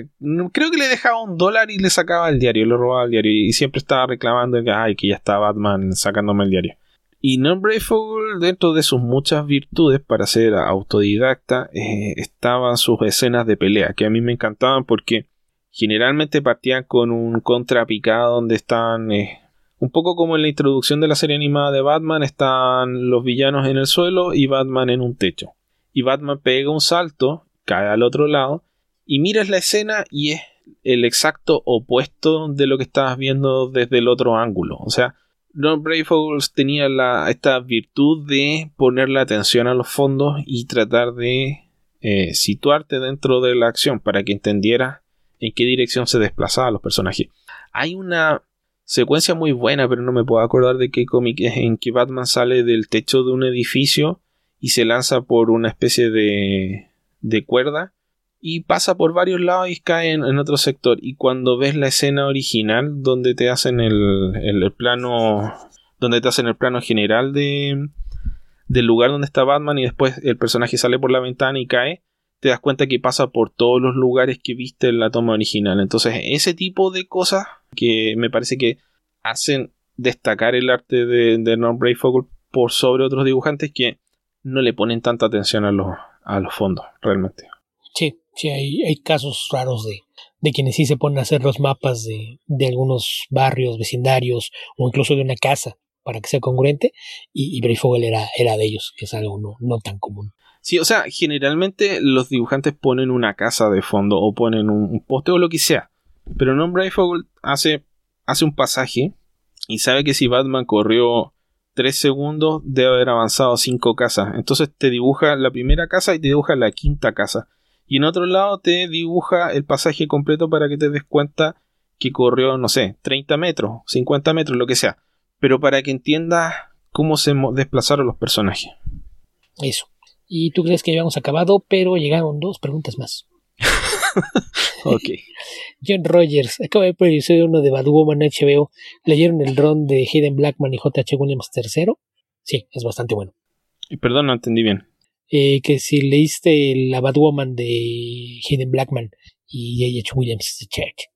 creo que le dejaba un dólar y le sacaba el diario, le robaba el diario y siempre estaba reclamando que, ay, que ya está Batman sacándome el diario. Y Non Brayfogle, dentro de sus muchas virtudes para ser autodidacta, eh, estaban sus escenas de pelea, que a mí me encantaban porque generalmente partían con un contrapicado donde están eh, un poco como en la introducción de la serie animada de Batman están los villanos en el suelo y Batman en un techo. Y Batman pega un salto cae al otro lado y miras la escena y es el exacto opuesto de lo que estabas viendo desde el otro ángulo. O sea Don Brave tenía la, esta virtud de ponerle atención a los fondos y tratar de eh, situarte dentro de la acción para que entendieras en qué dirección se desplazaban los personajes. Hay una secuencia muy buena, pero no me puedo acordar de qué cómic es, en que Batman sale del techo de un edificio y se lanza por una especie de, de cuerda y pasa por varios lados y cae en, otro sector. Y cuando ves la escena original donde te hacen el, el, plano, donde te hacen el plano general de, del lugar donde está Batman y después el personaje sale por la ventana y cae, te das cuenta que pasa por todos los lugares que viste en la toma original. Entonces, ese tipo de cosas que me parece que hacen destacar el arte de, de Brayfogle por sobre otros dibujantes que no le ponen tanta atención a los, a los fondos, realmente. Sí, sí, hay, hay casos raros de, de quienes sí se ponen a hacer los mapas de, de algunos barrios, vecindarios o incluso de una casa para que sea congruente y, y era, era de ellos, que es algo no, no tan común. Sí, o sea, generalmente los dibujantes ponen una casa de fondo o ponen un, poste o lo que sea. Pero No Brayfogle hace, hace un pasaje y sabe que si Batman corrió 3 segundos debe haber avanzado 5 casas. Entonces te dibuja la primera casa y te dibuja la quinta casa. Y en otro lado te dibuja el pasaje completo para que te des cuenta que corrió, no sé, 30 metros, 50 metros, lo que sea. Pero para que entiendas cómo se desplazaron los personajes. Eso. Y tú crees que habíamos acabado, pero llegaron dos preguntas más. ok. John Rogers, acaba de el uno de Bad Woman HBO. ¿Leyeron el ron de Hayden Blackman y J.H. Williams III? Sí, es bastante bueno. Perdón, no entendí bien. Eh, que si leíste la Bad Woman de Hayden Blackman y J.H. Williams Church.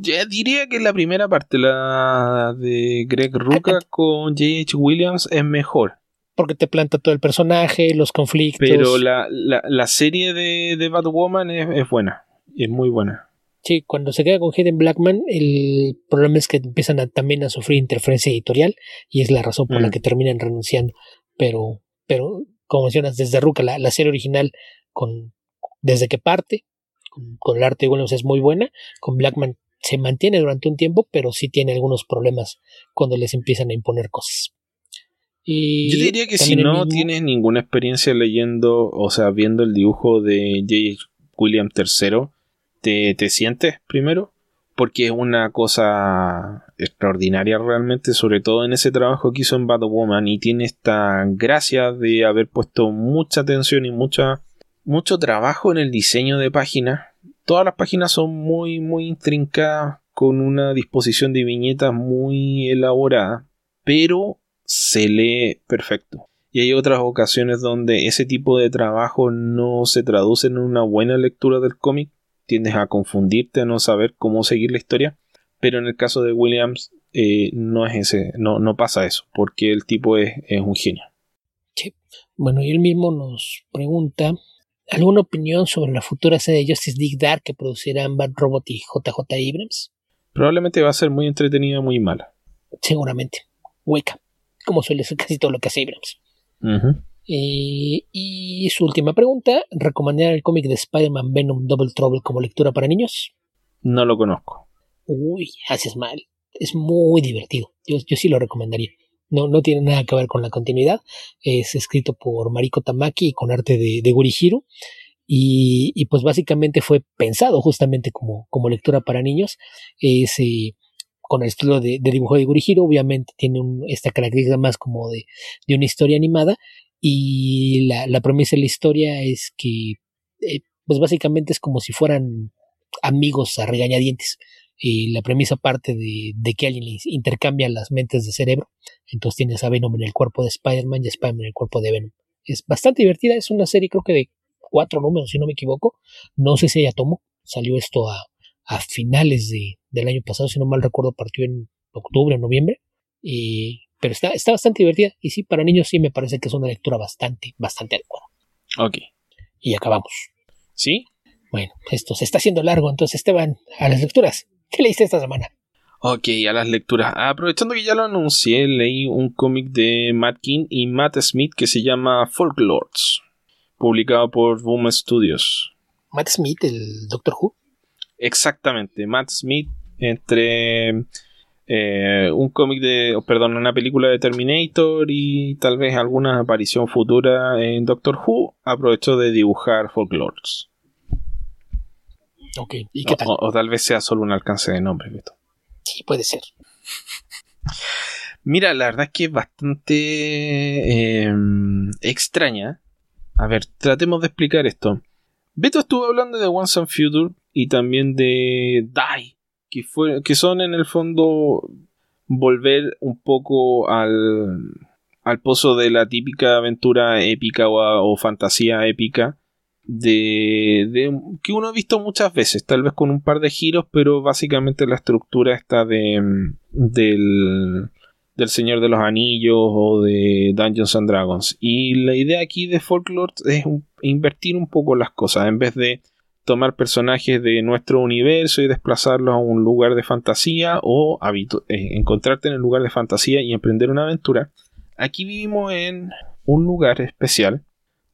Ya diría que la primera parte, la de Greg Rucka con J.H. Williams, es mejor. Porque te planta todo el personaje, los conflictos. Pero la, la, serie de, de Batwoman es, es, buena. Es muy buena. Sí, cuando se queda con Hayden Blackman, el problema es que empiezan también a sufrir interferencia editorial y es la razón por la mm. que terminan renunciando. Pero, pero como mencionas, desde Ruka, la, la serie original, con, desde que parte, con, el arte de Williams es muy buena. Con Blackman se mantiene durante un tiempo, pero sí tiene algunos problemas cuando les empiezan a imponer cosas. Y Yo diría que si no tienes ninguna experiencia leyendo, o sea, viendo el dibujo de J. William III, te, te sientes primero, porque es una cosa extraordinaria realmente, sobre todo en ese trabajo que hizo en Batwoman, y tiene esta gracia de haber puesto mucha atención y mucha mucho trabajo en el diseño de páginas. Todas las páginas son muy, muy intrincadas, con una disposición de viñetas muy elaborada, pero se lee perfecto. Y hay otras ocasiones donde ese tipo de trabajo no se traduce en una buena lectura del cómic, tiendes a confundirte, a no saber cómo seguir la historia. Pero en el caso de Williams eh, no es ese, no, no pasa eso, porque el tipo es, es un genio. Sí. Bueno, y él mismo nos pregunta ¿Alguna opinión sobre la futura serie de Justice League Dark que producirán Bad Robot y JJ Abrams? Probablemente va a ser muy entretenida, muy mala. Seguramente. Hueca. Como suele ser casi todo lo que hace Abrams. Eh, y su última pregunta: ¿recomendarían el cómic de Spider-Man Venom Double Trouble como lectura para niños? No lo conozco. Uy, haces mal. Es muy divertido. Yo, yo sí lo recomendaría. No, no tiene nada que ver con la continuidad. Es escrito por Mariko Tamaki y con arte de, de Gurihiro. Y, y, pues básicamente fue pensado justamente como, como lectura para niños. Es, eh, con el estilo de, dibujo de Gurihiro, obviamente tiene esta característica más como de, de una historia animada. Y la, la, promesa de la historia es que, eh, pues básicamente es como si fueran amigos a regañadientes la premisa parte de, que alguien le intercambia las mentes de cerebro. Entonces tienes a Venom en el cuerpo de Spider-Man y Spider-Man en el cuerpo de Venom. Es bastante divertida, es una serie creo que de cuatro números, si no me equivoco. No sé si ella tomó, salió esto a, a finales de, del año pasado, si no mal recuerdo, partió en octubre o noviembre. Y, pero está, está bastante divertida y sí, para niños sí me parece que es una lectura bastante, bastante adecuada. Ok. Y acabamos. ¿Sí? Bueno, esto se está haciendo largo, entonces Esteban, a las lecturas. ¿Qué leíste esta semana? Ok, a las lecturas. Aprovechando que ya lo anuncié, leí un cómic de Matt King y Matt Smith que se llama Folklords, publicado por Boom Studios. Matt Smith, el Doctor Who. Exactamente, Matt Smith entre eh, un cómic de, perdón, una película de Terminator y tal vez alguna aparición futura en Doctor Who, aprovechó de dibujar Folklords. Ok, ¿y qué tal? O, tal vez sea solo un alcance de nombre, Sí, puede ser. Mira, la verdad es que es bastante em, extraña. A ver, tratemos de explicar esto. Beto estuvo hablando de Once and Future y también de Die, que, fue, que son en el fondo volver un poco al, al pozo de la típica aventura épica o fantasía épica de, que uno ha visto muchas veces, tal vez con un par de giros, pero básicamente la estructura está de del, del Señor de los Anillos o de Dungeons and Dragons. Y la idea aquí de Folklore es invertir un poco las cosas, en vez de tomar personajes de nuestro universo y desplazarlos a un lugar de fantasía o eh, encontrarte en el lugar de fantasía y emprender una aventura. Aquí vivimos en un lugar especial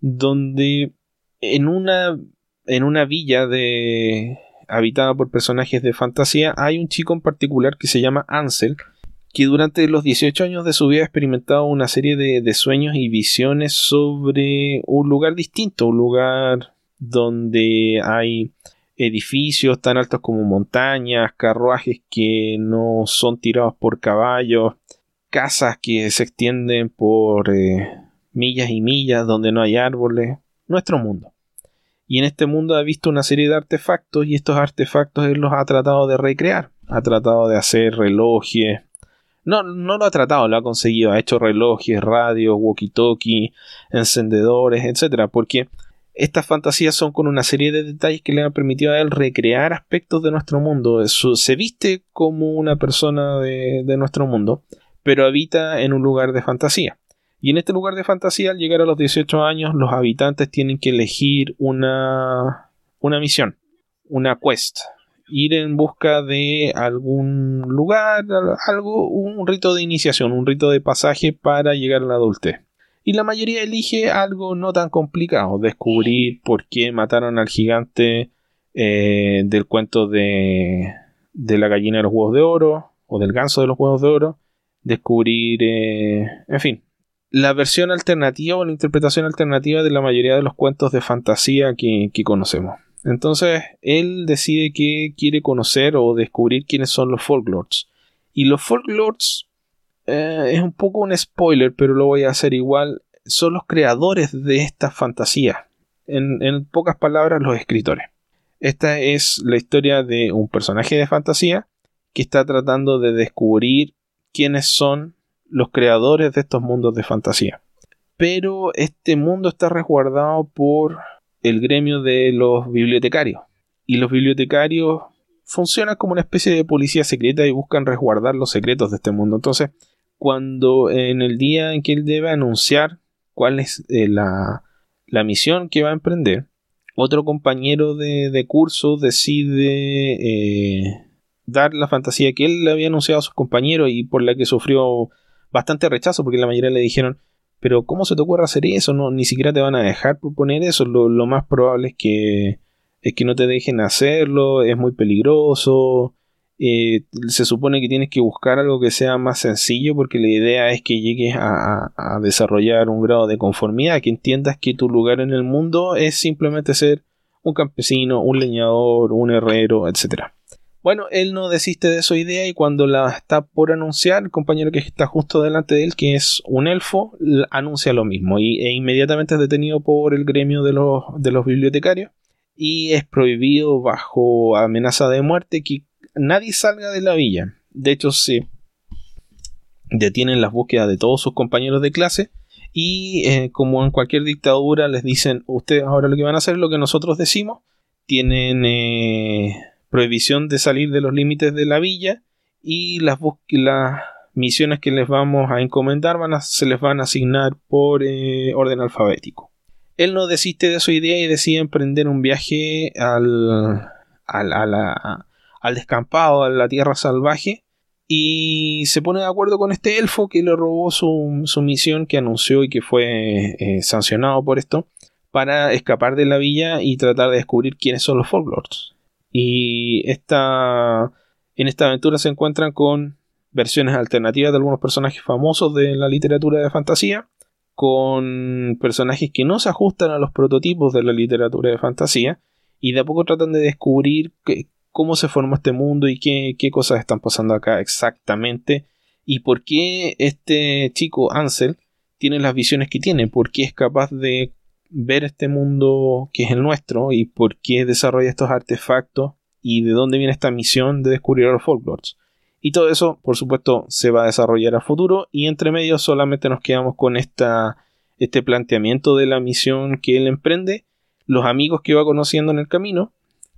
donde en una, en una villa de, habitada por personajes de fantasía, hay un chico en particular que se llama Ansel, que durante los 18 años de su vida ha experimentado una serie de, de, sueños y visiones sobre un lugar distinto, un lugar donde hay edificios tan altos como montañas, carruajes que no son tirados por caballos, casas que se extienden por eh, millas y millas donde no hay árboles, nuestro mundo. Y en este mundo ha visto una serie de artefactos y estos artefactos él los ha tratado de recrear. Ha tratado de hacer relojes. No, no lo ha tratado, lo ha conseguido. Ha hecho relojes, radios, walkie-talkie, encendedores, etc. Porque estas fantasías son con una serie de detalles que le han permitido a él recrear aspectos de nuestro mundo. se viste como una persona de, nuestro mundo, pero habita en un lugar de fantasía. Y en este lugar de fantasía, al llegar a los 18 años, los habitantes tienen que elegir una, una misión, una quest. Ir en busca de algún lugar, algo, un rito de iniciación, un rito de pasaje para llegar a la adultez y la mayoría elige algo no tan complicado, descubrir por qué mataron al gigante eh, del cuento de, de la gallina de los huevos de oro o del ganso de los huevos de oro, descubrir, eh, en fin, la versión alternativa o la interpretación alternativa de la mayoría de los cuentos de fantasía que, que conocemos. Entonces, él decide que quiere conocer o descubrir quiénes son los folklords. Y los folklords eh, es un poco un spoiler, pero lo voy a hacer igual. Son los creadores de esta fantasía. En, en pocas palabras, los escritores. Esta es la historia de un personaje de fantasía que está tratando de descubrir quiénes son los creadores de estos mundos de fantasía. Pero este mundo está resguardado por el gremio de los bibliotecarios. Y los bibliotecarios funcionan como una especie de policía secreta y buscan resguardar los secretos de este mundo. Entonces, cuando en el día en que él debe anunciar cuál es eh, la, misión que va a emprender, otro compañero de, curso decide eh, dar la fantasía que él le había anunciado a sus compañeros y por la que sufrió bastante rechazo porque la mayoría le dijeron pero ¿cómo se te ocurre hacer eso? No, ni siquiera te van a dejar proponer eso. Lo, lo más probable es que, es que no te dejen hacerlo, es muy peligroso. Eh, se supone que tienes que buscar algo que sea más sencillo porque la idea es que llegues a, desarrollar un grado de conformidad, que entiendas que tu lugar en el mundo es simplemente ser un campesino, un leñador, un herrero, etc. Bueno, él no desiste de su idea y cuando la está por anunciar, el compañero que está justo delante de él, que es un elfo, anuncia lo mismo y, e inmediatamente es detenido por el gremio de los, de los bibliotecarios y es prohibido bajo amenaza de muerte que nadie salga de la villa. De hecho, se detienen las búsquedas de todos sus compañeros de clase y eh, como en cualquier dictadura les dicen ustedes ahora lo que van a hacer es lo que nosotros decimos tienen eh, prohibición de salir de los límites de la villa y las, misiones que les vamos a encomendar se les van a asignar por eh, orden alfabético él no desiste de su idea y decide emprender un viaje al, al, a la, al descampado, a la tierra salvaje, y se pone de acuerdo con este elfo que le robó su, misión que anunció y que fue eh, sancionado por esto para escapar de la villa y tratar de descubrir quiénes son los folklords. Y esta, en esta aventura se encuentran con versiones alternativas de algunos personajes famosos de la literatura de fantasía, con personajes que no se ajustan a los prototipos de la literatura de fantasía, y de a poco tratan de descubrir cómo se formó este mundo y qué, cosas están pasando acá exactamente y por qué este chico Ansel tiene las visiones que tiene, por qué es capaz de ver este mundo que es el nuestro y por qué desarrolla estos artefactos y de dónde viene esta misión de descubrir a los folklords. Y todo eso, por supuesto, se va a desarrollar a futuro y entre medio solamente nos quedamos con esta, este planteamiento de la misión que él emprende, los amigos que va conociendo en el camino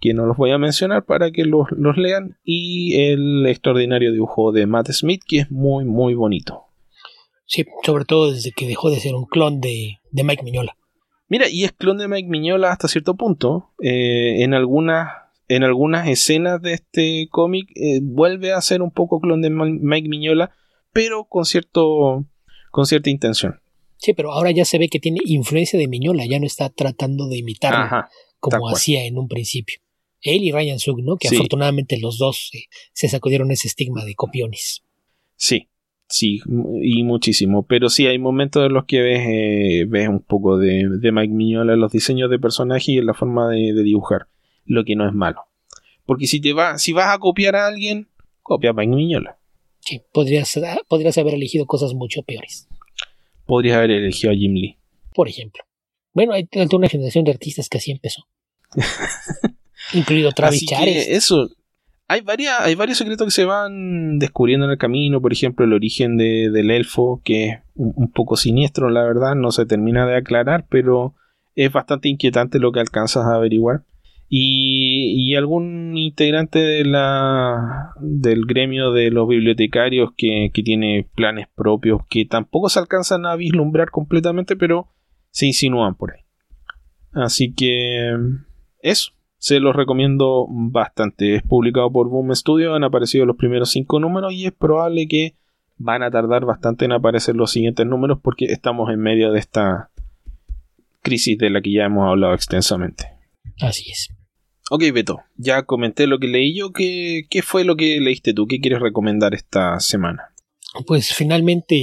que no los voy a mencionar para que los, lean, y el extraordinario dibujo de Matt Smith, que es muy, muy bonito. Sí, sobre todo desde que dejó de ser un clon de, Mike Miñola. Mira, y es clon de Mike Miñola hasta cierto punto. Eh, en, algunas, en algunas escenas de este cómic eh, vuelve a ser un poco clon de Mike Miñola, pero con, cierto, con cierta intención. Sí, pero ahora ya se ve que tiene influencia de Miñola, ya no está tratando de imitarlo como hacía en un principio él y Ryan Sug, ¿no? Que afortunadamente los dos se sacudieron ese estigma de copiones. Sí, sí, y muchísimo. Pero sí, hay momentos en los que ves, eh, ves un poco de, Mike Miñola en los diseños de personajes y en la forma de, dibujar, lo que no es malo. Porque si, te va, si vas a copiar a alguien, copia a Mike Miñola. Sí, podrías, podrías haber elegido cosas mucho peores. Podrías haber elegido a Jim Lee. Por ejemplo. Bueno, hay toda una generación de artistas que así empezó. Incluido Travis Charest. Eso. Hay, varias, hay varios secretos que se van descubriendo en el camino. Por ejemplo, el origen del elfo, que es un, poco siniestro, la verdad. No se termina de aclarar, pero es bastante inquietante lo que alcanzas a averiguar. Y, algún integrante de la, del gremio de los bibliotecarios que, que tiene planes propios que tampoco se alcanzan a vislumbrar completamente, pero se insinúan por ahí. Así que eso, se los recomiendo bastante. Es publicado por Boom Studio, han aparecido los primeros cinco números y es probable que van a tardar bastante en aparecer los siguientes números porque estamos en medio de esta crisis de la que ya hemos hablado extensamente. Así es. Ok, Beto, ya comenté lo que leí yo. ¿Qué, qué fue lo que leíste tú? ¿Qué quieres recomendar esta semana? Pues finalmente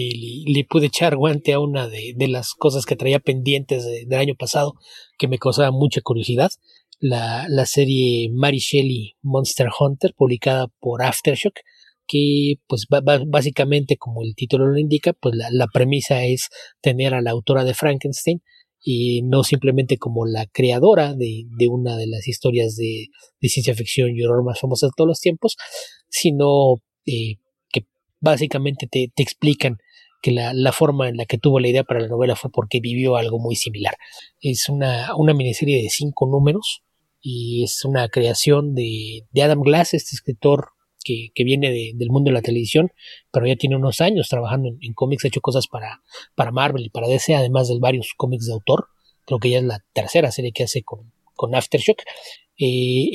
le, pude echar guante a una de, las cosas que traía pendientes del año pasado que me causaba mucha curiosidad. La, la serie Mary Shelley Monster Hunter, publicada por Aftershock, que pues básicamente como el título lo indica, pues la, la premisa es tener a la autora de Frankenstein y no simplemente como la creadora de, de una de las historias de, ciencia ficción y horror más famosas de todos los tiempos, sino eh, que básicamente te, te explican que la, la, forma en la que tuvo la idea para la novela fue porque vivió algo muy similar. Es una, una miniserie de cinco números y es una creación de, Adam Glass, este escritor que, que viene de, del mundo de la televisión, pero ya tiene unos años trabajando en, cómics, ha hecho cosas para, para Marvel y para DC, además de varios cómics de autor. Creo que ya es la tercera serie que hace con, con Aftershock. Eh,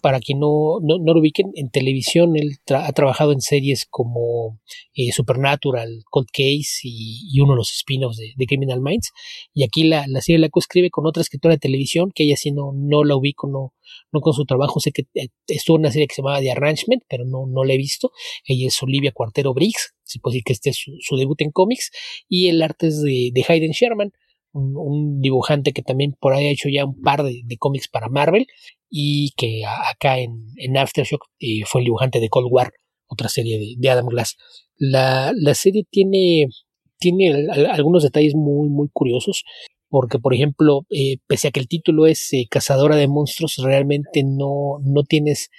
para quien no, no, lo ubiquen, en televisión él ha trabajado en series como eh, Supernatural, Cold Case y, uno de los spin-offs de, Criminal Minds. Y aquí la, la serie la coescribe con otra escritora de televisión, que ella sí no, no la ubico, no, no con su trabajo. Sé que eh, estuvo en una serie que se llamaba The Arrangement, pero no, no la he visto. Ella es Olivia Cuartero Briggs, se puede decir que este es su, debut en cómics. Y el arte es de, de Hayden Sherman. Un, dibujante que también por ahí ha hecho ya un par de, cómics para Marvel y que acá en, en Aftershock eh, fue el dibujante de Cold War, otra serie de, Adam Glass. La, la, serie tiene, tiene algunos detalles muy, muy curiosos, porque, por ejemplo, eh, pese a que el título es eh, Cazadora de Monstruos, realmente no, no tienes...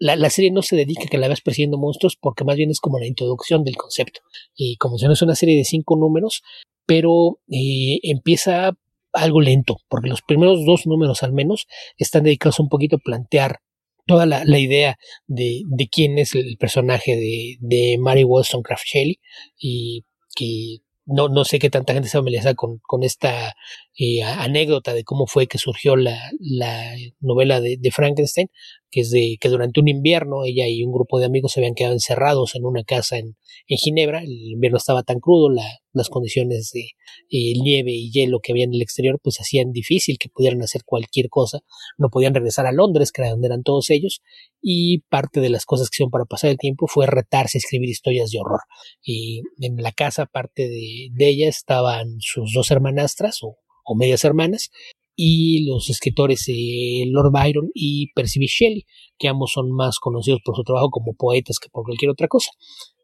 La, la, serie no se dedica a que la veas persiguiendo monstruos porque más bien es como la introducción del concepto. Y como si no es una serie de cinco números, pero empieza algo lento, porque los primeros dos números al menos están dedicados un poquito a plantear toda la, idea de, quién es el personaje de, Mary Wollstonecraft Shelley y que no, no sé qué tanta gente se familiariza con, con esta eh, anécdota de cómo fue que surgió la, la novela de, Frankenstein, que es de que durante un invierno ella y un grupo de amigos se habían quedado encerrados en una casa en, en Ginebra. El invierno estaba tan crudo, la, las condiciones de eh, nieve y hielo que había en el exterior, pues hacían difícil que pudieran hacer cualquier cosa. No podían regresar a Londres, que era donde eran todos ellos, y parte de las cosas que hicieron para pasar el tiempo fue retarse a escribir historias de horror. Y en la casa, parte de, de ella, estaban sus dos hermanastras o, o medias hermanas, y los escritores eh, Lord Byron y Percy Shelley, que ambos son más conocidos por su trabajo como poetas que por cualquier otra cosa.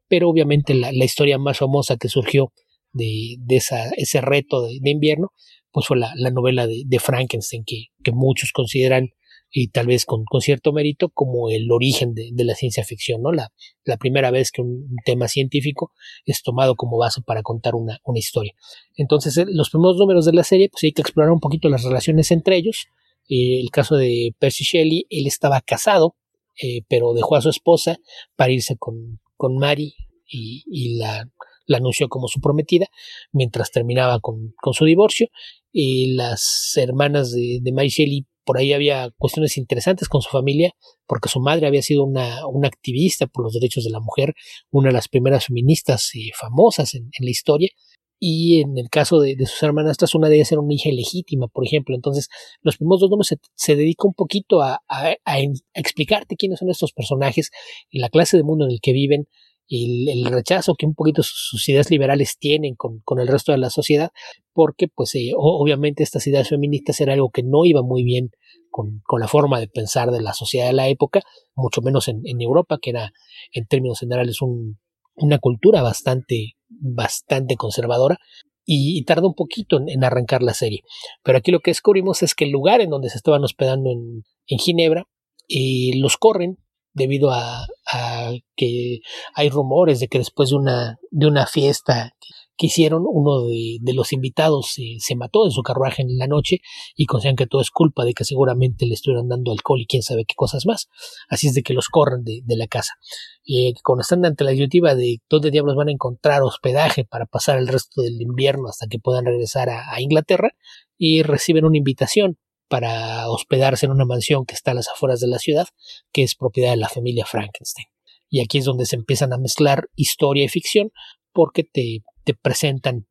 Pero obviamente la, historia más famosa que surgió de, de ese reto de, invierno, pues fue la, la novela de, Frankenstein, que, muchos consideran, y tal vez con, con cierto mérito, como el origen de, la ciencia ficción, ¿no? La, primera vez que un, tema científico es tomado como base para contar una, una historia. Entonces, eh, los primeros números de la serie, pues hay que explorar un poquito las relaciones entre ellos. Eh, el caso de Percy Shelley, él estaba casado, eh, pero dejó a su esposa para irse con, con Mary y, la, anunció como su prometida mientras terminaba con, con su divorcio. Y las hermanas de Mary Shelley, por ahí había cuestiones interesantes con su familia, porque su madre había sido una, una activista por los derechos de la mujer, una de las primeras feministas eh, famosas en, la historia. Y en el caso de, sus hermanastras, una de ellas era una hija legítima, por ejemplo. Entonces, los primeros dos números se, se dedica un poquito a, a, explicarte quiénes son estos personajes, la clase de mundo en el que viven, el, el, rechazo que un poquito sus, ideas liberales tienen con, con, el resto de la sociedad, porque pues eh, obviamente estas ideas feministas era algo que no iba muy bien con, con, la forma de pensar de la sociedad de la época, mucho menos en, en Europa, que era en términos generales un, una cultura bastante, bastante conservadora. Y, y tarda un poquito en, en, arrancar la serie. Pero aquí lo que descubrimos es que el lugar en donde se estaban hospedando en, en Ginebra eh, los corren debido a, a, que hay rumores de que después de una, de una fiesta que hicieron, uno de, los invitados se mató en su carruaje en la noche y consideran que todo es culpa de que seguramente le estuvieron dando alcohol y quién sabe qué cosas más. Así es de que los corren de, la casa. Eh, cuando están ante la disyuntiva de dónde diablos van a encontrar hospedaje para pasar el resto del invierno hasta que puedan regresar a, Inglaterra, y reciben una invitación para hospedarse en una mansión que está a las afueras de la ciudad, que es propiedad de la familia Frankenstein. Y aquí es donde se empiezan a mezclar historia y ficción, porque te, te presentan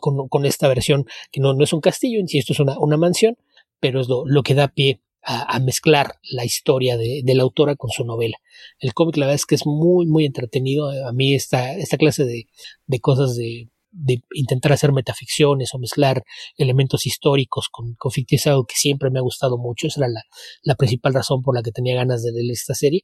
con, con, esta versión que no, no, es un castillo, insisto, es una, una mansión, pero es lo, lo que da pie a, mezclar la historia de, de, la autora con su novela. El cómic, la verdad es que es muy, muy entretenido. A mí esta, esta clase de, de cosas de, de, intentar hacer metaficciones o mezclar elementos históricos con, con ficticios algo que siempre me ha gustado mucho. Esa era la, la principal razón por la que tenía ganas de leer esta serie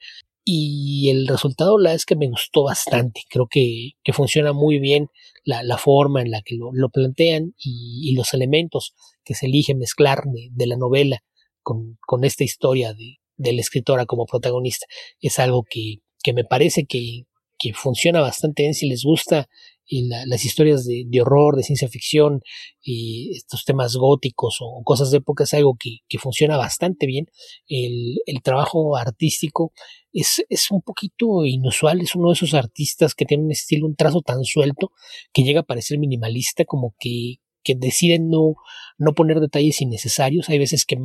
y el resultado la es que me gustó bastante. Creo que, que funciona muy bien la, la, forma en la que lo, lo plantean y, y, los elementos que se eligen mezclar de, la novela con, con, esta historia de, de, la escritora como protagonista. Es algo que, que me parece que, que funciona bastante bien si les gusta y las historias de, de, horror, de ciencia ficción y estos temas góticos o, cosas de época es algo que, que funciona bastante bien. El, el trabajo artístico es, es, un poquito inusual, es uno de esos artistas que tiene un estilo, un trazo tan suelto que llega a parecer minimalista, como que, que deciden no, no poner detalles innecesarios. Hay veces que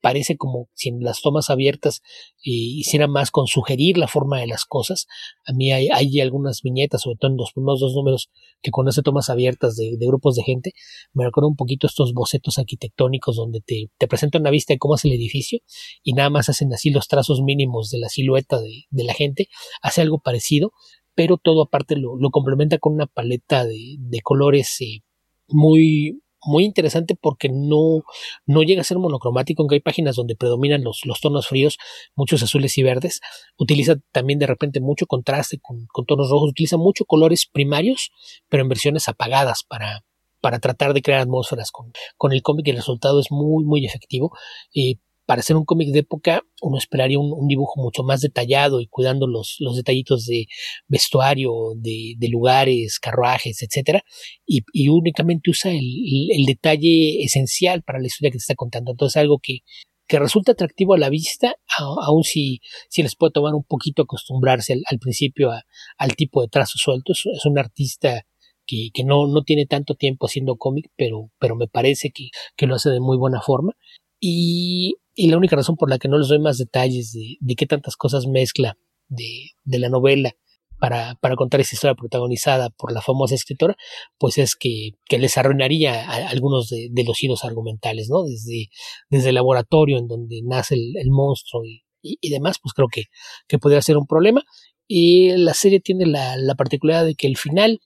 parece como si en las tomas abiertas eh, hiciera más con sugerir la forma de las cosas. A mí hay, algunas viñetas, sobre todo en los primeros dos números, que cuando hace tomas abiertas de, grupos de gente, me recuerdo un poquito estos bocetos arquitectónicos donde te, presentan una vista de cómo es el edificio y nada más hacen así los trazos mínimos de la silueta de, de la gente. Hace algo parecido, pero todo aparte lo, complementa con una paleta de, de colores eh, muy muy interesante porque no, no llega a ser monocromático, aunque hay páginas donde predominan los, los tonos fríos, muchos azules y verdes. Utiliza también de repente mucho contraste con, con tonos rojos, utiliza muchos colores primarios, pero en versiones apagadas para, para tratar de crear atmósferas con, con el cómic y el resultado es muy, muy efectivo. Eh, para hacer un cómic de época, uno esperaría un, dibujo mucho más detallado y cuidando los, los detallitos de vestuario, de, lugares, carruajes, etcétera, y, únicamente usa el, el, detalle esencial para la historia que te está contando. Entonces, algo que, que resulta atractivo a la vista, aun si, si les puede tomar un poquito acostumbrarse al, principio al tipo de trazo suelto. Es, es un artista que, que, no, no tiene tanto tiempo haciendo cómic, pero, pero me parece que, que, lo hace de muy buena forma. Y y la única razón por la que no les doy más detalles de, qué tantas cosas mezcla de, la novela para, contar esa historia protagonizada por la famosa escritora, pues es que, les arruinaría algunos de, los hilos argumentales, ¿no? Desde, desde el laboratorio en donde nace el, monstruo y, demás, pues creo que, que podría ser un problema. Y la serie tiene la, la particularidad de que el final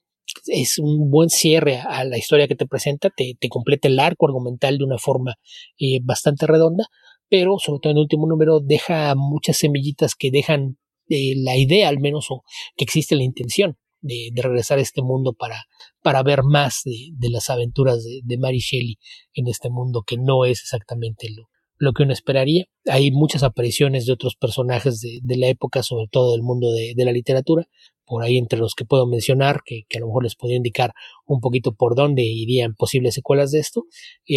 es un buen cierre a la historia que te presenta, te, te completa el arco argumental de una forma eh, bastante redonda, pero sobre todo en el último número deja muchas semillitas que dejan eh, la idea al menos o que existe la intención de, de regresar a este mundo para, para ver más de, las aventuras de, de, Mary Shelley en este mundo que no es exactamente lo, lo que uno esperaría. Hay muchas apariciones de otros personajes de, la época, sobre todo del mundo de, la literatura, por ahí entre los que puedo mencionar, que, que, a lo mejor les podría indicar un poquito por dónde irían posibles secuelas de esto.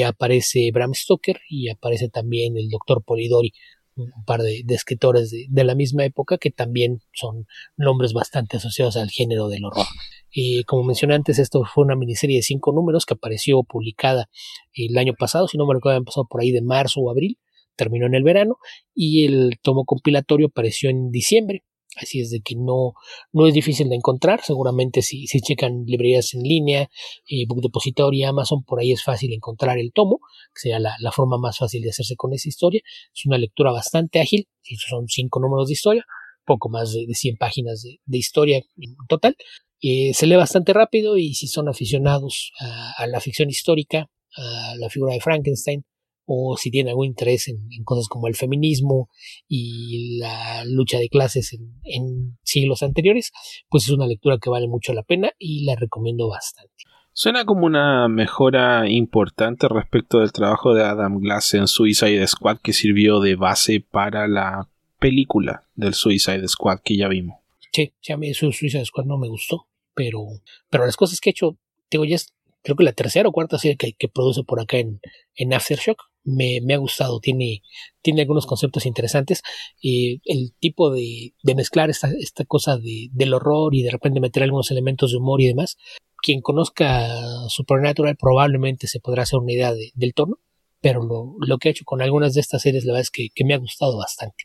Aparece Bram Stoker y aparece también el doctor Polidori, un par de, de escritores de, de, la misma época que también son nombres bastante asociados al género del horror. Y como mencioné antes, esto fue una miniserie de cinco números que apareció publicada el año pasado, si no me recuerdo, habían pasado por ahí de marzo o abril, terminó en el verano y el tomo compilatorio apareció en diciembre Así es de que no, no es difícil de encontrar. Seguramente si, si checan librerías en línea, eh, Book Depository, Amazon, por ahí es fácil encontrar el tomo, que sea la, la, forma más fácil de hacerse con esa historia. Es una lectura bastante ágil, son cinco números de historia, poco más de, de 100 páginas de, de, historia en total. Eh, se lee bastante rápido y si son aficionados a, a la ficción histórica, a la figura de Frankenstein, o si tiene algún interés en, cosas como el feminismo y la lucha de clases en, en, siglos anteriores, pues es una lectura que vale mucho la pena y la recomiendo bastante. Suena como una mejora importante respecto del trabajo de Adam Glass en Suicide Squad que sirvió de base para la película del Suicide Squad que ya vimos. Sí, sí a mí Suicide Squad no me gustó, pero, pero las cosas que he hecho digo, ya es creo que la tercera o cuarta serie que, que produce por acá en, en Aftershock. Me, me, ha gustado, tiene, tiene algunos conceptos interesantes. y el tipo de, de mezclar esta, esta cosa de, del horror y de repente meter algunos elementos de humor y demás. Quien conozca Supernatural probablemente se podrá hacer una idea de, del tono, pero lo, lo, que he hecho con algunas de estas series, la verdad es que, que me ha gustado bastante.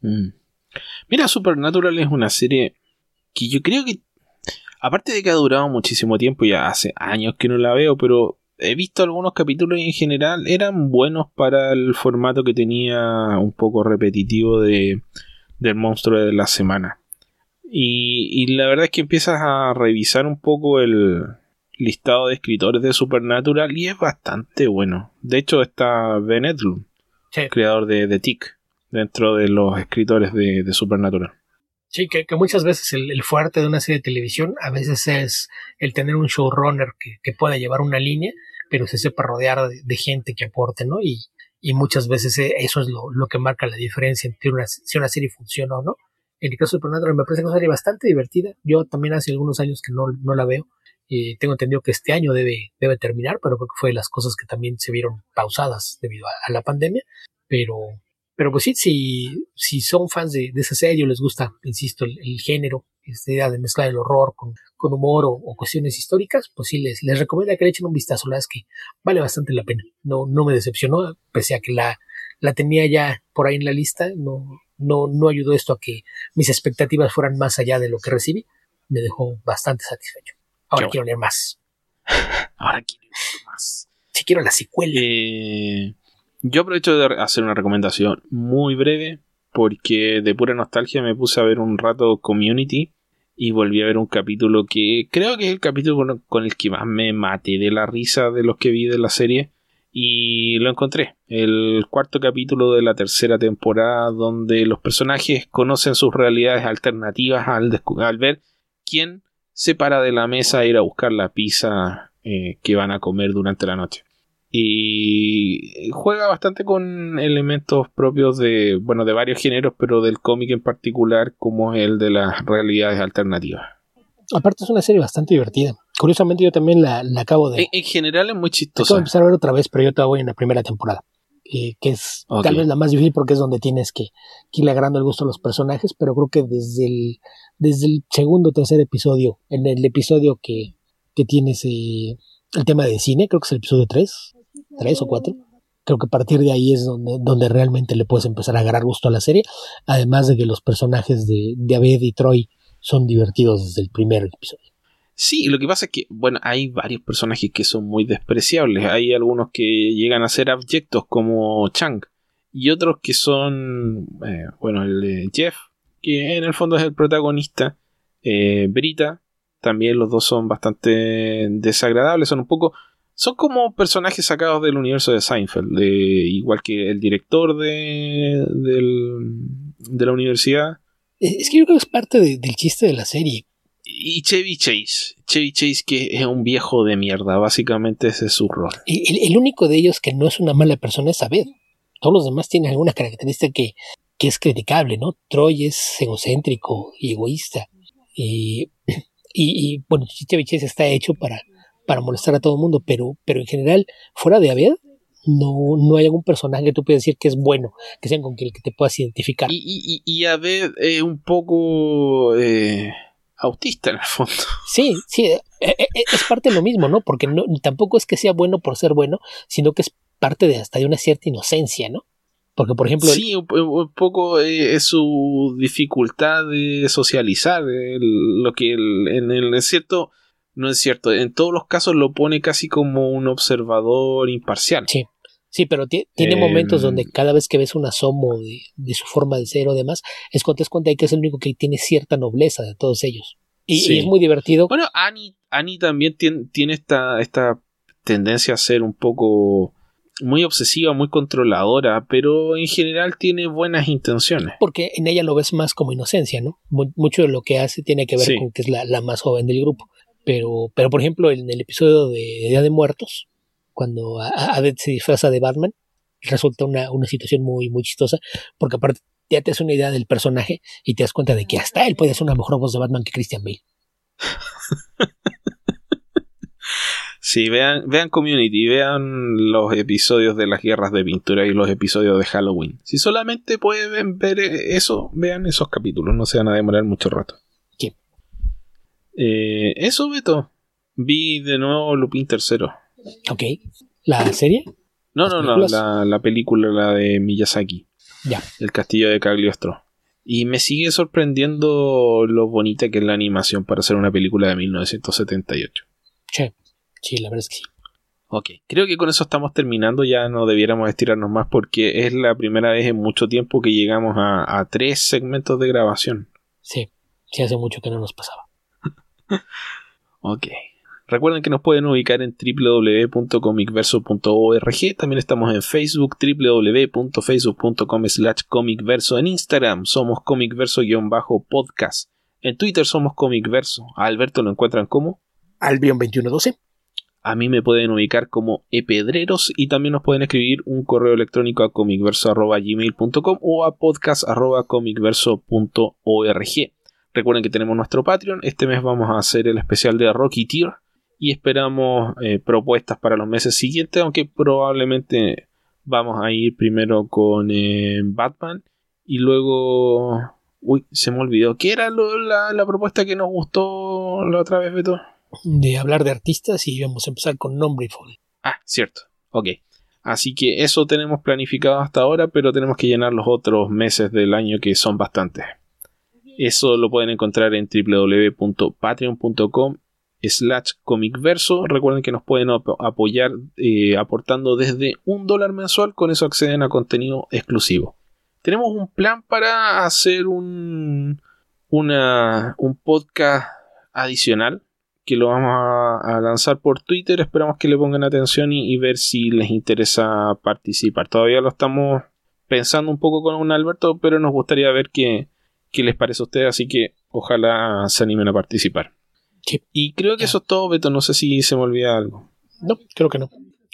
Mm. Mira, Supernatural es una serie que yo creo que Aparte de que ha durado muchísimo tiempo, ya hace años que no la veo, pero he visto algunos capítulos y en general eran buenos para el formato que tenía un poco repetitivo de, del monstruo de la semana. Y, y, la verdad es que empiezas a revisar un poco el listado de escritores de Supernatural y es bastante bueno. De hecho está Ben Edlund, creador de The Tick, dentro de los escritores de, de Supernatural. Sí, que, que muchas veces el, el, fuerte de una serie de televisión a veces es el tener un showrunner que, que pueda llevar una línea, pero se sepa rodear de, gente que aporte, ¿no? Y, muchas veces e, eso es lo, que marca la diferencia entre una, si una serie funciona o no. En el caso de Supernatural me parece una serie bastante divertida. Yo también hace algunos años que no, la veo. Y tengo entendido que este año debe, terminar, pero creo que fue de las cosas que también se vieron pausadas debido a, la pandemia. Pero, pero pues sí, si, si son fans de, de esa serie o les gusta, insisto, el, el, género, esta idea de mezclar el horror con, con humor o, o, cuestiones históricas, pues sí les, les recomiendo que le echen un vistazo. La verdad es que vale bastante la pena. No, no me decepcionó, pese a que la, la tenía ya por ahí en la lista. No, no, no ayudó esto a que mis expectativas fueran más allá de lo que recibí. Me dejó bastante satisfecho. Ahora Qué quiero bueno. leer más. Ahora quiero leer más. Si quiero la secuela. Eh, yo aprovecho de hacer una recomendación muy breve porque de pura nostalgia me puse a ver un rato Community y volví a ver un capítulo que creo que es el capítulo con el que más me maté de la risa de los que vi de la serie y lo encontré, el cuarto capítulo de la tercera temporada donde los personajes conocen sus realidades alternativas al, ver quién se para de la mesa a ir a buscar la pizza eh, que van a comer durante la noche y juega bastante con elementos propios de bueno de varios géneros pero del cómic en particular como el de las realidades alternativas. Aparte es una serie bastante divertida. Curiosamente yo también la, la acabo de en, en, general es muy chistosa acabo de empezar a ver otra vez pero yo todavía voy en la primera temporada eh, que es okay. tal vez la más difícil porque es donde tienes que, que irle agarrando el gusto a los personajes pero creo que desde el desde el segundo o tercer episodio en el episodio que, que tienes eh, el tema de cine creo que es el episodio 3 tres o cuatro. Creo que a partir de ahí es donde, donde realmente le puedes empezar a agarrar gusto a la serie. Además de que los personajes de, de Abed y Troy son divertidos desde el primer episodio. Sí, lo que pasa es que, bueno, hay varios personajes que son muy despreciables. Hay algunos que llegan a ser abyectos como Chang. Y otros que son, eh, bueno, el Jeff, que en el fondo es el protagonista. Eh, Brita, también los dos son bastante desagradables. Son un poco son como personajes sacados del universo de Seinfeld, de, igual que el director de, del, de la universidad. Es que yo creo que es parte de, del chiste de la serie. Y Chevy Chase. Chevy Chase que es un viejo de mierda, básicamente ese es su rol. El, el único de ellos que no es una mala persona es Abed. Todos los demás tienen alguna característica que, que es criticable, ¿no? Troy es egocéntrico y egoísta. Y, y, y bueno, Chevy Chase está hecho para, para molestar a todo el mundo, pero, pero en general, fuera de Abed, no, no hay algún personaje que tú puedas decir que es bueno, que sea con el que te puedas identificar. Y, y, y Abed es un poco eh, autista en el fondo. Sí, sí, eh, eh, es parte de lo mismo, ¿no? Porque no, tampoco es que sea bueno por ser bueno, sino que es parte de hasta de una cierta inocencia, ¿no? Porque, por ejemplo. Sí, un, un poco eh, es su dificultad de socializar. El, lo que el, en el cierto no es cierto. En todos los casos lo pone casi como un observador imparcial. Sí. Sí, pero tiene eh, momentos donde cada vez que ves un asomo de, de, su forma de ser o demás, es cuando te das cuenta de que es el único que tiene cierta nobleza de todos ellos. Y, sí. y es muy divertido. Bueno, Annie, Annie también tiene, tiene esta, esta tendencia a ser un poco muy obsesiva, muy controladora, pero en general tiene buenas intenciones. Porque en ella lo ves más como inocencia, ¿no? Mucho de lo que hace tiene que ver sí. con que es la, la, más joven del grupo. Pero, pero por ejemplo, en el episodio de Día de Muertos, cuando Abed se disfraza de Batman, resulta una, una situación muy, muy chistosa, porque aparte ya te das una idea del personaje y te das cuenta de que hasta él puede hacer una mejor voz de Batman que Christian Bale. Sí, vean, vean Community, vean los episodios de las guerras de pintura y los episodios de Halloween. Si solamente pueden ver eso, vean esos capítulos, no se van a demorar mucho rato. Eh, eso, Beto. Vi de nuevo Lupin III. Ok. ¿La serie? No, no, no, la, la, película, la de Miyazaki. Ya. El castillo de Cagliostro. Y me sigue sorprendiendo lo bonita que es la animación para hacer una película de 1978. Sí, sí, la verdad es que sí. Ok, creo que con eso estamos terminando, ya no debiéramos estirarnos más porque es la primera vez en mucho tiempo que llegamos a, a tres segmentos de grabación. Sí, sí hace mucho que no nos pasaba. Ok. Recuerden que nos pueden ubicar en www.comicverso.org. También estamos en Facebook, www.facebook.com slash comicverso. En Instagram somos comicverso-podcast. En Twitter somos comicverso. A Alberto lo encuentran como Albion2112. A mí me pueden ubicar como epedreros y también nos pueden escribir un correo electrónico a comicverso.gmail.com o a podcast.comicverso.org. Recuerden que tenemos nuestro Patreon. Este mes vamos a hacer el especial de Rocky Tier y esperamos eh, propuestas para los meses siguientes, aunque probablemente vamos a ir primero con eh, Batman y luego... Uy, se me olvidó. ¿Qué era la, propuesta que nos gustó la otra vez, Beto? De hablar de artistas y vamos a empezar con nombre y. Ah, cierto. Ok. Así que eso tenemos planificado hasta ahora, pero tenemos que llenar los otros meses del año que son bastantes. Eso lo pueden encontrar en www.patreon.com slash comicverso. Recuerden que nos pueden apoyar eh, aportando desde un dólar mensual. Con eso acceden a contenido exclusivo. Tenemos un plan para hacer un, una, un podcast adicional que lo vamos a, lanzar por Twitter. Esperamos que le pongan atención y, ver si les interesa participar. Todavía lo estamos pensando un poco con un Alberto, pero nos gustaría ver qué, qué les parece a ustedes. Así que ojalá se animen a participar. Y creo que eso es todo, Beto. No sé si se me olvida algo. No, creo que no.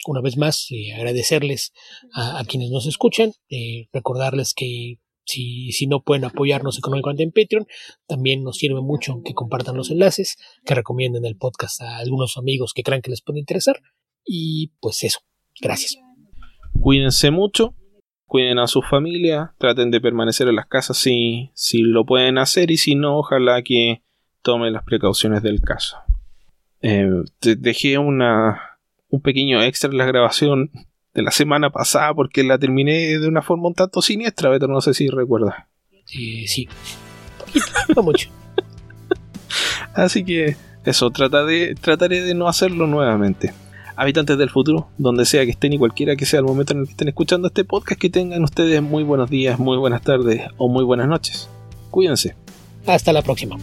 Una vez más, eh, agradecerles a, quienes nos escuchan, eh, recordarles que si, si no pueden apoyarnos económicamente en Patreon, también nos sirve mucho que compartan los enlaces, que recomienden el podcast a algunos amigos que crean que les puede interesar. Y pues eso, gracias. Cuídense mucho, cuiden a su familia, traten de permanecer en las casas si, si lo pueden hacer y si no, ojalá que tome las precauciones del caso. Eh, dejé una, un pequeño extra en la grabación de la semana pasada porque la terminé de una forma un tanto siniestra, Beto, no sé si recuerdas. Sí, sí. No mucho. Así que eso, trata de, trataré de no hacerlo nuevamente. Habitantes del futuro, donde sea que estén y cualquiera que sea el momento en el que estén escuchando este podcast, que tengan ustedes muy buenos días, muy buenas tardes o muy buenas noches. Cuídense. Hasta la próxima.